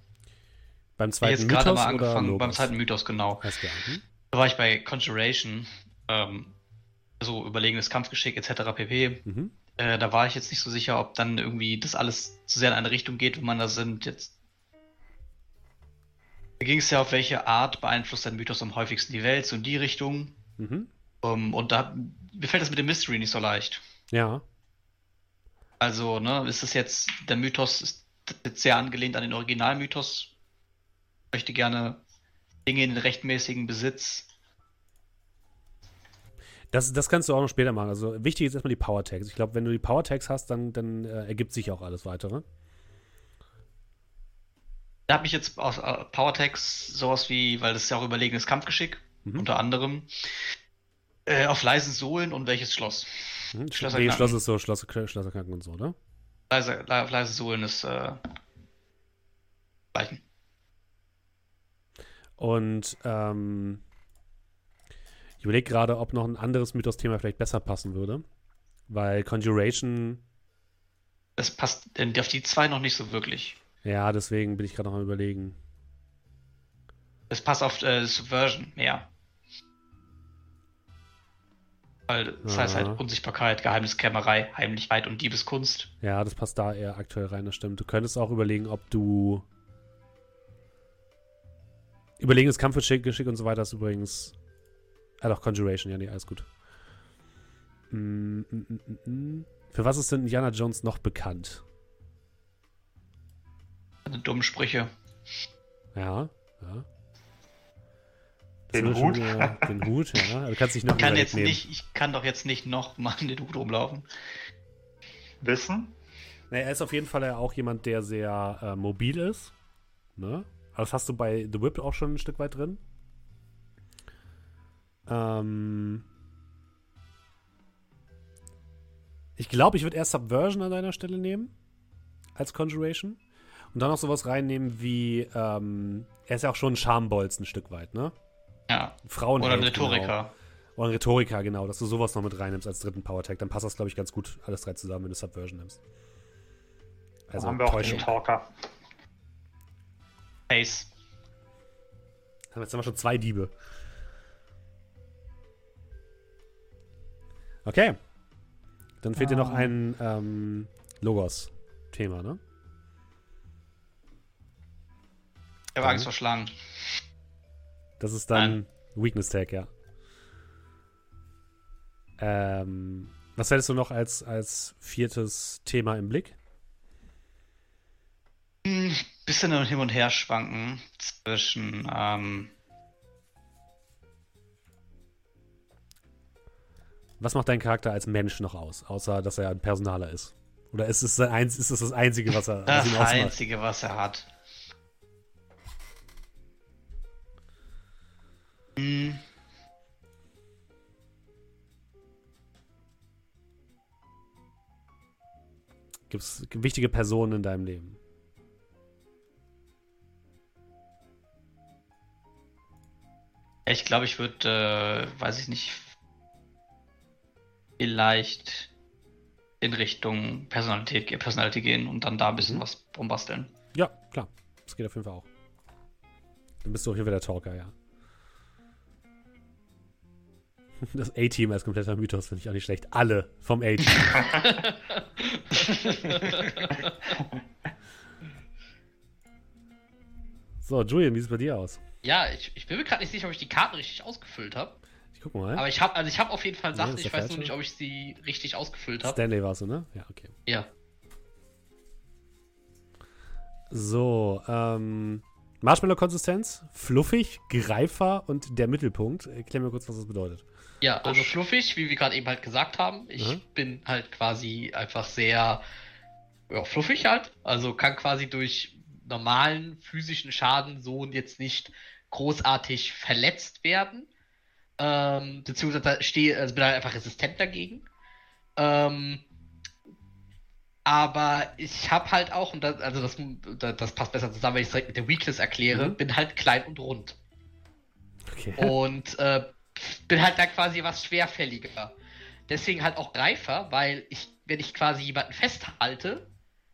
Beim zweiten Mythos? Jetzt gerade mal angefangen, beim zweiten Mythos, genau. Hm? Da war ich bei Conjuration. Ähm, so überlegenes Kampfgeschick etc. pp. Mhm. Äh, da war ich jetzt nicht so sicher, ob dann irgendwie das alles zu sehr in eine Richtung geht, wo man da sind. Jetzt da ging es ja auf welche Art beeinflusst ein Mythos am häufigsten die Welt, so in die Richtung. Mhm. Um, ähm, und da mir fällt das mit dem Mystery nicht so leicht. Ja. Also, ne, ist das jetzt, der Mythos ist jetzt sehr angelehnt an den Originalmythos. Ich möchte gerne Dinge in den rechtmäßigen Besitz das, das kannst du auch noch später machen. Also wichtig ist erstmal die Power Tags. Ich glaube, wenn du die Power Tags hast, dann, dann äh, ergibt sich auch alles weitere. Da habe ich jetzt aus äh, Power Tags sowas wie, weil das ist ja auch überlegenes Kampfgeschick, mhm. unter anderem, äh, auf leisen Sohlen und welches Schloss? Mhm. Schloss ist so Schloss, Schlosserknacken und so, oder? leise, leise Suhlen ist äh, Zeichen. Und ähm, ich überlege gerade, ob noch ein anderes Mythos-Thema vielleicht besser passen würde. Weil Conjuration. Das passt auf die zwei noch nicht so wirklich. Ja, deswegen bin ich gerade noch am überlegen. Es passt auf äh, Subversion mehr. Weil das heißt halt Unsichtbarkeit, Geheimniskrämerei, Heimlichkeit und Diebeskunst. Ja, das passt da eher aktuell rein, das stimmt. Du könntest auch überlegen, ob du. Überlegenes Kampfgeschick und so weiter ist übrigens. Ah, doch, Conjuration, ja, nee, alles gut. Mm, mm, mm, mm. Für was ist denn Indiana Jones noch bekannt? Seine dummen Sprüche. Ja, ja. Den Hut? Wieder, den Hut, ja. Du kannst dich noch ich kann jetzt nicht, Ich kann doch jetzt nicht noch mal den Hut rumlaufen. Wissen? Na, er ist auf jeden Fall ja auch jemand, der sehr äh, mobil ist. Ne? das hast du bei The Whip auch schon ein Stück weit drin. Ähm ich glaube, ich würde erst Subversion an deiner Stelle nehmen. Als Conjuration. Und dann noch sowas reinnehmen wie, ähm, er ist ja auch schon ein Schambolz ein Stück weit, ne? Ja. Frauen Oder ein Rhetoriker. Genau. Oder ein Rhetoriker, genau, dass du sowas noch mit reinnimmst als dritten Power-Tag. Dann passt das, glaube ich, ganz gut alles drei zusammen, wenn du Subversion nimmst. Also, haben wir auch den Talker. Ace. Jetzt haben wir schon zwei Diebe. Okay. Dann fehlt um. dir noch ah. ein ähm, Logos-Thema, ne? Der Wagen ist verschlagen. Das ist dann Nein. Weakness Tag, ja. Ähm, was hättest du noch als, als viertes Thema im Blick? Hm, bisschen hin und her schwanken zwischen ähm Was macht dein Charakter als Mensch noch aus, außer dass er ein Personaler ist? Oder ist es, ein, ist es das Einzige, was er Das was Einzige, was er hat. Hm. Gibt es wichtige Personen in deinem Leben? Ich glaube, ich würde, äh, weiß ich nicht, vielleicht in Richtung Personalität, Personalität gehen und dann da ein bisschen mhm. was rumbasteln. Ja, klar. Das geht auf jeden Fall auch. Dann bist du auch hier wieder Talker, ja. Das A-Team als kompletter Mythos finde ich auch nicht schlecht. Alle vom A-Team. so, Julian, wie sieht es bei dir aus? Ja, ich, ich bin mir gerade nicht sicher, ob ich die Karten richtig ausgefüllt habe. Guck mal. Aber ich habe also ich habe auf jeden Fall Sachen, nee, ich weiß nur nicht, ob ich sie richtig ausgefüllt habe. Stanley warst du, ne? Ja, okay. Ja. So, ähm, Marshmallow-Konsistenz, fluffig, greifer und der Mittelpunkt. Erklär mir kurz, was das bedeutet. Ja, also fluffig, wie wir gerade eben halt gesagt haben. Ich mhm. bin halt quasi einfach sehr ja, fluffig halt. Also kann quasi durch normalen physischen Schaden so jetzt nicht großartig verletzt werden. Ähm, beziehungsweise stehe, also bin halt einfach resistent dagegen. Ähm, aber ich habe halt auch, und das, also das, das passt besser zusammen, wenn ich es direkt mit der Weakness erkläre, mhm. bin halt klein und rund. Okay. Und äh, bin halt da quasi was schwerfälliger. Deswegen halt auch Greifer, weil ich, wenn ich quasi jemanden festhalte,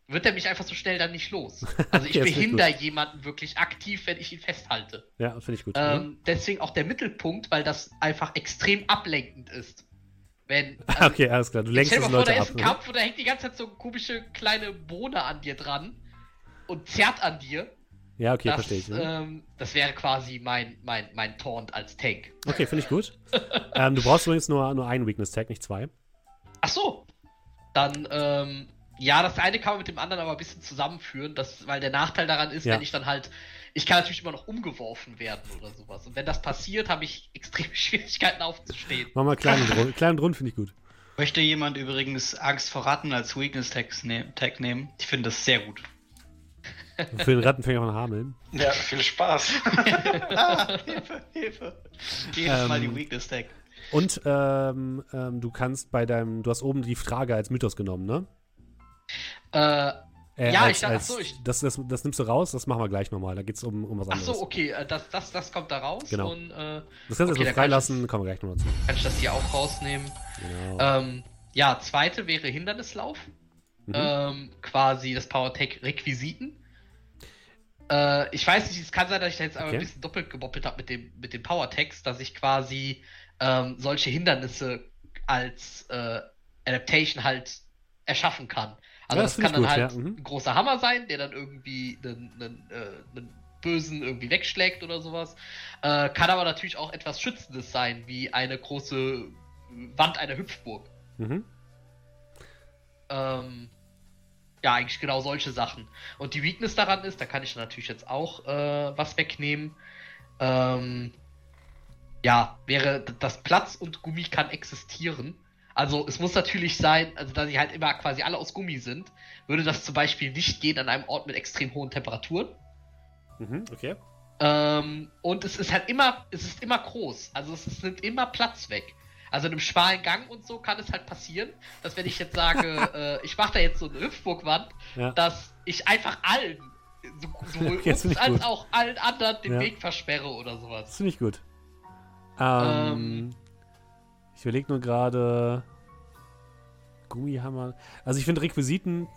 wird er mich einfach so schnell dann nicht los. Also ich behindere jemanden wirklich aktiv, wenn ich ihn festhalte. Ja, finde ich gut. Ähm, mhm. Deswegen auch der Mittelpunkt, weil das einfach extrem ablenkend ist. Wenn, also, okay, alles klar. Du lenkst das Leute vor, da ist ein Kampf und da hängt die ganze Zeit so eine komische kleine Bohne an dir dran und zerrt an dir. Ja, okay, verstehe ich. Ne? Ähm, das wäre quasi mein, mein, mein Taunt als Tank. Okay, finde ich gut. ähm, du brauchst übrigens nur, nur einen Weakness-Tag, nicht zwei. Ach so. Dann, ähm, ja, das eine kann man mit dem anderen aber ein bisschen zusammenführen, das, weil der Nachteil daran ist, ja. wenn ich dann halt, ich kann natürlich immer noch umgeworfen werden oder sowas. Und wenn das passiert, habe ich extreme Schwierigkeiten aufzustehen. Mach mal kleinen Rund, kleinen Rund finde ich gut. Möchte jemand übrigens Angst vor Ratten als Weakness-Tag ne nehmen? Ich finde das sehr gut. Für den Rattenfänger von Hameln. Ja, viel Spaß. ah, Hilfe, Hilfe. Jedes ähm, Mal die Weakness Tag. Und ähm, ähm, du kannst bei deinem, du hast oben die Frage als Mythos genommen, ne? Äh, Äh, Ja, als, ich dachte- als, ich- das, das, das nimmst du raus, das machen wir gleich nochmal. Da geht es um, um was ach anderes. so, okay, äh, das, das, das kommt da raus. Genau. Und äh, Das kannst du Okay, freilassen, kommen wir gleich noch dazu. kann ich das hier auch rausnehmen. Genau. Ähm, ja, zweite wäre Hindernislauf. Mhm. Ähm, quasi das PowerTech-Requisiten. Äh, ich weiß nicht, es kann sein, dass ich da jetzt aber Okay. ein bisschen doppelt geboppelt habe mit dem, mit den PowerTechs, dass ich quasi ähm, solche Hindernisse als äh, Adaptation halt erschaffen kann. Also Ja, das das, kann dann gut, halt ja, mhm. ein großer Hammer sein, der dann irgendwie einen, einen, äh, einen Bösen irgendwie wegschlägt oder sowas. Äh, kann aber natürlich auch etwas Schützendes sein, wie eine große Wand einer Hüpfburg. Mhm. Ähm, ja, eigentlich genau solche Sachen. Und die Weakness daran ist, da kann ich natürlich jetzt auch äh, was wegnehmen. Ähm, ja, wäre das Platz und Gummi kann existieren. Also es muss natürlich sein, also da sie halt immer quasi alle aus Gummi sind, würde das zum Beispiel nicht gehen an einem Ort mit extrem hohen Temperaturen. Mhm. Okay. Ähm, und es ist halt immer, es ist immer groß. Also es, es nimmt immer Platz weg. Also in einem schmalen Gang und so kann es halt passieren, dass wenn ich jetzt sage, äh, ich mache da jetzt so eine Hüpfburgwand, Ja. dass ich einfach allen, so, sowohl das uns als gut. auch allen anderen den Ja. Weg versperre oder Das sowas. finde ich gut. Ähm, Ähm. Ich überlege nur gerade. Gummihammer. Also ich finde Requisiten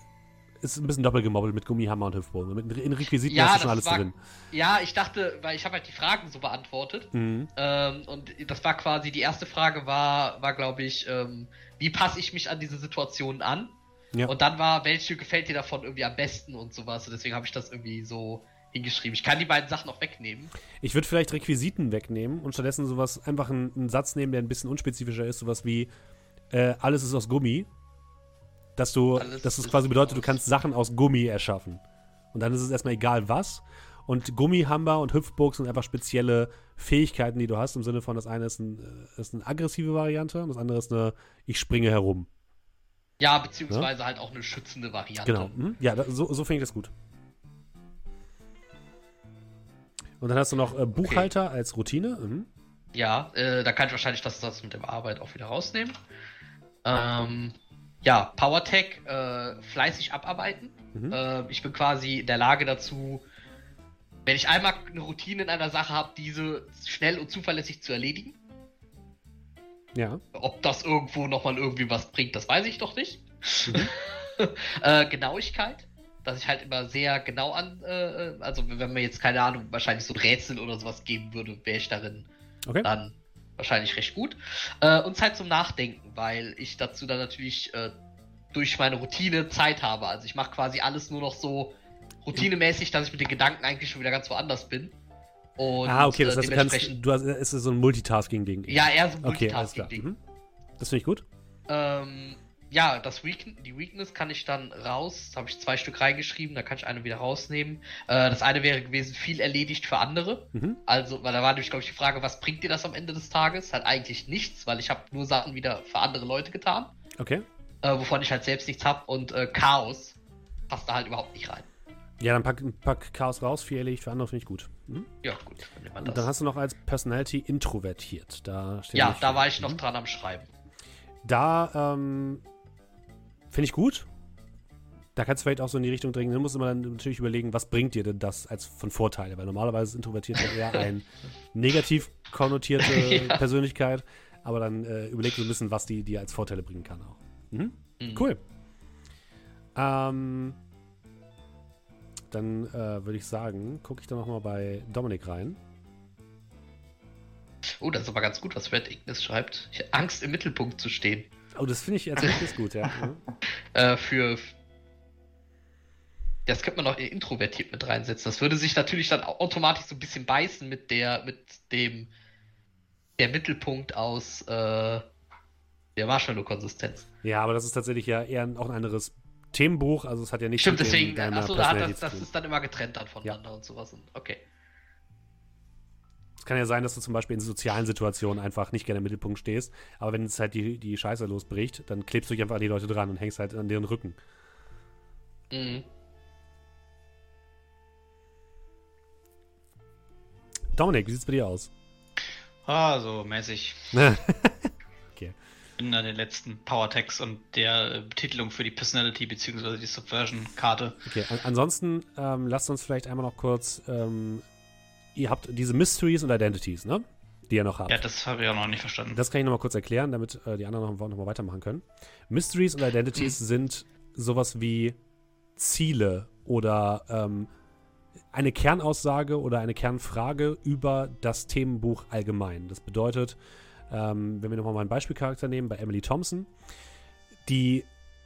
ist ein bisschen doppelt gemobbelt mit Gummihammer und Hüpfbogen. Mit, in Requisiten Ja, hast du schon alles war- drin. Ja, ich dachte, weil ich habe halt die Fragen so beantwortet. Mhm. Ähm, und das war quasi, die erste Frage war, war glaube ich, ähm, wie passe ich mich an diese Situationen an? Ja. Und dann war, welche gefällt dir davon irgendwie am besten und sowas. Und deswegen habe ich das irgendwie so hingeschrieben. Ich kann die beiden Sachen auch wegnehmen. Ich würde vielleicht Requisiten wegnehmen und stattdessen sowas, einfach einen, einen Satz nehmen, der ein bisschen unspezifischer ist, sowas wie äh, alles ist aus Gummi. Dass du, Alles dass es ist quasi bedeutet, du kannst Sachen aus Gummi erschaffen. Und dann ist es erstmal egal was. Und Gummihammer und Hüpfburg sind einfach spezielle Fähigkeiten, die du hast, im Sinne von, das eine ist, ein, äh, ist eine aggressive Variante und das andere ist eine, ich springe herum. Ja, beziehungsweise halt auch eine schützende Variante. Genau. Mhm. Ja, da, so, so finde ich das gut. Und dann hast du noch äh, Buchhalter als Routine. Mhm. Ja, äh, da kann ich wahrscheinlich das, das mit der Arbeit auch wieder rausnehmen. Ähm, ja, PowerTech, äh, fleißig abarbeiten. Mhm. Äh, ich bin quasi in der Lage dazu, wenn ich einmal eine Routine in einer Sache habe, diese schnell und zuverlässig zu erledigen. Ja. Ob das irgendwo nochmal irgendwie was bringt, das weiß ich doch nicht. Mhm. äh, Genauigkeit, dass ich halt immer sehr genau an, äh, also wenn mir jetzt keine Ahnung, wahrscheinlich so ein Rätsel oder sowas geben würde, wäre ich darin Okay. dann wahrscheinlich recht gut. Äh, und Zeit zum Nachdenken, weil ich dazu dann natürlich äh, durch meine Routine Zeit habe. Also ich mache quasi alles nur noch so routinemäßig, dass ich mit den Gedanken eigentlich schon wieder ganz woanders bin. Und, ah, okay, das äh, heißt, du kannst, dementsprechend- du hast, es ist so ein Multitasking-Ding. Ja, eher so okay, klar. Multitasking-Ding. Mhm. Das finde ich gut. Ähm, ja, das Weak die Weakness kann ich dann raus. Da habe ich zwei Stück reingeschrieben, da kann ich eine wieder rausnehmen. Äh, das eine wäre gewesen, viel erledigt für andere. Mhm. Also, weil da war nämlich, glaube ich, die Frage, was bringt dir das am Ende des Tages? Halt eigentlich nichts, weil ich habe nur Sachen wieder für andere Leute getan, Okay. äh, wovon ich halt selbst nichts habe. Und äh, Chaos passt da halt überhaupt nicht rein. Ja, dann pack, pack Chaos raus, viel erledigt für andere finde ich gut. Mhm. Ja, gut, dann dann hast du noch als Personality introvertiert. Da Ja, da war ich noch Mhm. dran am Schreiben. Da ähm, finde ich gut. Da kannst du vielleicht auch so in die Richtung dringen. Da musst du immer dann natürlich überlegen, was bringt dir denn das als von Vorteile? Weil normalerweise ist introvertiert eher ein negativ konnotierte Ja. Persönlichkeit. Aber dann äh, überleg so ein bisschen, was die dir als Vorteile bringen kann auch. Mhm. Mhm. Cool. Ähm, dann äh, würde ich sagen, gucke ich da nochmal bei Dominik rein. Oh, das ist aber ganz gut, was Red Ignis schreibt. Ich Angst, im Mittelpunkt zu stehen. Oh, das finde ich jetzt wirklich gut, ja. Mhm. äh, für. Das könnte man noch introvertiert mit reinsetzen. Das würde sich natürlich dann au- automatisch so ein bisschen beißen mit der, mit dem, der Mittelpunkt aus äh, der Marshmallow-Konsistenz. Ja, aber das ist tatsächlich ja eher ein- auch ein anderes Themenbuch. Also es hat ja nichts Stimmt, mit dem- deswegen, achso, da hat das, das ist dann immer getrennt dann voneinander und sowas. Und, okay. Es kann ja sein, dass du zum Beispiel in sozialen Situationen einfach nicht gerne im Mittelpunkt stehst, aber wenn es halt die, die Scheiße losbricht, dann klebst du dich einfach an die Leute dran und hängst halt an deren Rücken. Mhm. Dominik, wie sieht's bei dir aus? Ah, so mäßig. okay. in den letzten Power Tags und der äh, Betitelung für die Personality bzw. die Subversion-Karte. Okay, an ansonsten ähm, lasst uns vielleicht einmal noch kurz. Ähm, ihr habt diese Mysteries und Identities, ne? Die ihr noch habt. Ja, das habe ich auch noch nicht verstanden. Das kann ich nochmal kurz erklären, damit äh, die anderen noch, noch mal weitermachen können. Mysteries und Identities mhm. sind sowas wie Ziele oder ähm, eine Kernaussage oder eine Kernfrage über das Themenbuch allgemein. Das bedeutet, ähm, wenn wir nochmal mal einen Beispielcharakter nehmen, bei Emily Thompson, die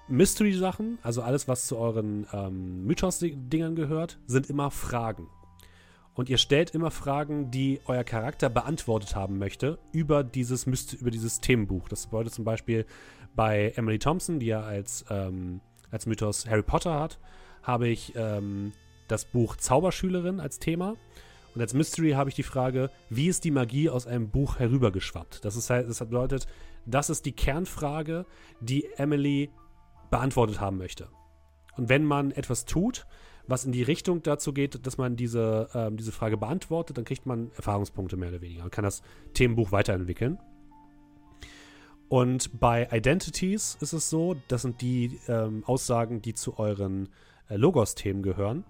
Mystery-Sachen, also alles, was zu euren ähm, Mythos-Dingern gehört, sind immer Fragen. Und ihr stellt immer Fragen, die euer Charakter beantwortet haben möchte über dieses, über dieses Themenbuch. Das bedeutet zum Beispiel bei Emily Thompson, die ja als, ähm, als Mythos Harry Potter hat, habe ich ähm, das Buch Zauberschülerin als Thema. Und als Mystery habe ich die Frage, wie ist die Magie aus einem Buch herübergeschwappt? Das, ist halt, das bedeutet, das ist die Kernfrage, die Emily beantwortet haben möchte. Und wenn man etwas tut, was in die Richtung dazu geht, dass man diese, ähm, diese Frage beantwortet, dann kriegt man Erfahrungspunkte mehr oder weniger und kann das Themenbuch weiterentwickeln. Und bei Identities ist es so, das sind die ähm, Aussagen, die zu euren äh, Logos-Themen gehören.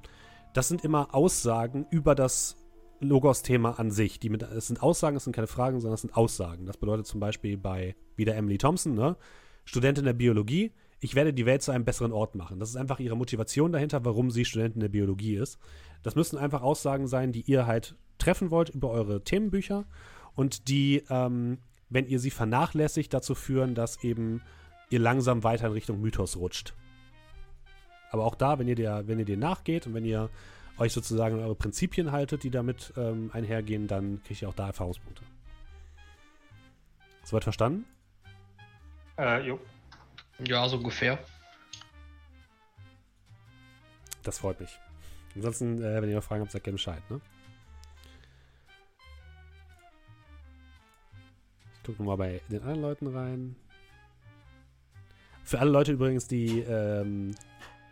Das sind immer Aussagen über das Logos-Thema an sich. Die mit, es sind Aussagen, es sind keine Fragen, sondern es sind Aussagen. Das bedeutet zum Beispiel bei wieder Emily Thompson, ne? Studentin der Biologie, ich werde die Welt zu einem besseren Ort machen. Das ist einfach ihre Motivation dahinter, warum sie Studentin der Biologie ist. Das müssen einfach Aussagen sein, die ihr halt treffen wollt über eure Themenbücher und die, ähm, wenn ihr sie vernachlässigt, dazu führen, dass eben ihr langsam weiter in Richtung Mythos rutscht. Aber auch da, wenn ihr, der, wenn ihr dir nachgeht und wenn ihr euch sozusagen an eure Prinzipien haltet, die damit ähm, einhergehen, dann kriegt ihr auch da Erfahrungspunkte. Soweit verstanden? Äh, jo. Ja, so ungefähr. Das freut mich. Ansonsten, äh, wenn ihr noch Fragen habt, sagt gerne Bescheid, ne? Ich gucke mal bei den anderen Leuten rein. Für alle Leute übrigens, die ähm,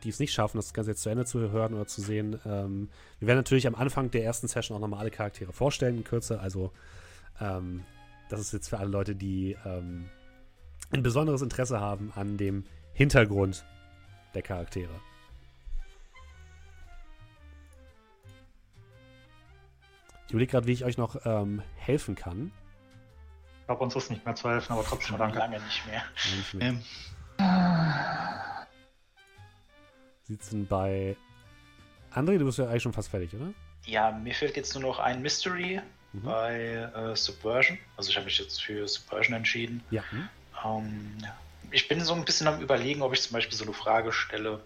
die es nicht schaffen, das Ganze jetzt zu Ende zu hören oder zu sehen. Ähm, wir werden natürlich am Anfang der ersten Session auch nochmal alle Charaktere vorstellen in Kürze. Also ähm, das ist jetzt für alle Leute, die ähm, ein besonderes Interesse haben an dem Hintergrund der Charaktere. Ich überlege gerade, wie ich euch noch ähm, helfen kann. Ich glaube, uns ist nicht mehr zu helfen, aber trotzdem Schon danke. Lange nicht mehr. Nicht mehr. Ähm denn bei André, du bist ja eigentlich schon fast fertig, oder? Ja, mir fehlt jetzt nur noch ein Mystery mhm. bei äh, Subversion. Also ich habe mich jetzt für Subversion entschieden. Ja. Ähm, ich bin so ein bisschen am überlegen, ob ich zum Beispiel so eine Frage stelle,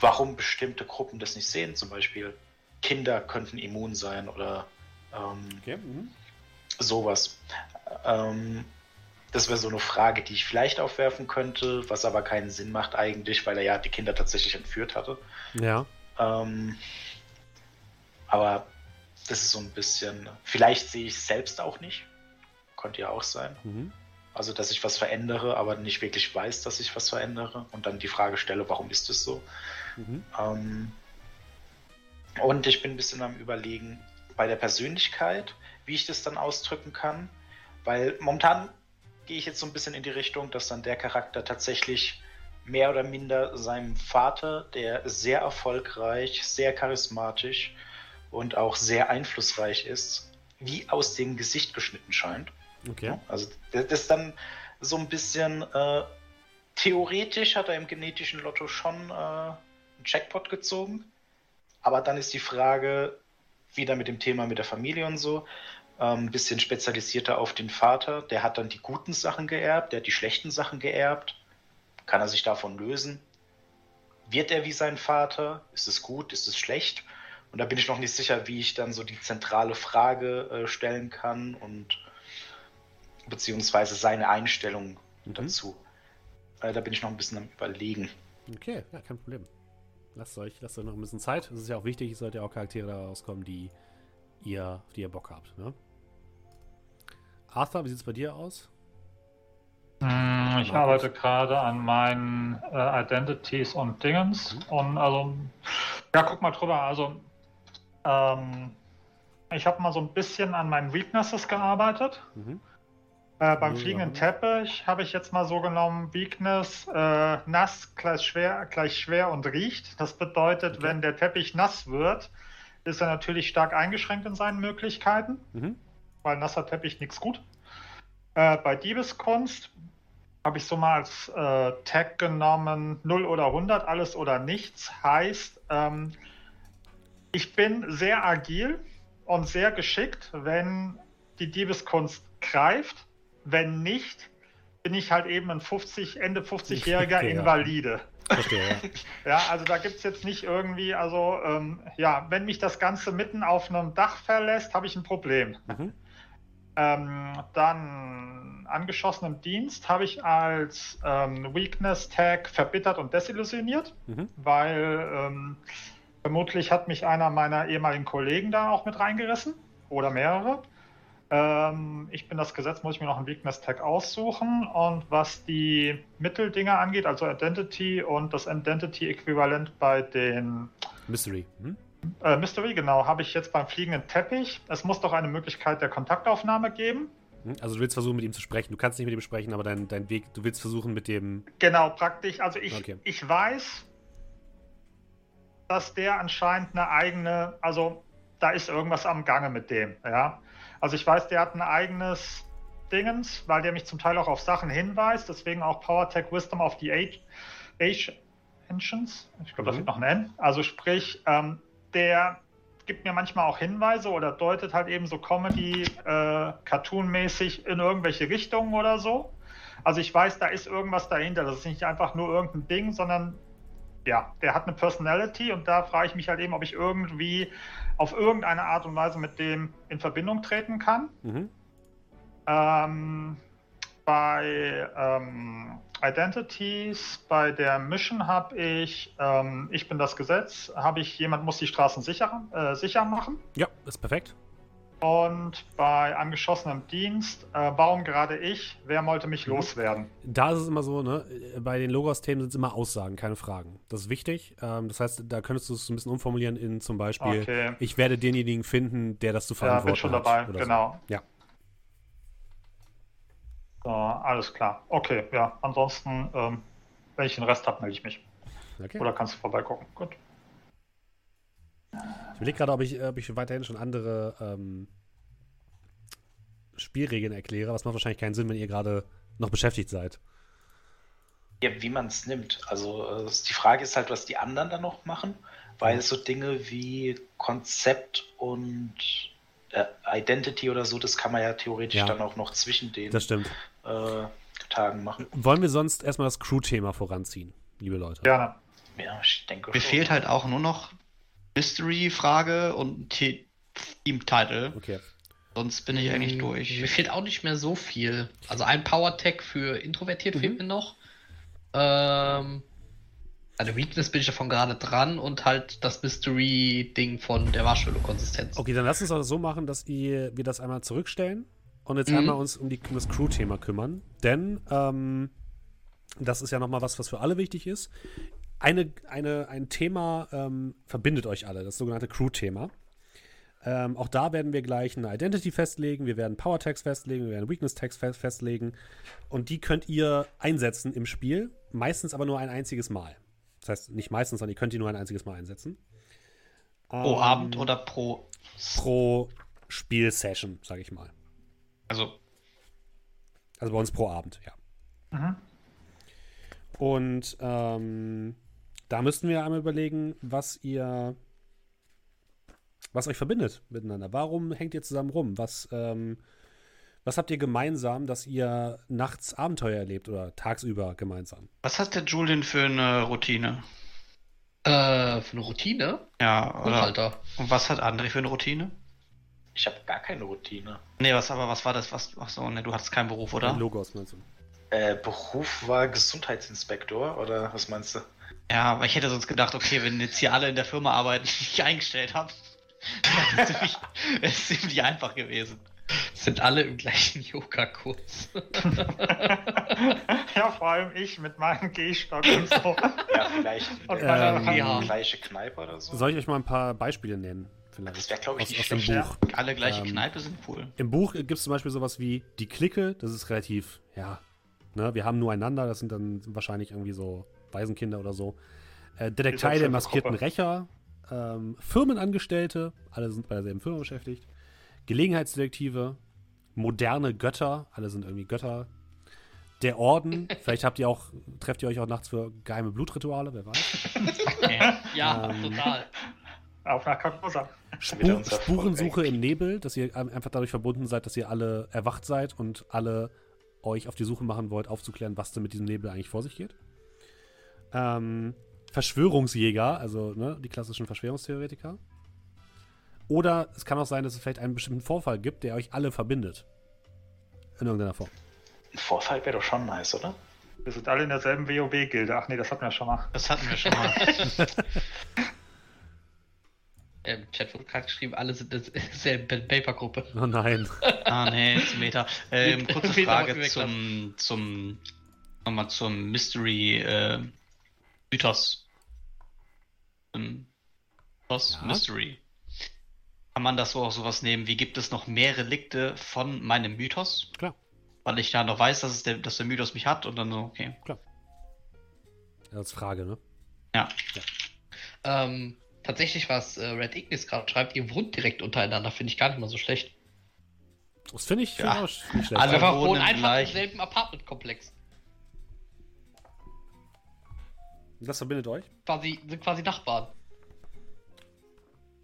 warum bestimmte Gruppen das nicht sehen. Zum Beispiel Kinder könnten immun sein oder ähm, okay. mhm. sowas. Ähm, das wäre so eine Frage, die ich vielleicht aufwerfen könnte, was aber keinen Sinn macht eigentlich, weil er ja die Kinder tatsächlich entführt hatte. Ja. Ähm, aber das ist so ein bisschen. Vielleicht sehe ich es selbst auch nicht. Könnte ja auch sein. Mhm. Also, dass ich was verändere, aber nicht wirklich weiß, dass ich was verändere und dann die Frage stelle, warum ist es so? Mhm. Ähm, und ich bin ein bisschen am Überlegen bei der Persönlichkeit, wie ich das dann ausdrücken kann. Weil momentan gehe ich jetzt so ein bisschen in die Richtung, dass dann der Charakter tatsächlich mehr oder minder seinem Vater, der sehr erfolgreich, sehr charismatisch und auch sehr einflussreich ist, wie aus dem Gesicht geschnitten scheint. Okay. Also das ist dann so ein bisschen äh, theoretisch hat er im genetischen Lotto schon äh, einen Jackpot gezogen. Aber dann ist die Frage, wieder mit dem Thema mit der Familie und so, ein ähm, bisschen spezialisierter auf den Vater. Der hat dann die guten Sachen geerbt, der hat die schlechten Sachen geerbt. Kann er sich davon lösen? Wird er wie sein Vater? Ist es gut? Ist es schlecht? Und da bin ich noch nicht sicher, wie ich dann so die zentrale Frage äh, stellen kann und beziehungsweise seine Einstellung mhm. dazu. Äh, da bin ich noch ein bisschen am Überlegen. Okay, ja, kein Problem. Lasst euch, lasst euch noch ein bisschen Zeit. Es ist ja auch wichtig, es sollte ja auch Charaktere daraus kommen, die ihr, auf die ihr Bock habt. Ne? Arthur, wie sieht es bei dir aus? Hm, ich arbeite gerade an meinen äh, Identities und Dingens. Mhm. Und also, ja, guck mal drüber. Also, ähm, ich habe mal so ein bisschen an meinen Weaknesses gearbeitet. Mhm. Äh, beim fliegenden Teppich habe ich jetzt mal so genommen, Weakness, äh, nass gleich schwer, gleich schwer und riecht. Das bedeutet, okay. wenn der Teppich nass wird, ist er natürlich stark eingeschränkt in seinen Möglichkeiten, mhm. weil nasser Teppich nichts gut. Äh, bei Diebeskunst habe ich so mal als äh, Tag genommen 0 oder 100, alles oder nichts. Heißt, ähm, ich bin sehr agil und sehr geschickt, wenn die Diebeskunst greift. Wenn nicht, bin ich halt eben ein 50, Ende 50-jähriger okay, Invalide. Verstehe, ja. ja, also da gibt es jetzt nicht irgendwie, also ähm, ja, wenn mich das Ganze mitten auf einem Dach verlässt, habe ich ein Problem. Mhm. Ähm, dann angeschossenem Dienst habe ich als ähm, Weakness Tag verbittert und desillusioniert, mhm. weil ähm, vermutlich hat mich einer meiner ehemaligen Kollegen da auch mit reingerissen oder mehrere. Ähm, ich bin das Gesetz, muss ich mir noch einen Weakness Tag aussuchen. Und was die Mitteldinger angeht, also Identity und das Identity-Äquivalent bei den Mystery. Hm? Äh, Mystery, genau, habe ich jetzt beim fliegenden Teppich. Es muss doch eine Möglichkeit der Kontaktaufnahme geben. Hm? Also du willst versuchen, mit ihm zu sprechen. Du kannst nicht mit ihm sprechen, aber dein, dein Weg, du willst versuchen mit dem. Genau, praktisch. Also ich, okay. ich weiß, dass der anscheinend eine eigene, also da ist irgendwas am Gange mit dem, ja. Also ich weiß, der hat ein eigenes Dingens, weil der mich zum Teil auch auf Sachen hinweist, deswegen auch PowerTech Wisdom of the Age, Age Ancients. Ich glaube, mhm. das wird noch ein N. Also sprich, ähm, der gibt mir manchmal auch Hinweise oder deutet halt eben so Comedy, äh, Cartoon-mäßig in irgendwelche Richtungen oder so. Also ich weiß, da ist irgendwas dahinter. Das ist nicht einfach nur irgendein Ding, sondern ja, der hat eine Personality und da frage ich mich halt eben, ob ich irgendwie auf irgendeine Art und Weise mit dem in Verbindung treten kann. Mhm. Ähm, bei ähm, Identities, bei der Mission habe ich, ähm, ich bin das Gesetz, habe ich, jemand muss die Straßen sicher, äh, sicher machen. Ja, ist perfekt. Und bei angeschossenem Dienst, äh, warum gerade ich? Wer wollte mich mhm. loswerden? Da ist es immer so, ne? Bei den Logos-Themen sind es immer Aussagen, keine Fragen. Das ist wichtig. Ähm, das heißt, da könntest du es ein bisschen umformulieren in zum Beispiel, okay. ich werde denjenigen finden, der das zu verantworten hat. Ja, bin schon dabei, genau. So. Ja. So, alles klar. Okay, ja. Ansonsten, ähm, wenn ich den Rest habe, melde ich mich. Okay. Oder kannst du vorbeigucken. Gut. Ich überlege gerade, ob ich, ob ich weiterhin schon andere ähm, Spielregeln erkläre, aber es macht wahrscheinlich keinen Sinn, wenn ihr gerade noch beschäftigt seid. Ja, wie man es nimmt. Also äh, die Frage ist halt, was die anderen dann noch machen, weil so Dinge wie Konzept und äh, Identity oder so, das kann man ja theoretisch ja, dann auch noch zwischen den äh, Tagen machen. Wollen wir sonst erstmal das Crew-Thema voranziehen, liebe Leute? Gerne. Ja, ich denke Mir schon. fehlt halt auch nur noch Mystery-Frage und Team-Title. Okay. Sonst bin ich eigentlich durch. Mir fehlt auch nicht mehr so viel. Also ein Power-Tag für introvertiert mhm. fehlt mir noch. Ähm, eine Weakness bin ich davon gerade dran und halt das Mystery-Ding von der Marshmallow-Konsistenz. Okay, dann lass uns das so machen, dass ihr, wir das einmal zurückstellen und jetzt mhm. einmal uns um, die, um das Crew-Thema kümmern. Denn ähm, das ist ja nochmal was, was für alle wichtig ist eine, eine, ein Thema ähm, verbindet euch alle, das sogenannte Crew-Thema. Ähm, auch da werden wir gleich eine Identity festlegen, wir werden Power-Tags festlegen, wir werden Weakness-Tags fe festlegen. Und die könnt ihr einsetzen im Spiel, meistens aber nur ein einziges Mal. Das heißt, nicht meistens, sondern ihr könnt die nur ein einziges Mal einsetzen. Pro ähm, Abend oder pro? Pro Spielsession, sage ich mal. Also. Also bei uns pro Abend, ja. Mhm. Und ähm, da müssten wir einmal überlegen, was ihr, was euch verbindet miteinander. Warum hängt ihr zusammen rum? Was, ähm, was habt ihr gemeinsam, dass ihr nachts Abenteuer erlebt oder tagsüber gemeinsam? Was hat der Julian für eine Routine? Äh, für eine Routine? Ja, oder? Alter. Und was hat André für eine Routine? Ich habe gar keine Routine. Nee, was aber was war das? Was, ach so, ne, du hattest keinen Beruf, oder? Logos meinst du? Äh, Beruf war Gesundheitsinspektor, oder was meinst du? Ja, aber ich hätte sonst gedacht, okay, wenn jetzt hier alle in der Firma arbeiten, die ich eingestellt habe, wäre ziemlich, es ziemlich einfach gewesen. Sind alle im gleichen Yoga-Kurs. ja, vor allem ich mit meinem Gehstock und so. Ja, vielleicht und ähm, ja. gleiche Kneipe oder so. Soll ich euch mal ein paar Beispiele nennen Vielleicht. Das wäre, glaube ich, aus, nicht aus dem Buch. Alle gleiche Ähm, Kneipe sind cool. Im Buch gibt es zum Beispiel sowas wie die Clique, das ist relativ, ja, ne, wir haben nur einander, das sind dann wahrscheinlich irgendwie so Waisenkinder oder so. Äh, Detektei der maskierten Gruppe. Rächer, ähm, Firmenangestellte, alle sind bei derselben Firma beschäftigt, Gelegenheitsdetektive, moderne Götter, alle sind irgendwie Götter. Der Orden, vielleicht habt ihr auch, trefft ihr euch auch nachts für geheime Blutrituale, wer weiß. Ja. Ja, Ähm, total. Auf nach. Schon wieder Spur, Spurensuche im Nebel, dass ihr ein- einfach dadurch verbunden seid, dass ihr alle erwacht seid und alle euch auf die Suche machen wollt, aufzuklären, was denn mit diesem Nebel eigentlich vor sich geht. Ähm, Verschwörungsjäger, also ne, die klassischen Verschwörungstheoretiker. Oder es kann auch sein, dass es vielleicht einen bestimmten Vorfall gibt, der euch alle verbindet. In irgendeiner Form. Ein Vorfall wäre doch schon nice, oder? Wir sind alle in derselben WoW-Gilde. Ach nee, das hatten wir schon mal. Das hatten wir schon mal. Im Chat wurde gerade geschrieben, alle sind derselben Paper-Gruppe. Oh nein. ah, nee, zum Meta. Ähm, Meta- kurze Frage zum, zum, nochmal zum Mystery, äh, Mythos. Mythos, Ja. Mystery. Kann man das so auch sowas nehmen, wie gibt es noch mehr Relikte von meinem Mythos? Klar. Weil ich da noch weiß, dass, es der, dass der Mythos mich hat und dann so, okay. Als Frage, ne? Ja. Ähm, tatsächlich, was äh, Red Ignis gerade schreibt, ihr wohnt direkt untereinander, finde ich gar nicht mal so schlecht. Das finde ich, find Ja. auch nicht schlecht. Alle- Einfach wohnen einfach im selben Apartmentkomplex. Das verbindet euch? Quasi, sind quasi Nachbarn.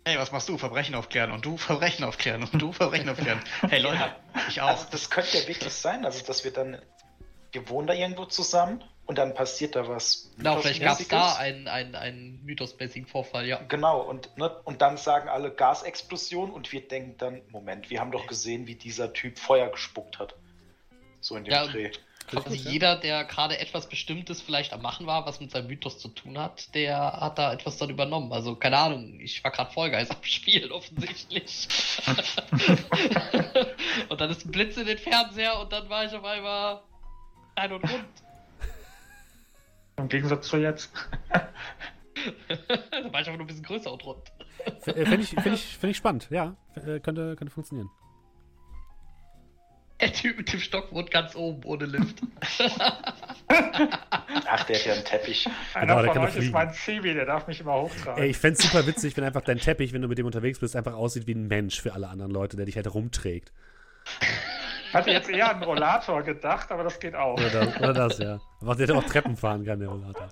Hey, was machst du? Verbrechen aufklären und du Verbrechen aufklären und du Verbrechen aufklären. Hey Leute, ich auch. Also das könnte ja wirklich sein, also dass wir dann, wir wohnen da irgendwo zusammen und dann passiert da was. Genau, vielleicht gab es da einen, einen, einen mythosmäßigen Vorfall, ja. Genau, und, ne, und dann sagen alle Gasexplosion und wir denken dann, Moment, wir haben doch gesehen, wie dieser Typ Feuer gespuckt hat. So in dem Ja, Dreh. Quasi jeder, der gerade etwas Bestimmtes vielleicht am Machen war, was mit seinem Mythos zu tun hat, der hat da etwas dann übernommen. Also, keine Ahnung, ich war gerade Vollgeist am Spielen, offensichtlich. und dann ist ein Blitz in den Fernseher und dann war ich auf einmal klein und rund. Im Gegensatz zu jetzt. dann war ich einfach nur ein bisschen größer und rund. Äh, Finde ich, find ich, find ich spannend, ja. Äh, Könnte, könnte funktionieren. Der Typ mit dem Stock wohnt ganz oben, ohne Lift. Ach, der hat ja einen Teppich. Einer der von kann euch fliegen. ist mein Zivi, der darf mich immer hochtragen. Ey, ich fände es super witzig, wenn einfach dein Teppich, wenn du mit dem unterwegs bist, einfach aussieht wie ein Mensch für alle anderen Leute, der dich halt rumträgt. Ich hatte jetzt eher an einen Rollator gedacht, aber das geht auch. Oder das, oder das ja. Einfach der auch Treppen fahren kann, der Rollator.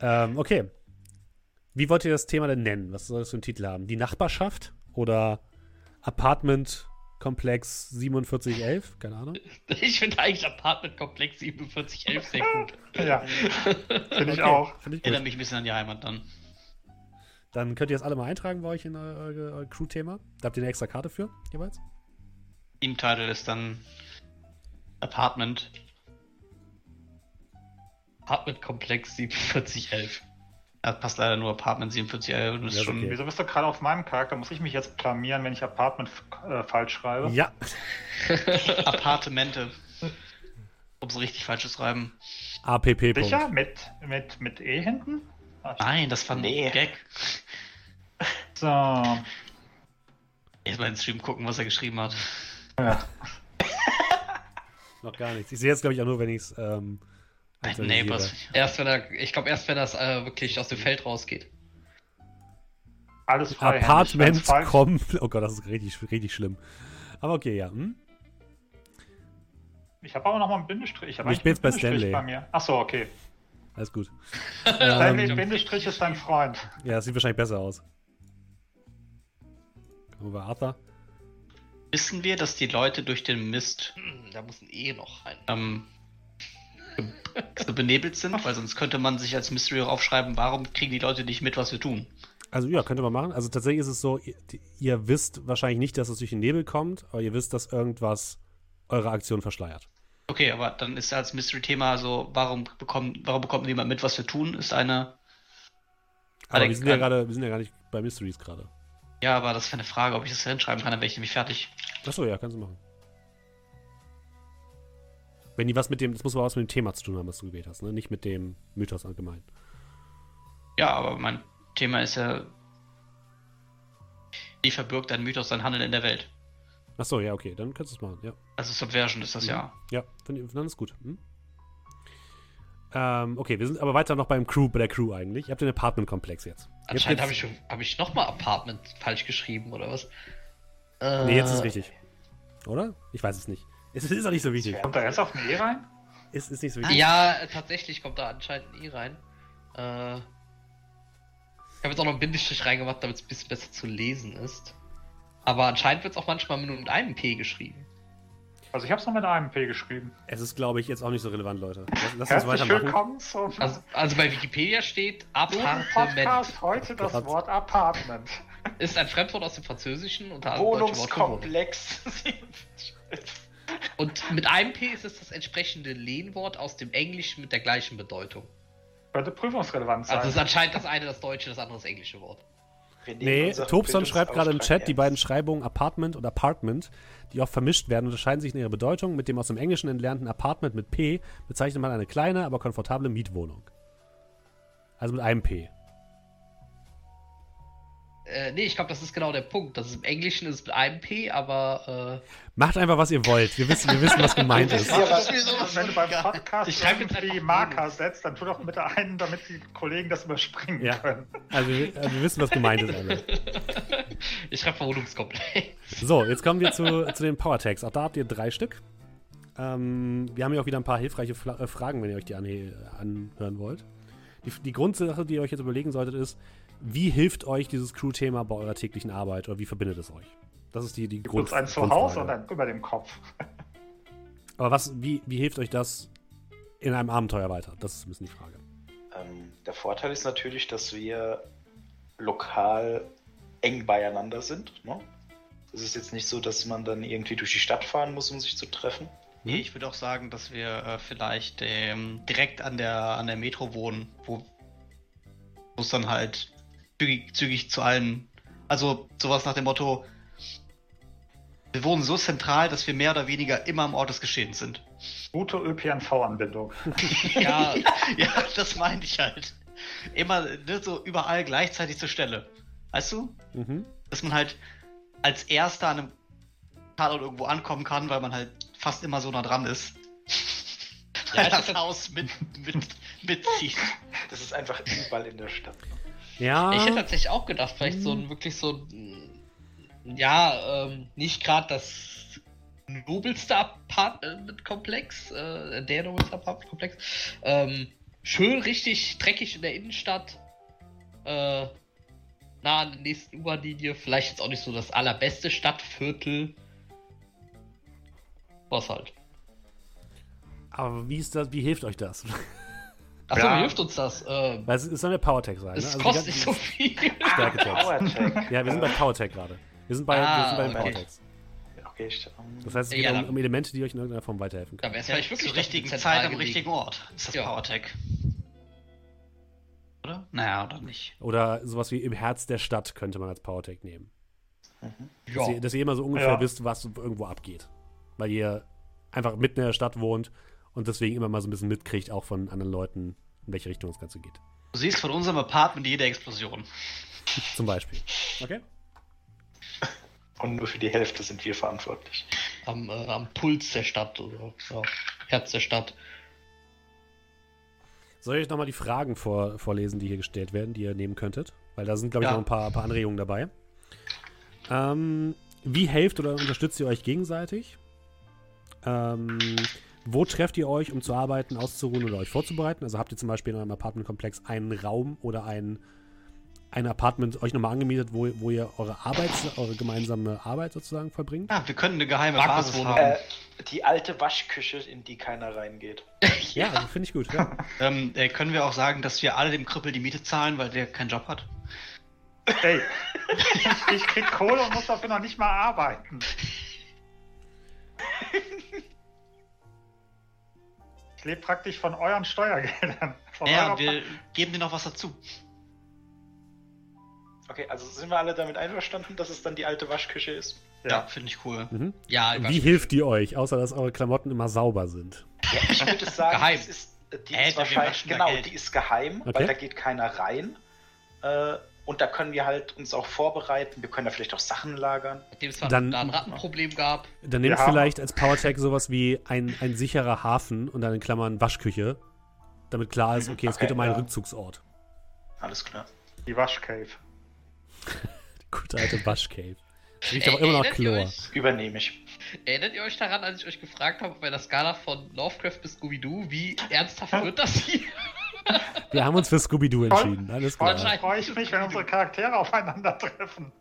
Ähm, okay. Wie wollt ihr das Thema denn nennen? Was soll das für einen Titel haben? Die Nachbarschaft? Oder Apartment Komplex 4711? Keine Ahnung. Ich finde eigentlich Apartmentkomplex 4711 sehr gut. Ja, finde ich Okay, auch. Finde ich Erinnere gut. mich ein bisschen an die Heimat dann. Dann könnt ihr das alle mal eintragen bei euch in euer, Crew-Thema. Da habt ihr eine extra Karte für, jeweils. Team Title ist dann Apartment. Apartmentkomplex 4711. Da passt leider nur Apartment 4711 und das Ja, ist ist schon. okay. Wieso bist du gerade auf meinem Charakter? Muss ich mich jetzt blamieren, wenn ich Apartment äh, falsch schreibe? Ja. Appartemente. Um es richtig falsch zu schreiben. APP. Sicher? Mit, mit, mit E hinten? Ah, Nein, das war Nee. ein Gag. So. Jetzt mal ins Stream gucken, was er geschrieben hat. Ja. Noch gar nichts. Ich sehe jetzt, glaube ich, auch nur, wenn ich es ähm, Bad aktualisiere. Neighbors. Erst wenn er, ich glaube erst wenn das äh, wirklich aus dem Feld rausgeht. Alles frei. Apartment kommt. Oh Gott, das ist richtig, richtig schlimm. Aber okay, ja. Hm? Ich habe aber noch mal einen Bindestrich. Ich, hab Ich bin jetzt bei Stanley. bei mir. Achso, okay. Alles gut. Stanley, ähm, Bindestrich ist dein Freund. ja, das sieht wahrscheinlich besser aus. Kommen wir bei Arthur. Wissen wir, dass die Leute durch den Mist Hm, da muss ein E noch rein. ähm, so benebelt sind? Weil sonst könnte man sich als Mystery auch aufschreiben, warum kriegen die Leute nicht mit, was wir tun? Also ja, könnte man machen. Also tatsächlich ist es so, ihr, ihr wisst wahrscheinlich nicht, dass es durch den Nebel kommt, aber ihr wisst, dass irgendwas eure Aktion verschleiert. Okay, aber dann ist als Mystery-Thema so, warum bekommt, warum bekommt niemand mit, was wir tun, ist eine. Aber wir sind ja gerade, wir sind ja gar nicht bei Mysteries gerade. Ja, aber das wäre eine Frage, ob ich das hinschreiben kann, dann wäre ich nämlich fertig. Achso, ja, kannst du machen. Wenn die was mit dem, das muss aber was mit dem Thema zu tun haben, was du gewählt hast, ne? Nicht mit dem Mythos allgemein. Ja, aber mein Thema ist ja Wie verbirgt ein Mythos sein Handeln in der Welt? Achso, ja, okay, dann kannst du es machen, ja. Also Subversion ist das Mhm. ja. Ja, find, dann ist gut. Hm? Ähm, okay, wir sind aber weiter noch beim Crew, bei der Crew eigentlich. Ihr habt den Apartment-Komplex jetzt. Anscheinend habe ich, hab ich nochmal Apartment falsch geschrieben, oder was? Äh, Nee, jetzt ist richtig. Oder? Ich weiß es nicht. Es ist auch nicht so wichtig. Kommt da jetzt auf ein E rein? Es ist nicht so wichtig. Ja, tatsächlich kommt da anscheinend ein E rein. Äh, ich habe jetzt auch noch einen Bindestrich reingemacht, damit es ein bisschen besser zu lesen ist. Aber anscheinend wird es auch manchmal nur mit einem P geschrieben. Also ich habe es noch mit einem P geschrieben. Es ist, glaube ich, jetzt auch nicht so relevant, Leute. Lass, lass uns weitermachen. willkommen zum Also, also bei Wikipedia steht. Podcast. Heute das. Wort Apartment. Ist ein Fremdwort aus dem Französischen unter anderem. Wohnungskomplex. Und mit einem P ist es das entsprechende Lehnwort aus dem Englischen mit der gleichen Bedeutung. Könnte prüfungsrelevant sein. Also es ist anscheinend das eine das deutsche, das andere das englische Wort. Nehmen Nee, Tobson schreibt gerade im Chat, die beiden Schreibungen Apartment und Apartment, die oft vermischt werden, unterscheiden sich in ihrer Bedeutung. Mit dem aus dem Englischen entlernten Apartment mit P bezeichnet man eine kleine, aber komfortable Mietwohnung. Also mit einem P. Äh, nee, ich glaube, das ist genau der Punkt. Das ist im Englischen ist es mit einem P, aber äh, Macht einfach, was ihr wollt. Wir wissen, wir wissen was gemeint ist. Ja, was- Wenn du beim Podcast Ich schreibe jetzt irgendwie Marker setzt, dann tu doch bitte einen, damit die Kollegen das überspringen Ja. können. Also, wir, also wir wissen, was gemeint ist. Alle. ich schreibe Verwohnungskomplex. So, jetzt kommen wir zu, zu den Power Tags. Auch da habt ihr drei Stück. Ähm, wir haben ja auch wieder ein paar hilfreiche Fla äh, Fragen, wenn ihr euch die anhören wollt. Die, die Grundsache, die ihr euch jetzt überlegen solltet, ist, wie hilft euch dieses Crew-Thema bei eurer täglichen Arbeit oder wie verbindet es euch? Das ist die, die Gibt Grund es ein Zuhause und ein über dem Kopf. Aber was, wie, wie hilft euch das in einem Abenteuer weiter? Das ist ein bisschen die Frage. Ähm, der Vorteil ist natürlich, dass wir lokal eng beieinander sind. Ne? Es ist jetzt nicht so, dass man dann irgendwie durch die Stadt fahren muss, um sich zu treffen. Nee, ich würde auch sagen, dass wir äh, vielleicht ähm, direkt an der, an der Metro wohnen, wo wo es dann halt zügig, zügig zu allen. Also sowas nach dem Motto, wir wohnen so zentral, dass wir mehr oder weniger immer am Ort des Geschehens sind. Gute ÖPNV-Anbindung. Ja, ja, das meinte ich halt. Immer ne, so überall gleichzeitig zur Stelle. Weißt du? Mhm. Dass man halt als Erster an einem Tatort irgendwo ankommen kann, weil man halt fast immer so nah dran ist. Ja, das ist- Haus mit, mit, mitzieht. Das ist einfach überall in der Stadt. Ja. ich hätte tatsächlich auch gedacht, vielleicht so ein wirklich so ein, ja, ähm, nicht gerade das nobelste Apartmentkomplex, äh, der nobelste Apartmentkomplex, ähm, schön richtig dreckig in der Innenstadt, äh, nah an der nächsten U-Bahn-Linie, vielleicht jetzt auch nicht so das allerbeste Stadtviertel, was halt. aber wie ist das, wie hilft euch das? Achso, Ja. wie hilft uns das? Ähm, Weil es, soll eine Power Tag sein. Ne? es Also kostet nicht so viel. Stärke-Tags. Power-Tag. Ja, wir sind bei Power Tag gerade. Wir sind bei, wir Ah, sind bei den okay. Tags. Okay, ähm, Das heißt, es geht Ja, um, um Elemente, die euch in irgendeiner Form weiterhelfen Da können. wäre es Ja, vielleicht wirklich zur richtigen Zeit am richtigen Ort. Ist das Ja. PowerTech. Oder? Naja, oder nicht. Oder sowas wie im Herz der Stadt könnte man als Power Tag nehmen. Dass, Ja. ihr, dass ihr immer so ungefähr Ja. wisst, was irgendwo abgeht. Weil ihr einfach mitten in der Stadt wohnt und deswegen immer mal so ein bisschen mitkriegt, auch von anderen Leuten, in welche Richtung das Ganze geht. Du siehst von unserem Apartment jede Explosion. Zum Beispiel. Okay? und nur für die Hälfte sind wir verantwortlich. am, äh, am Puls der Stadt oder ja, Herz der Stadt. Soll ich euch nochmal die Fragen vor, vorlesen, die hier gestellt werden, die ihr nehmen könntet? Weil da sind, glaube ich, Ja. noch ein paar, paar Anregungen dabei. Ähm, wie helft oder unterstützt ihr euch gegenseitig? Ähm, wo trefft ihr euch, um zu arbeiten, auszuruhen oder euch vorzubereiten? Also habt ihr zum Beispiel in eurem Apartmentkomplex einen Raum oder ein, ein Apartment euch nochmal angemietet, wo, wo ihr eure Arbeit, eure gemeinsame Arbeit sozusagen vollbringt? Ah, wir können eine geheime Markus Basis haben. Äh, die alte Waschküche, in die keiner reingeht. Ja, also finde ich gut. Ja. Ähm, äh, können wir auch sagen, dass wir alle dem Krüppel die Miete zahlen, weil der keinen Job hat? Ey, ich krieg Kohle und muss dafür noch nicht mal arbeiten. Ich lebe praktisch von euren Steuergeldern. Von Ja, wir geben dir noch was dazu. Okay, also sind wir alle damit einverstanden, dass es dann die alte Waschküche ist? Ja, Ja. finde ich cool. Mhm. Ja, Wie hilft die euch, außer dass eure Klamotten immer sauber sind? Ja, ich würde sagen, Geheim. ist, äh, die Äh, ist wahrscheinlich, genau, die ist geheim, Okay. weil da geht keiner rein. Äh, und da können wir halt uns auch vorbereiten. Wir können da vielleicht auch Sachen lagern. Nachdem es dann, da ein Rattenproblem gab. Dann nehmt vielleicht als Powertech sowas wie ein, ein sicherer Hafen und dann in Klammern Waschküche, damit klar ist, okay, es geht um einen ja. Rückzugsort. Alles klar. Die Waschcave. Die gute alte Waschcave. Riecht aber immer noch Chlor. Euch, Übernehme ich. Erinnert ihr euch daran, als ich euch gefragt habe, bei der Skala von Lovecraft bis Scooby-Doo, wie ernsthaft wird das hier? Wir haben uns für Scooby-Doo entschieden. Alles klar. freue ich mich, wenn unsere Charaktere aufeinandertreffen.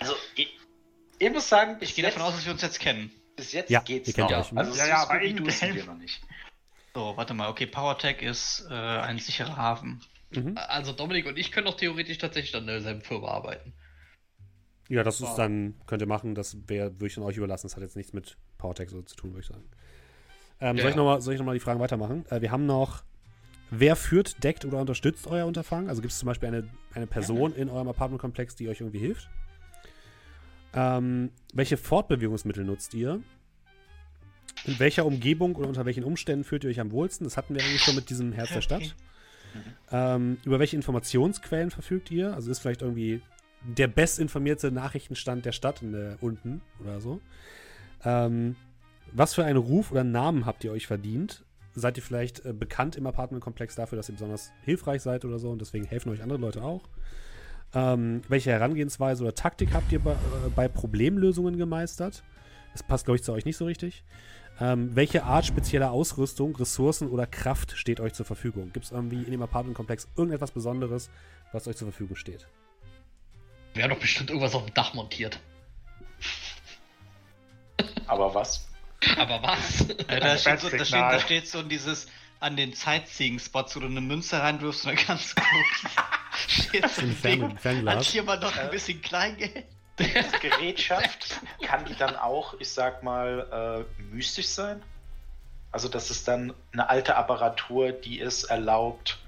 Also, ich, ich muss sagen, ich gehe davon aus, dass wir uns jetzt kennen. Bis jetzt ja, geht's noch. Euch, also, ja, ja, aber in sind wir noch nicht. So, warte mal. Okay, PowerTech ist äh, ein sicherer Hafen. Mhm. Also Dominik und ich können doch theoretisch tatsächlich an derselben Firma arbeiten. Ja, das ist dann, könnt ihr machen, das wäre, würde ich dann euch überlassen. Das hat jetzt nichts mit PowerTech so zu tun, würde ich sagen. Ähm, ja, soll, ich noch mal, soll ich nochmal die Fragen weitermachen? Äh, wir haben noch Wer führt, deckt oder unterstützt euer Unterfangen? Also gibt es zum Beispiel eine, eine Person in eurem Apartmentkomplex, die euch irgendwie hilft? Ähm, welche Fortbewegungsmittel nutzt ihr? In welcher Umgebung oder unter welchen Umständen fühlt ihr euch am wohlsten? Das hatten wir eigentlich schon mit diesem Herz der Stadt. Ähm, über welche Informationsquellen verfügt ihr? Also ist vielleicht irgendwie der bestinformierte Nachrichtenstand der Stadt der, unten oder so. Ähm, was für einen Ruf oder Namen habt ihr euch verdient? Seid ihr vielleicht äh, bekannt im Apartmentkomplex dafür, dass ihr besonders hilfreich seid oder so und deswegen helfen euch andere Leute auch. Ähm, welche Herangehensweise oder Taktik habt ihr bei, äh, bei Problemlösungen gemeistert? Das passt, glaube ich, zu euch nicht so richtig. Ähm, welche Art spezieller Ausrüstung, Ressourcen oder Kraft steht euch zur Verfügung? Gibt es irgendwie in dem Apartmentkomplex irgendetwas Besonderes, was euch zur Verfügung steht? Wir haben doch bestimmt irgendwas auf dem Dach montiert. Aber was? Aber was? Ja, da, steht so, da, steht, da steht so dieses an den Sightseeing-Spots, wo du eine Münze reinwirfst und dann kannst du steht so ein Ding, Fernglas. hat hier mal noch ein bisschen Kleingeld. Die Gerätschaft kann die dann auch, ich sag mal, äh, mystisch sein? Also, das ist dann eine alte Apparatur, die es erlaubt,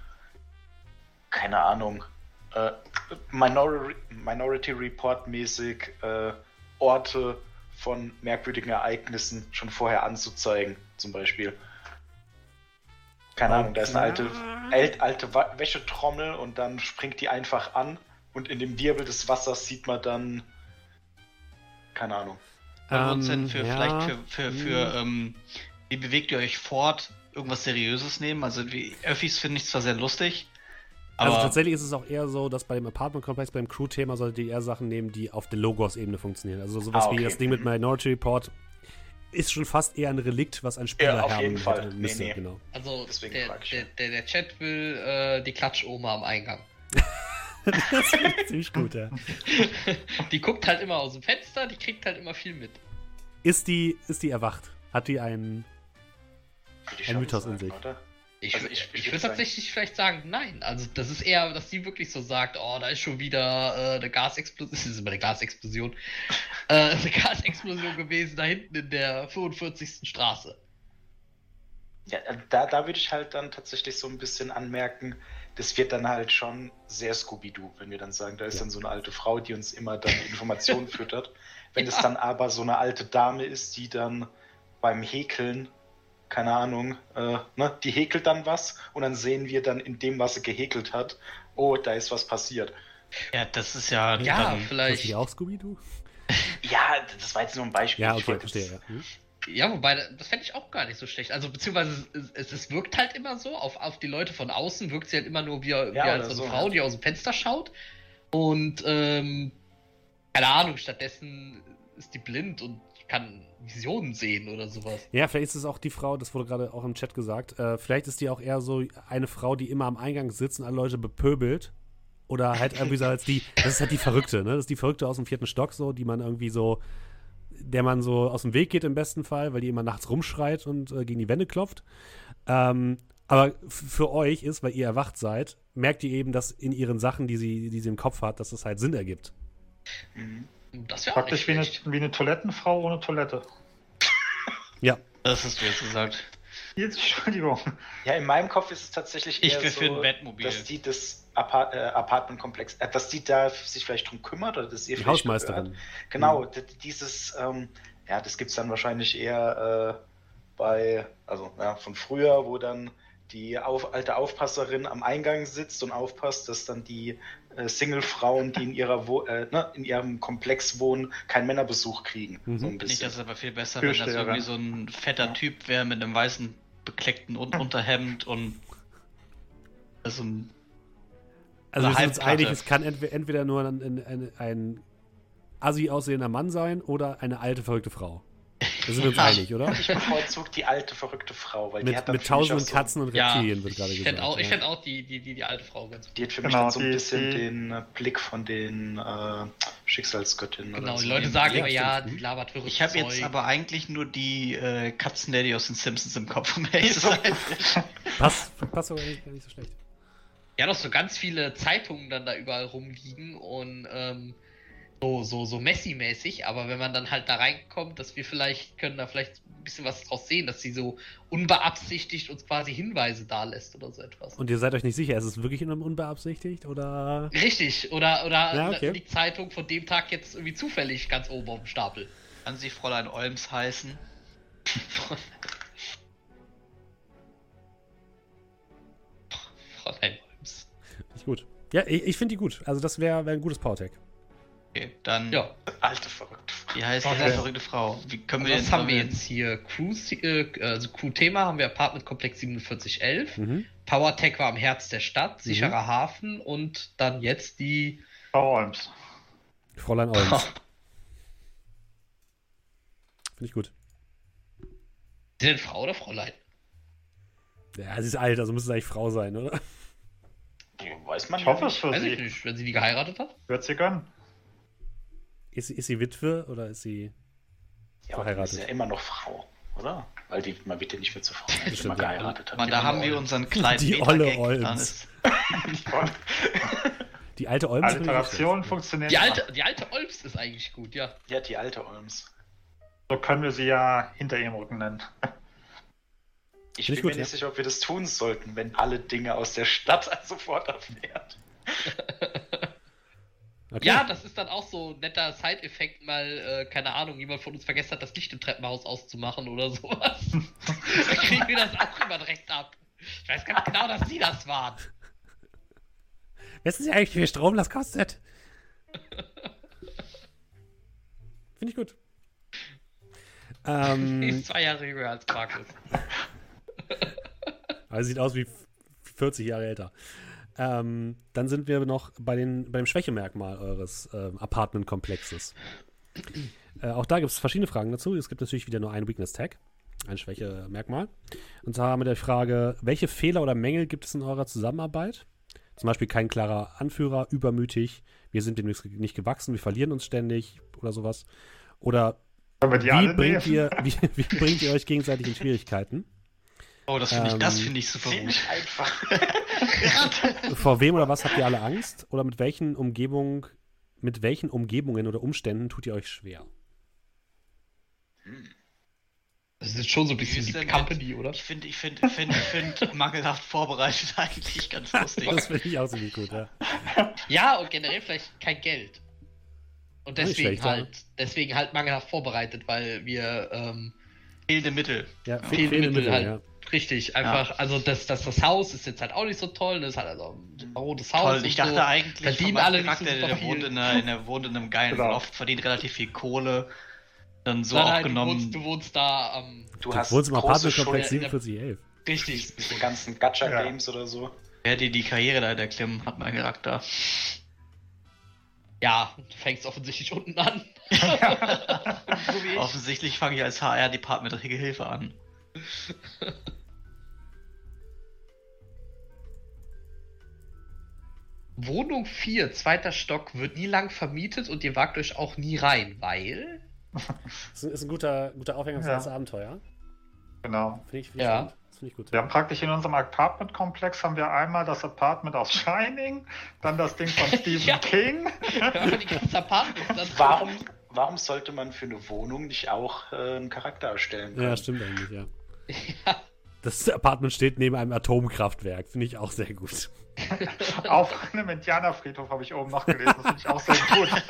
keine Ahnung, äh, Minor Minority Report mäßig äh, Orte von merkwürdigen Ereignissen schon vorher anzuzeigen, zum Beispiel. Keine okay. Ahnung, da ist eine alte, alte Wäschetrommel und dann springt die einfach an und in dem Wirbel des Wassers sieht man dann. Keine Ahnung. Wollen wir uns für, ja. vielleicht für, für, für hm. ähm, wie bewegt ihr euch fort, irgendwas Seriöses nehmen? Also, wie Öffis finde ich zwar sehr lustig, also tatsächlich ist es auch eher so, dass bei dem Apartment-Komplex, beim Crew-Thema solltet ihr eher Sachen nehmen, die auf der Logos-Ebene funktionieren. Also sowas ah, okay. wie das Ding mit Minority Report ist schon fast eher ein Relikt, was ein Spieler ja, auf jeden Fall. Müsste, nee, nee. Genau. Also Deswegen der, der, der, der, Chat will äh, die Klatschoma am Eingang. das ist ziemlich gut, ja. Die guckt halt immer aus dem Fenster, die kriegt halt immer viel mit. Ist die, ist die erwacht? Hat die einen, einen Mythos in sich? Oder? Ich, also, ich, ich, würde tatsächlich vielleicht sagen, nein. Also das ist eher, dass sie wirklich so sagt, oh, da ist schon wieder äh, eine Gasexplosion, das ist immer eine Gasexplosion, äh, eine Gasexplosion gewesen da hinten in der 45. Straße. Ja, da, da würde ich halt dann tatsächlich so ein bisschen anmerken, das wird dann halt schon sehr Scooby-Doo, wenn wir dann sagen, da ist ja. dann so eine alte Frau, die uns immer dann Informationen füttert. Wenn es dann aber so eine alte Dame ist, die dann beim Häkeln keine Ahnung, äh, ne, die häkelt dann was und dann sehen wir dann in dem, was sie gehäkelt hat, oh, da ist was passiert. Ja, das ist ja. Ja, vielleicht. Ist auch Scooby-Doo? ja, das war jetzt nur ein Beispiel. Ja, okay, verstehe. Ja. Hm? Ja, wobei, das fände ich auch gar nicht so schlecht. Also, beziehungsweise, es, es, wirkt halt immer so, auf, auf die Leute von außen wirkt sie halt immer nur wie, ja, wie als so eine Frau, die aus dem Fenster schaut. Und, ähm, keine Ahnung, stattdessen ist die blind und kann Visionen sehen oder sowas. Ja, vielleicht ist es auch die Frau, das wurde gerade auch im Chat gesagt, äh, vielleicht ist die auch eher so eine Frau, die immer am Eingang sitzt und alle Leute bepöbelt. Oder halt irgendwie so als die, das ist halt die Verrückte, ne? Das ist die Verrückte aus dem vierten Stock so, die man irgendwie so, der man so aus dem Weg geht im besten Fall, weil die immer nachts rumschreit und äh, gegen die Wände klopft. Ähm, aber für euch ist, weil ihr erwacht seid, merkt ihr eben, dass in ihren Sachen, die sie, die sie im Kopf hat, dass es halt Sinn ergibt. Mhm. Das wäre Praktisch wie eine, wie eine Toilettenfrau ohne Toilette. Ja. Das hast du jetzt gesagt. Jetzt, Entschuldigung. Ja, in meinem Kopf ist es tatsächlich eher ich so, ein Bettmobil. dass die das Apart äh, Apartmentkomplex, äh, dass die da sich vielleicht drum kümmert oder dass ihr die Hausmeisterin. Gehört. Genau, mhm. dieses, ähm, ja, das gibt es dann wahrscheinlich eher äh, bei, also ja, von früher, wo dann die auf, alte Aufpasserin am Eingang sitzt und aufpasst, dass dann die Single-Frauen, die in, ihrer Wo äh, ne, in ihrem Komplex wohnen, keinen Männerbesuch kriegen. Mhm. So ein Finde ich das aber viel besser, wenn das irgendwie so ein fetter Typ wäre mit einem weißen bekleckten Un Unterhemd und so ein Also wir sind uns einig, es kann entweder, entweder nur ein, ein, ein, ein assi aussehender Mann sein oder eine alte, verrückte Frau. Da sind wir uns Ja. einig, oder? Ich bevorzuge die alte, verrückte Frau, weil die Mit, hat dann mit mich tausenden so, Katzen und Ja, Reptilien wird ich gerade gesagt. fände auch, ich ja. fänd auch die, die, die, die alte Frau ganz gut. Die hat für mich Genau, dann so ein die- bisschen die- den äh, Blick von den äh, Schicksalsgöttinnen. Genau, oder die so. Leute Ja, sagen ja, immer, ja, die labert verrücktes Ich habe jetzt aber eigentlich nur die äh, Katzenlady aus den Simpsons im Kopf, um ehrlich zu sein. Passt, passt aber nicht, nicht so schlecht. Ja, doch so ganz viele Zeitungen dann da überall rumliegen und ähm, so, so, so Messi-mäßig, aber wenn man dann halt da reinkommt, dass wir vielleicht, können da vielleicht ein bisschen was draus sehen, dass sie so unbeabsichtigt uns quasi Hinweise da lässt oder so etwas. Und ihr seid euch nicht sicher, ist es wirklich unbeabsichtigt oder. Richtig, oder, oder Ja, okay. die Zeitung von dem Tag jetzt irgendwie zufällig ganz oben auf dem Stapel. Kann sie Fräulein Olms heißen? Fräulein Holmes. Nicht gut. Ja, ich, ich finde die gut. Also das wäre wär ein gutes Powertech. Okay, dann Ja, Alte, verrückte Frau. die heißt Okay. verrückte Frau. Wie können wir was denn haben wir jetzt hier? Crew, äh, also Crew-Thema haben wir Apartment Komplex 4711. Mhm. PowerTech war am Herz der Stadt, sicherer Hafen und dann jetzt die. Frau Olms. Fräulein Olms. Finde ich gut. Ist sie denn Frau oder Fräulein? Ja, sie ist alt, also müsste es eigentlich Frau sein, oder? Die weiß man Ich hoffe es nicht. für Weiß ich sie. nicht, wenn sie die geheiratet hat. Wird sie gönnen. Ist, sie- ist sie Witwe oder ist sie. Ja, verheiratet. ist ja immer noch Frau, oder? Weil die, man wird ja nicht mehr zur Frau, wenn mal ja. geheiratet hat. Man, da olle haben wir unseren kleinen Die olle Olms. Die alte Olms. schlecht. funktioniert. Die alte, die alte Olms ist eigentlich gut, ja. Ja, die alte Olms. So können wir sie ja hinter ihrem Rücken nennen. Ich ich bin gut, mir nicht ja. sicher, ob wir das tun sollten, wenn alle Dinge aus der Stadt sofort erfährt. Okay. Ja, das ist dann auch so ein netter Side-Effekt, mal, äh, keine Ahnung, jemand von uns vergessen hat, das Licht im Treppenhaus auszumachen oder sowas. dann kriegen wir das auch immer direkt ab. Ich weiß ganz genau, dass sie das waren. Wissen Sie eigentlich, wie viel Strom das kostet? Finde ich gut. Ähm, ist zwei Jahre jünger als Markus. also sieht aus wie 40 Jahre älter. Ähm, dann sind wir noch bei, den, bei dem Schwächemerkmal eures ähm, Apartment-Komplexes. Äh, auch da gibt es verschiedene Fragen dazu. Es gibt natürlich wieder nur ein Weakness-Tag, ein Schwächemerkmal. Und zwar mit der Frage, welche Fehler oder Mängel gibt es in eurer Zusammenarbeit? Zum Beispiel kein klarer Anführer, übermütig, wir sind dem nicht- gewachsen, wir verlieren uns ständig oder sowas. Oder wie bringt, ihr, wie, wie bringt ihr euch gegenseitig in Schwierigkeiten? Oh, das finde ich, das Ähm, finde ich super gut. Ziemlich einfach. Vor wem oder was habt ihr alle Angst? Oder mit welchen Umgebungen, mit welchen Umgebungen oder Umständen tut ihr euch schwer? Das ist schon so ein bisschen Wie die Company, oder? Ich finde, ich finde, ich finde, ich finde mangelhaft vorbereitet eigentlich ganz lustig. Das finde ich auch ziemlich gut, ja. Ja, und generell vielleicht kein Geld. Und deswegen schlecht, ja. halt, deswegen halt mangelhaft vorbereitet, weil wir ähm, Fehlende Mittel. Ja, Fehlende fehlende Mittel Mittel, halt. ja. Richtig einfach, also das, das, das Haus ist jetzt halt auch nicht so toll, das ist halt also ein rotes Haus. Toll, und ich dachte so. eigentlich, Verdienen alle nicht Charakter, so der, wohnt in einer, der wohnt in einem geilen Genau. Loft, verdient relativ viel Kohle. Dann so Nein, nein, du, genommen. wohnst, du wohnst da am. Du Du hast wohnst im Apartmentkomplex Schulden, 4711. Richtig. diese ganzen Gacha-Games oder so. Wer dir die Karriere da erklimmen, hat mein Charakter. Ja, du fängst offensichtlich unten an. so. Offensichtlich fange ich als HR-Department Hilfe an. Wohnung 4, zweiter Stock, wird nie lang vermietet und ihr wagt euch auch nie rein, weil. Das ist ein guter, guter Aufhänger für Ja. das Abenteuer. Genau. Finde ich, find Ja. spannend. Das finde ich gut. Wir haben praktisch in unserem Apartment-Komplex haben wir einmal das Apartment aus Shining, dann das Ding von Stephen Ja. King. Warum, warum sollte man für eine Wohnung nicht auch äh, einen Charakter erstellen können? Ja, stimmt eigentlich, ja. Ja. Das Apartment steht neben einem Atomkraftwerk. Finde ich auch sehr gut. Auf einem Indianerfriedhof habe ich oben noch gelesen. Das finde ich auch sehr gut.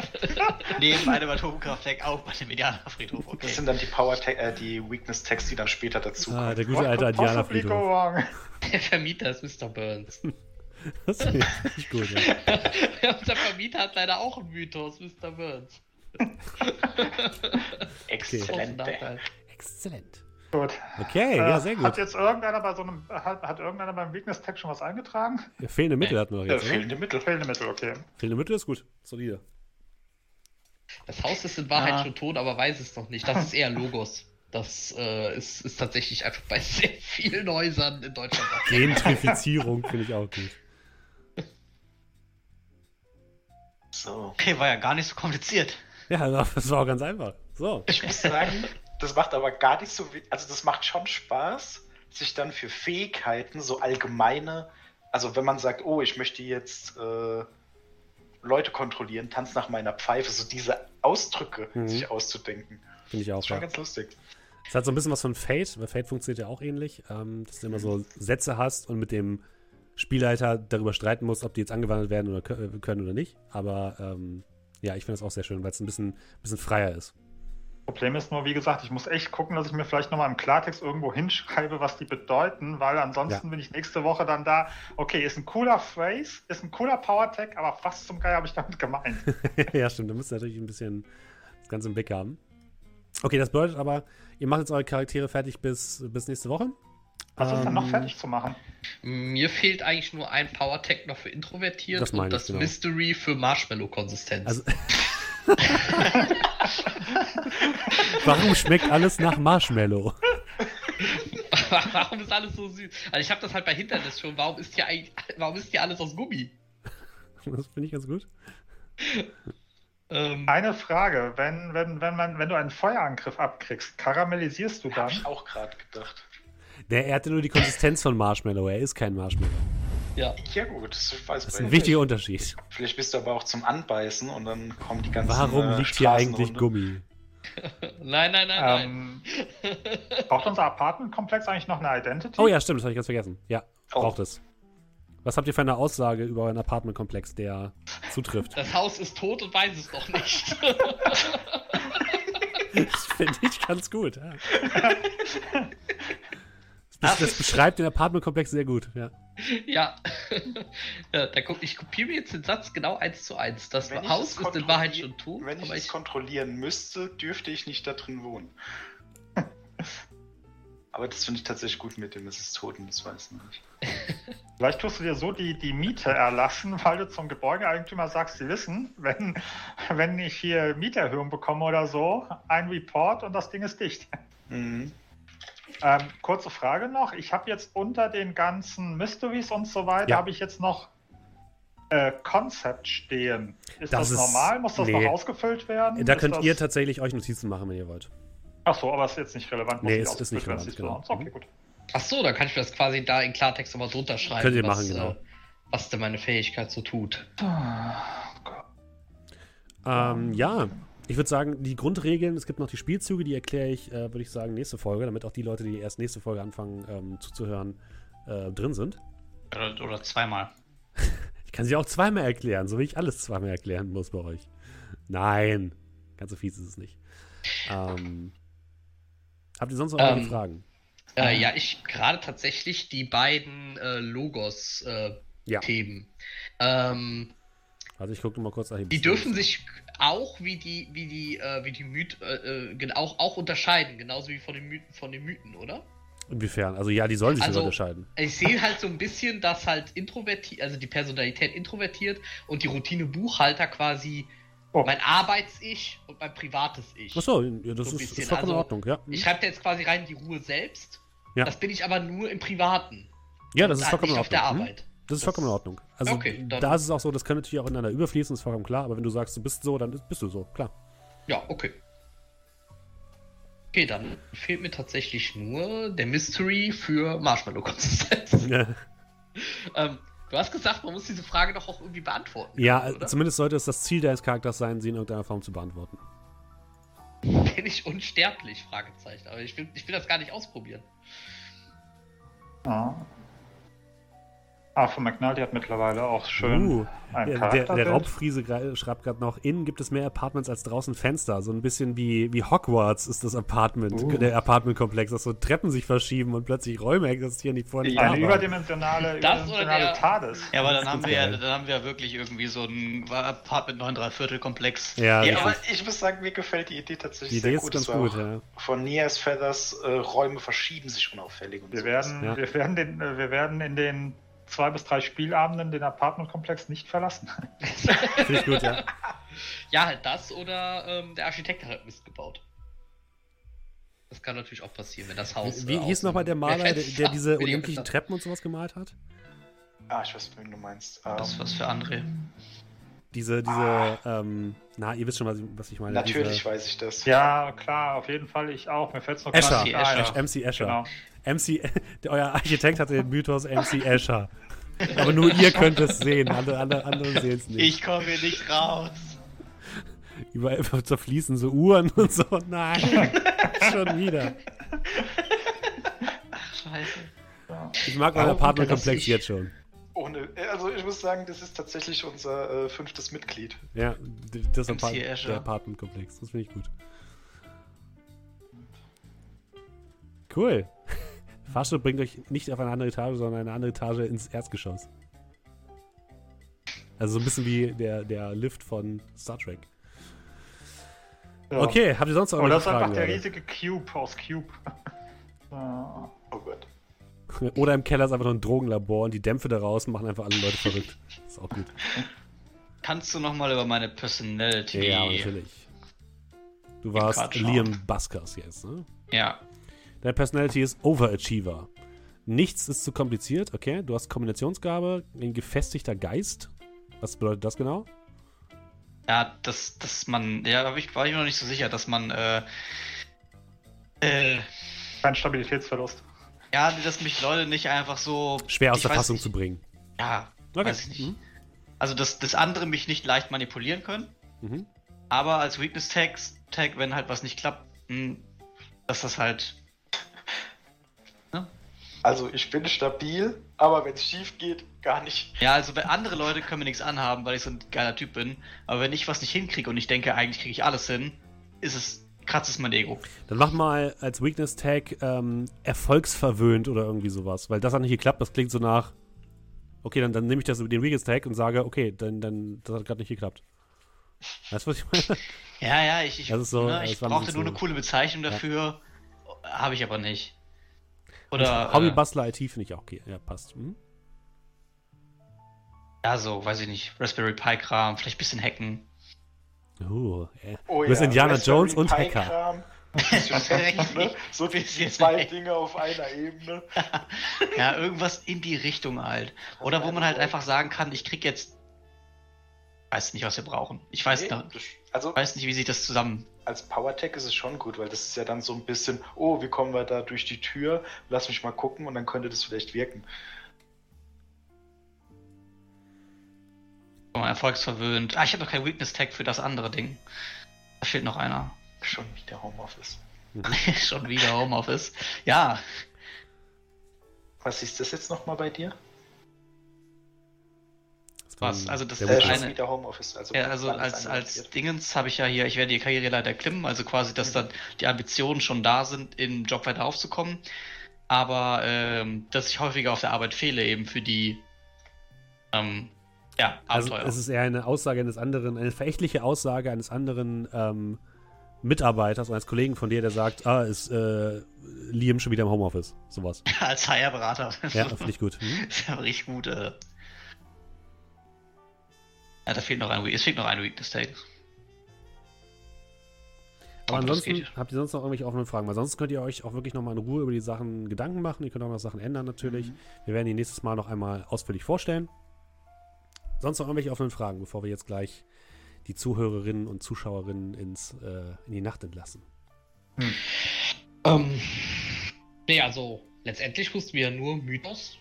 neben einem Atomkraftwerk auf einem Indianerfriedhof. Okay. Das sind dann die Power äh, die Weakness Tags, die dann später dazu kommen. Ah, der gute alte Indianerfriedhof. Der Vermieter ist Mr. Burns. Das finde ich gut, ja. Unser Vermieter hat leider auch einen Mythos, Mr. Burns. Exzellent. Okay. Exzellent. Gut. Okay, äh, ja, sehr gut. Hat jetzt irgendeiner bei so einem, hat, hat irgendeiner beim Weakness Tag schon was eingetragen? Ja, fehlende Mittel hatten wir doch jetzt. Ja, fehlende Mittel. Fehlende Mittel, okay. Fehlende Mittel ist gut. Solide. Das Haus ist in Wahrheit ah. schon tot, aber weiß es noch nicht. Das ist eher Logos. Das äh, ist, ist tatsächlich einfach bei sehr vielen Häusern in Deutschland. Gentrifizierung finde ich auch gut. So. Okay, war ja gar nicht so kompliziert. Ja, das war auch ganz einfach. So. Ich muss sagen, das macht aber gar nicht so, also das macht schon Spaß, sich dann für Fähigkeiten so allgemeine, also wenn man sagt, oh, ich möchte jetzt äh, Leute kontrollieren, tanz nach meiner Pfeife, so diese Ausdrücke mhm. sich auszudenken. Finde ich auch. Das ist schon ja. ganz lustig. Es hat so ein bisschen was von Fate, weil Fate funktioniert ja auch ähnlich, ähm, dass du immer so Sätze hast und mit dem Spielleiter darüber streiten musst, ob die jetzt angewandt werden oder können oder nicht. Aber ähm, ja, ich finde das auch sehr schön, weil es ein bisschen, bisschen freier ist. Problem ist nur, wie gesagt, ich muss echt gucken, dass ich mir vielleicht nochmal im Klartext irgendwo hinschreibe, was die bedeuten, weil ansonsten ja. bin ich nächste Woche dann da, okay, ist ein cooler Phrase, ist ein cooler Power-Tag, aber was zum Geil habe ich damit gemeint? ja, stimmt, da müsst ihr natürlich ein bisschen das Ganze im Blick haben. Okay, das bedeutet aber, ihr macht jetzt eure Charaktere fertig bis, bis nächste Woche. Was ähm, ist dann noch fertig zu machen? Mir fehlt eigentlich nur ein Power-Tag noch für introvertiert das und das genau. Mystery für Marshmallow-Konsistenz. Also Warum schmeckt alles nach Marshmallow? warum ist alles so süß? Also ich habe das halt bei Hindernis schon. Warum ist hier eigentlich, warum ist hier alles aus Gummi? Das finde ich ganz gut. Ähm, Eine Frage, wenn, wenn, wenn, man, wenn du einen Feuerangriff abkriegst, karamellisierst du dann? Hab ich auch gerade gedacht. Der, er hatte nur die Konsistenz von Marshmallow, er ist kein Marshmallow. Ja. Ja, gut, das, weiß das ist ein wichtiger Unterschied. Vielleicht bist du aber auch zum Anbeißen und dann kommen die ganzen. Warum äh, liegt hier eigentlich Gummi? nein, nein, nein, ähm, nein. braucht unser Apartment-Komplex eigentlich noch eine Identity? Oh ja, stimmt, das habe ich ganz vergessen. Ja, oh. braucht es. Was habt ihr für eine Aussage über euren Apartment-Komplex, der zutrifft? Das Haus ist tot und weiß es noch nicht. das finde ich ganz gut. Ja. Das, das beschreibt den Apartmentkomplex sehr gut, ja. Ja. ja da guck, ich kopiere mir jetzt den Satz genau eins zu eins. Das wenn Haus ist in Wahrheit schon tot. Wenn ich es kontrollieren müsste, dürfte ich nicht da drin wohnen. aber das finde ich tatsächlich gut mit dem, es ist tot und das weiß ich nicht. Vielleicht tust du dir so die, die Miete erlassen, weil du zum Gebäudeeigentümer sagst, sie wissen, wenn, wenn ich hier Mieterhöhung bekomme oder so, ein Report und das Ding ist dicht. Mhm. Ähm, kurze Frage noch. Ich habe jetzt unter den ganzen Mysteries und so weiter, ja. habe ich jetzt noch äh, Concept stehen. Ist das, das ist, normal? Muss das nee. noch ausgefüllt werden? Da ist könnt das... ihr tatsächlich euch Notizen machen, wenn ihr wollt. Ach so, aber es ist jetzt nicht relevant. Nee, es ist nicht relevant, genau. Okay, gut. Ach so, dann kann ich das quasi da in Klartext nochmal drunter schreiben. Könnt ihr was, machen, genau. Äh, was denn meine Fähigkeit so tut. Ähm, ja, ich würde sagen, die Grundregeln, es gibt noch die Spielzüge, die erkläre ich, äh, würde ich sagen, nächste Folge, damit auch die Leute, die erst nächste Folge anfangen ähm, zuzuhören, äh, drin sind. Oder, oder zweimal. ich kann sie auch zweimal erklären, so wie ich alles zweimal erklären muss bei euch. Nein, ganz so fies ist es nicht. Ähm, habt ihr sonst noch ähm, Fragen? Äh, ja, ich gerade tatsächlich die beiden äh, Logos-Themen. Ja. Ähm, also ich gucke mal kurz nach Die dürfen sich auch wie die, wie die, äh, wie die Mythen äh, äh auch, auch unterscheiden, genauso wie von den Mythen, von den Mythen, oder? Inwiefern? Also ja, die sollen sich also, unterscheiden. Ich sehe halt so ein bisschen, dass halt introvertiert, also die Personalität introvertiert und die Routine Buchhalter quasi oh. mein Arbeits-Ich und mein privates Ich. Achso, ja, das so ist, ist vollkommen also, in Ordnung, ja. Ich schreibe da jetzt quasi rein die Ruhe selbst. Ja. Das bin ich aber nur im Privaten. Ja, das ist vollkommen in Ordnung. auf der Arbeit. Hm? Das ist vollkommen in Ordnung. Also okay, da ist es auch so, das kann natürlich auch ineinander überfließen, ist vollkommen klar, aber wenn du sagst, du bist so, dann bist du so, klar. Ja, okay. Okay, dann fehlt mir tatsächlich nur der Mystery für Marshmallow-Konsistenz. Ja. ähm, du hast gesagt, man muss diese Frage doch auch irgendwie beantworten. Ja, oder? zumindest sollte es das Ziel deines Charakters sein, sie in irgendeiner Form zu beantworten. Bin ich unsterblich? Fragezeichen. Aber ich will, ich will das gar nicht ausprobieren. Ah. Arthur McNulty hat mittlerweile auch schön Uh, ein der, der. Raubfriese schreibt gerade noch, innen gibt es mehr Apartments als draußen Fenster. So ein bisschen wie, wie Hogwarts ist das Apartment, Uh. der Apartmentkomplex, dass so Treppen sich verschieben und plötzlich Räume existieren, die vorher nicht Eine da waren. überdimensionale, Das oder überdimensionale der- TARDIS. Ja, aber dann ist haben, ganz wir, ja- geil. dann haben wir ja wirklich irgendwie so ein Apartment 9 3 Viertel Komplex. Ja, Ja, aber ich muss sagen, mir gefällt die Idee tatsächlich die sehr Idee ist gut. ganz Das war gut, ja. Von Nias Feathers äh, Räume verschieben sich unauffällig und Wir werden, Ja. wir, werden den, äh, wir werden in den zwei bis drei Spielabenden den Apartmentkomplex nicht verlassen. Finde ich gut, ja. Ja, halt das oder ähm, der Architekt hat halt Mist gebaut. Das kann natürlich auch passieren, wenn das Haus. Wie äh, hieß nochmal der Maler, der, der diese Fenster- Treppen und sowas gemalt hat? Ah, ich weiß, wen du meinst. Ähm, Das ist was für André. Diese, diese, ähm, na, ihr wisst schon, was ich, was ich meine. natürlich diese, weiß ich das. ja, klar, auf jeden Fall, ich auch. Mir fällt es noch Escher, nicht Escher. MC Escher. Genau. MC, der, euer Architekt hatte den Mythos MC Escher. Aber nur ihr könnt es sehen, andere, andere, andere sehen es nicht. Ich komme hier nicht raus. Überall zerfließen so Uhren und so. Nein, schon wieder. Scheiße. Ich mag meinen ich- jetzt schon. Ohne, also ich muss sagen, das ist tatsächlich unser äh, fünftes Mitglied. Ja, das Apart der Apartmentkomplex. Das finde ich gut. Cool. Fahrstuhl bringt euch nicht auf eine andere Etage, sondern eine andere Etage ins Erdgeschoss. Also so ein bisschen wie der, der Lift von Star Trek. Ja. Okay, habt ihr sonst noch Und das ist einfach der riesige Cube aus Cube. Oh Gott. Oder im Keller ist einfach nur ein Drogenlabor und die Dämpfe daraus machen einfach alle Leute verrückt. ist auch gut. Kannst du nochmal über meine Personality. Ja, natürlich. Du warst Liam Buskers jetzt, ne? Ja. Deine Personality ist Overachiever. Nichts ist zu kompliziert, okay? Du hast Kombinationsgabe, ein gefestigter Geist. Was bedeutet das genau? Ja, dass, dass man, ja, da ich, war ich mir noch nicht so sicher, dass man, äh, äh, Kein Stabilitätsverlust. Ja, dass mich Leute nicht einfach so. Schwer aus der Fassung nicht, zu bringen. Ja, Okay. weiß ich nicht. Mhm. Also, dass, dass andere mich nicht leicht manipulieren können, Mhm. aber als Weakness Tag, Tag wenn halt was nicht klappt, mh, dass das halt. Also ich bin stabil, aber wenn es schief geht, gar nicht. Ja, also wenn andere Leute können mir nichts anhaben, weil ich so ein geiler Typ bin, aber wenn ich was nicht hinkriege und ich denke, eigentlich kriege ich alles hin, ist es, kratzt es mein Ego. Dann mach mal als Weakness-Tag ähm, erfolgsverwöhnt oder irgendwie sowas. Weil das hat nicht geklappt, das klingt so nach. Okay, dann, dann nehme ich das über den Weakness-Tag und sage, okay, dann, dann das hat gerade nicht geklappt. Weißt du, was ich meine? Ja, ja, ich, ich, so, ne, ich brauchte nur eine coole Bezeichnung dafür, habe ich aber nicht. Oder, Hobby äh, IT finde ich auch okay. Ja, passt. Mhm. ja, so, weiß ich nicht, Raspberry Pi Kram, vielleicht ein bisschen hacken. Uh, äh. Oh du bist Indiana Raspberry Jones und Hacker. Ne? So Bisschen zwei. Dinge auf einer Ebene. Ja, irgendwas in die Richtung halt. Oder wo man halt einfach sagen kann, ich krieg jetzt, weiß nicht, was wir brauchen. Ich weiß, Nee, das- Also weiß nicht, wie sich das zusammen als PowerTech ist es schon gut, weil das ist ja dann so ein bisschen, oh, wie kommen wir da durch die Tür? Lass mich mal gucken und dann könnte das vielleicht wirken. Oh, erfolgsverwöhnt. Ah, ich habe noch kein Weakness Tag für das andere Ding. Da fehlt noch einer. Schon wieder Homeoffice. Schon wieder Homeoffice. Ja, Was ist das jetzt nochmal bei dir? Was? Also das der ist Äh, schon eine- wieder Homeoffice. Also, ja also als, als? Dingens habe ich ja hier, ich werde die Karriereleiter klimmen, also quasi, dass dann die Ambitionen schon da sind, im Job weiter aufzukommen. Aber ähm, dass ich häufiger auf der Arbeit fehle, eben für die ähm, ja, Also Abenteuer. es ist eher eine Aussage eines anderen, eine verächtliche Aussage eines anderen ähm, Mitarbeiters, eines Kollegen von dir, der sagt, ah, ist äh, Liam schon wieder im Homeoffice. Sowas. als HR-Berater. Ja, finde ich gut. Hm? ja richtig gut. Äh. Ja, da fehlt noch ein, es fehlt noch ein Weakness Tag. Aber ansonsten habt ihr sonst noch irgendwelche offenen Fragen? Weil sonst könnt ihr euch auch wirklich nochmal in Ruhe über die Sachen Gedanken machen. Ihr könnt auch noch Sachen ändern natürlich. Mhm. Wir werden die nächstes Mal noch einmal ausführlich vorstellen. Sonst noch irgendwelche offenen Fragen, bevor wir jetzt gleich die Zuhörerinnen und Zuschauerinnen ins, äh, in die Nacht entlassen. Ähm, nee, also letztendlich mussten wir ja nur Mythos,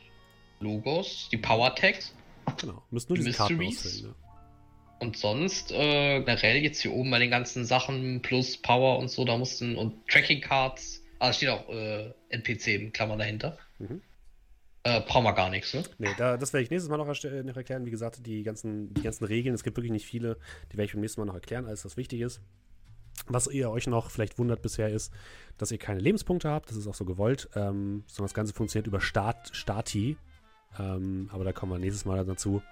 Logos, die Power Tags Genau. Müsst nur Die Mysteries? ausfüllen. Ne? und sonst äh, generell jetzt hier oben bei den ganzen Sachen plus Power und so, da mussten und Tracking Cards, also steht auch äh, NPC in Klammern dahinter. Mhm. Äh, brauchen wir gar nichts, ne? Nee, da, das werde ich nächstes Mal noch, noch, erklären. Wie gesagt, die ganzen, die ganzen Regeln, es gibt wirklich nicht viele, die werde ich beim nächsten Mal noch erklären, alles was wichtig ist. Was ihr euch noch vielleicht wundert bisher ist, dass ihr keine Lebenspunkte habt, das ist auch so gewollt, ähm, sondern das Ganze funktioniert über Start, Stati. Ähm, aber da kommen wir nächstes Mal dazu,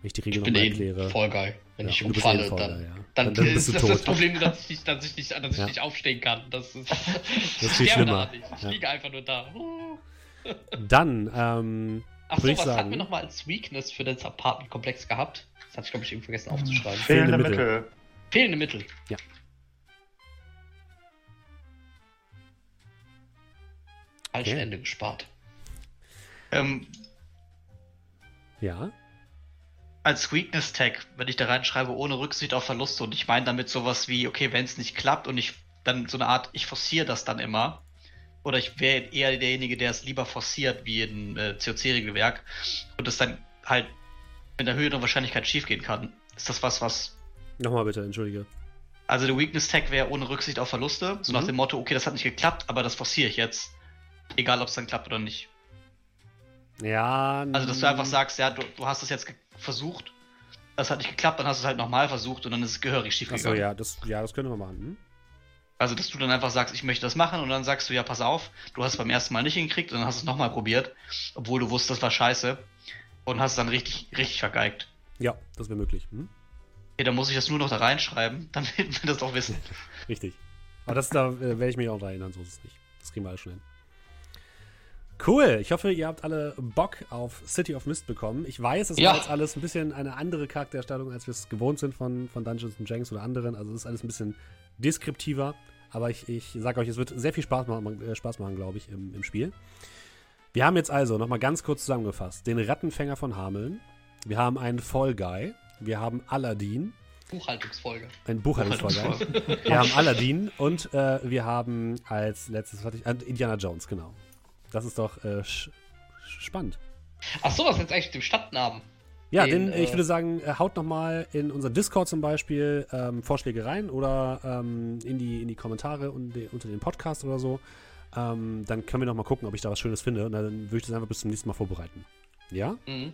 wenn ich die Regel nochmal erkläre. Voll geil. Wenn ja, ich umfalle, eh dann, ja. dann, dann, dann, bist du ist tot. das Problem, dass ich nicht, dass ich nicht, dass ich ja. nicht aufstehen kann. Das ist, das ist viel schlimmer. Ich liege einfach nur da. Dann, ähm, Ach so, was sagen, hatten wir nochmal als Weakness für das Apartment-Komplex gehabt? Das hatte ich, glaube ich, eben vergessen aufzuschreiben. Fehlende, Fehlende Mittel. Mittel. Fehlende Mittel. Ja. Falschen okay. Ende gespart. Ähm, ja. Als Weakness Tag, wenn ich da reinschreibe, ohne Rücksicht auf Verluste und ich meine damit sowas wie, okay, wenn es nicht klappt und ich dann so eine Art, ich forciere das dann immer, oder ich wäre eher derjenige, der es lieber forciert wie ein äh, COC-Regelwerk und es dann halt mit einer höheren Wahrscheinlichkeit schiefgehen kann. Ist das was, was. Nochmal bitte, entschuldige. Also der Weakness-Tag wäre ohne Rücksicht auf Verluste, so mhm. nach dem Motto, okay, das hat nicht geklappt, aber das forciere ich jetzt. Egal, ob es dann klappt oder nicht. Ja. Also, dass du einfach sagst, ja, du, du hast es jetzt versucht, das hat nicht geklappt, dann hast du es halt nochmal versucht und dann ist es gehörig schief gegangen. Achso, ja, das, ja, das können wir machen. Hm? Also, dass du dann einfach sagst, ich möchte das machen und dann sagst du, ja, pass auf, du hast es beim ersten Mal nicht hingekriegt und dann hast du es nochmal probiert, obwohl du wusstest, das war scheiße und hast es dann richtig, richtig vergeigt. Ja, das wäre möglich. Hm? Okay, dann muss ich das nur noch da reinschreiben, dann werden wir das auch wissen. richtig. Aber das, da äh, werde ich mich auch erinnern, so ist es nicht. Das kriegen wir alles schon hin. Cool. Ich hoffe, ihr habt alle Bock auf City of Mist bekommen. Ich weiß, es ja. war jetzt alles ein bisschen eine andere Charakterstellung, als wir es gewohnt sind von, von Dungeons Janks oder anderen. Also es ist alles ein bisschen deskriptiver. Aber ich, ich sage euch, es wird sehr viel Spaß machen, äh, Spaß machen glaube ich, im, im Spiel. Wir haben jetzt also nochmal ganz kurz zusammengefasst: den Rattenfänger von Hameln. Wir haben einen Fall Guy. Wir haben Aladdin. Buchhaltungsfolge. Ein Buchhaltungsfolge. wir haben Aladdin und äh, wir haben als letztes, ich, äh, Indiana Jones, genau. Das ist doch äh, spannend. Ach so, was ist jetzt eigentlich mit dem Stadtnamen? Ja, den, denn äh, ich würde sagen, äh, haut nochmal in unseren Discord zum Beispiel ähm, Vorschläge rein oder ähm, in, die, in die Kommentare unter, unter den Podcast oder so. Ähm, dann können wir nochmal gucken, ob ich da was Schönes finde. Und dann würde ich das einfach bis zum nächsten Mal vorbereiten. Ja? Mhm.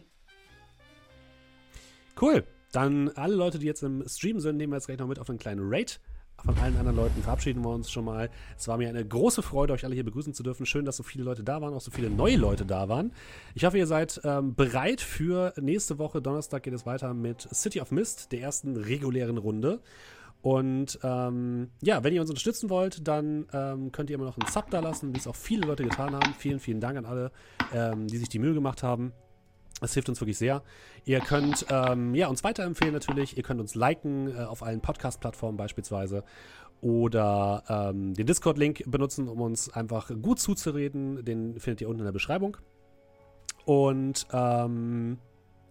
Cool. Dann alle Leute, die jetzt im Stream sind, nehmen wir jetzt gleich noch mit auf einen kleinen Raid von allen anderen Leuten verabschieden wir uns schon mal. Es war mir eine große Freude, euch alle hier begrüßen zu dürfen. Schön, dass so viele Leute da waren, auch so viele neue Leute da waren. Ich hoffe, ihr seid ähm, bereit für nächste Woche. Donnerstag geht es weiter mit City of Mist, der ersten regulären Runde. Und ähm, ja, wenn ihr uns unterstützen wollt, dann ähm, könnt ihr immer noch einen Sub da lassen, wie es auch viele Leute getan haben. Vielen, vielen Dank an alle, ähm, die sich die Mühe gemacht haben. Das hilft uns wirklich sehr. Ihr könnt ähm, ja, uns weiterempfehlen natürlich. Ihr könnt uns liken äh, auf allen Podcast-Plattformen beispielsweise. Oder ähm, den Discord-Link benutzen, um uns einfach gut zuzureden. Den findet ihr unten in der Beschreibung. Und ähm,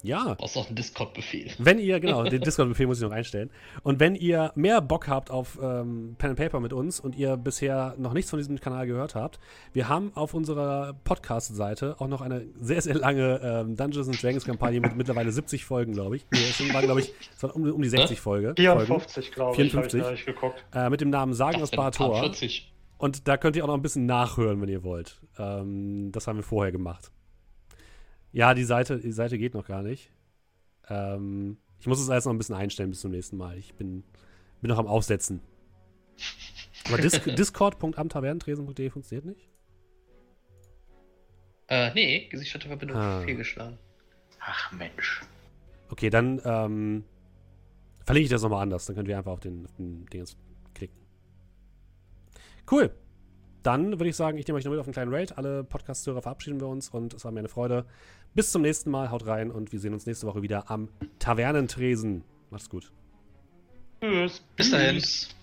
ja. Du brauchst auch einen Discord-Befehl. Wenn ihr, genau, den Discord-Befehl muss ich noch einstellen. Und wenn ihr mehr Bock habt auf ähm, Pen and Paper mit uns und ihr bisher noch nichts von diesem Kanal gehört habt, wir haben auf unserer Podcast-Seite auch noch eine sehr, sehr lange ähm, Dungeons and Dragons-Kampagne mit mittlerweile 70 Folgen, glaube ich. Nee, es war, glaube ich, es waren um, um die 60 Folge. 54, glaube ich. 54. Ich geguckt. Äh, mit dem Namen Sagen aus Barator. 40. Und da könnt ihr auch noch ein bisschen nachhören, wenn ihr wollt. Ähm, das haben wir vorher gemacht. Ja, die Seite, die Seite geht noch gar nicht. Ähm, ich muss es alles noch ein bisschen einstellen bis zum nächsten Mal. Ich bin, bin noch am Aufsetzen. Aber Dis discord.amtavernentresen.de funktioniert nicht? Äh, nee, gesicherte Verbindung ah. fehlgeschlagen. Ach Mensch. Okay, dann ähm, verlinke ich das nochmal anders. Dann könnt ihr einfach auf den, auf den Ding klicken. Cool dann würde ich sagen, ich nehme euch noch mit auf einen kleinen Raid. Alle Podcast-Hörer verabschieden wir uns und es war mir eine Freude. Bis zum nächsten Mal, haut rein und wir sehen uns nächste Woche wieder am Tavernentresen. Macht's gut. Tschüss. Bis dahin. Tschüss.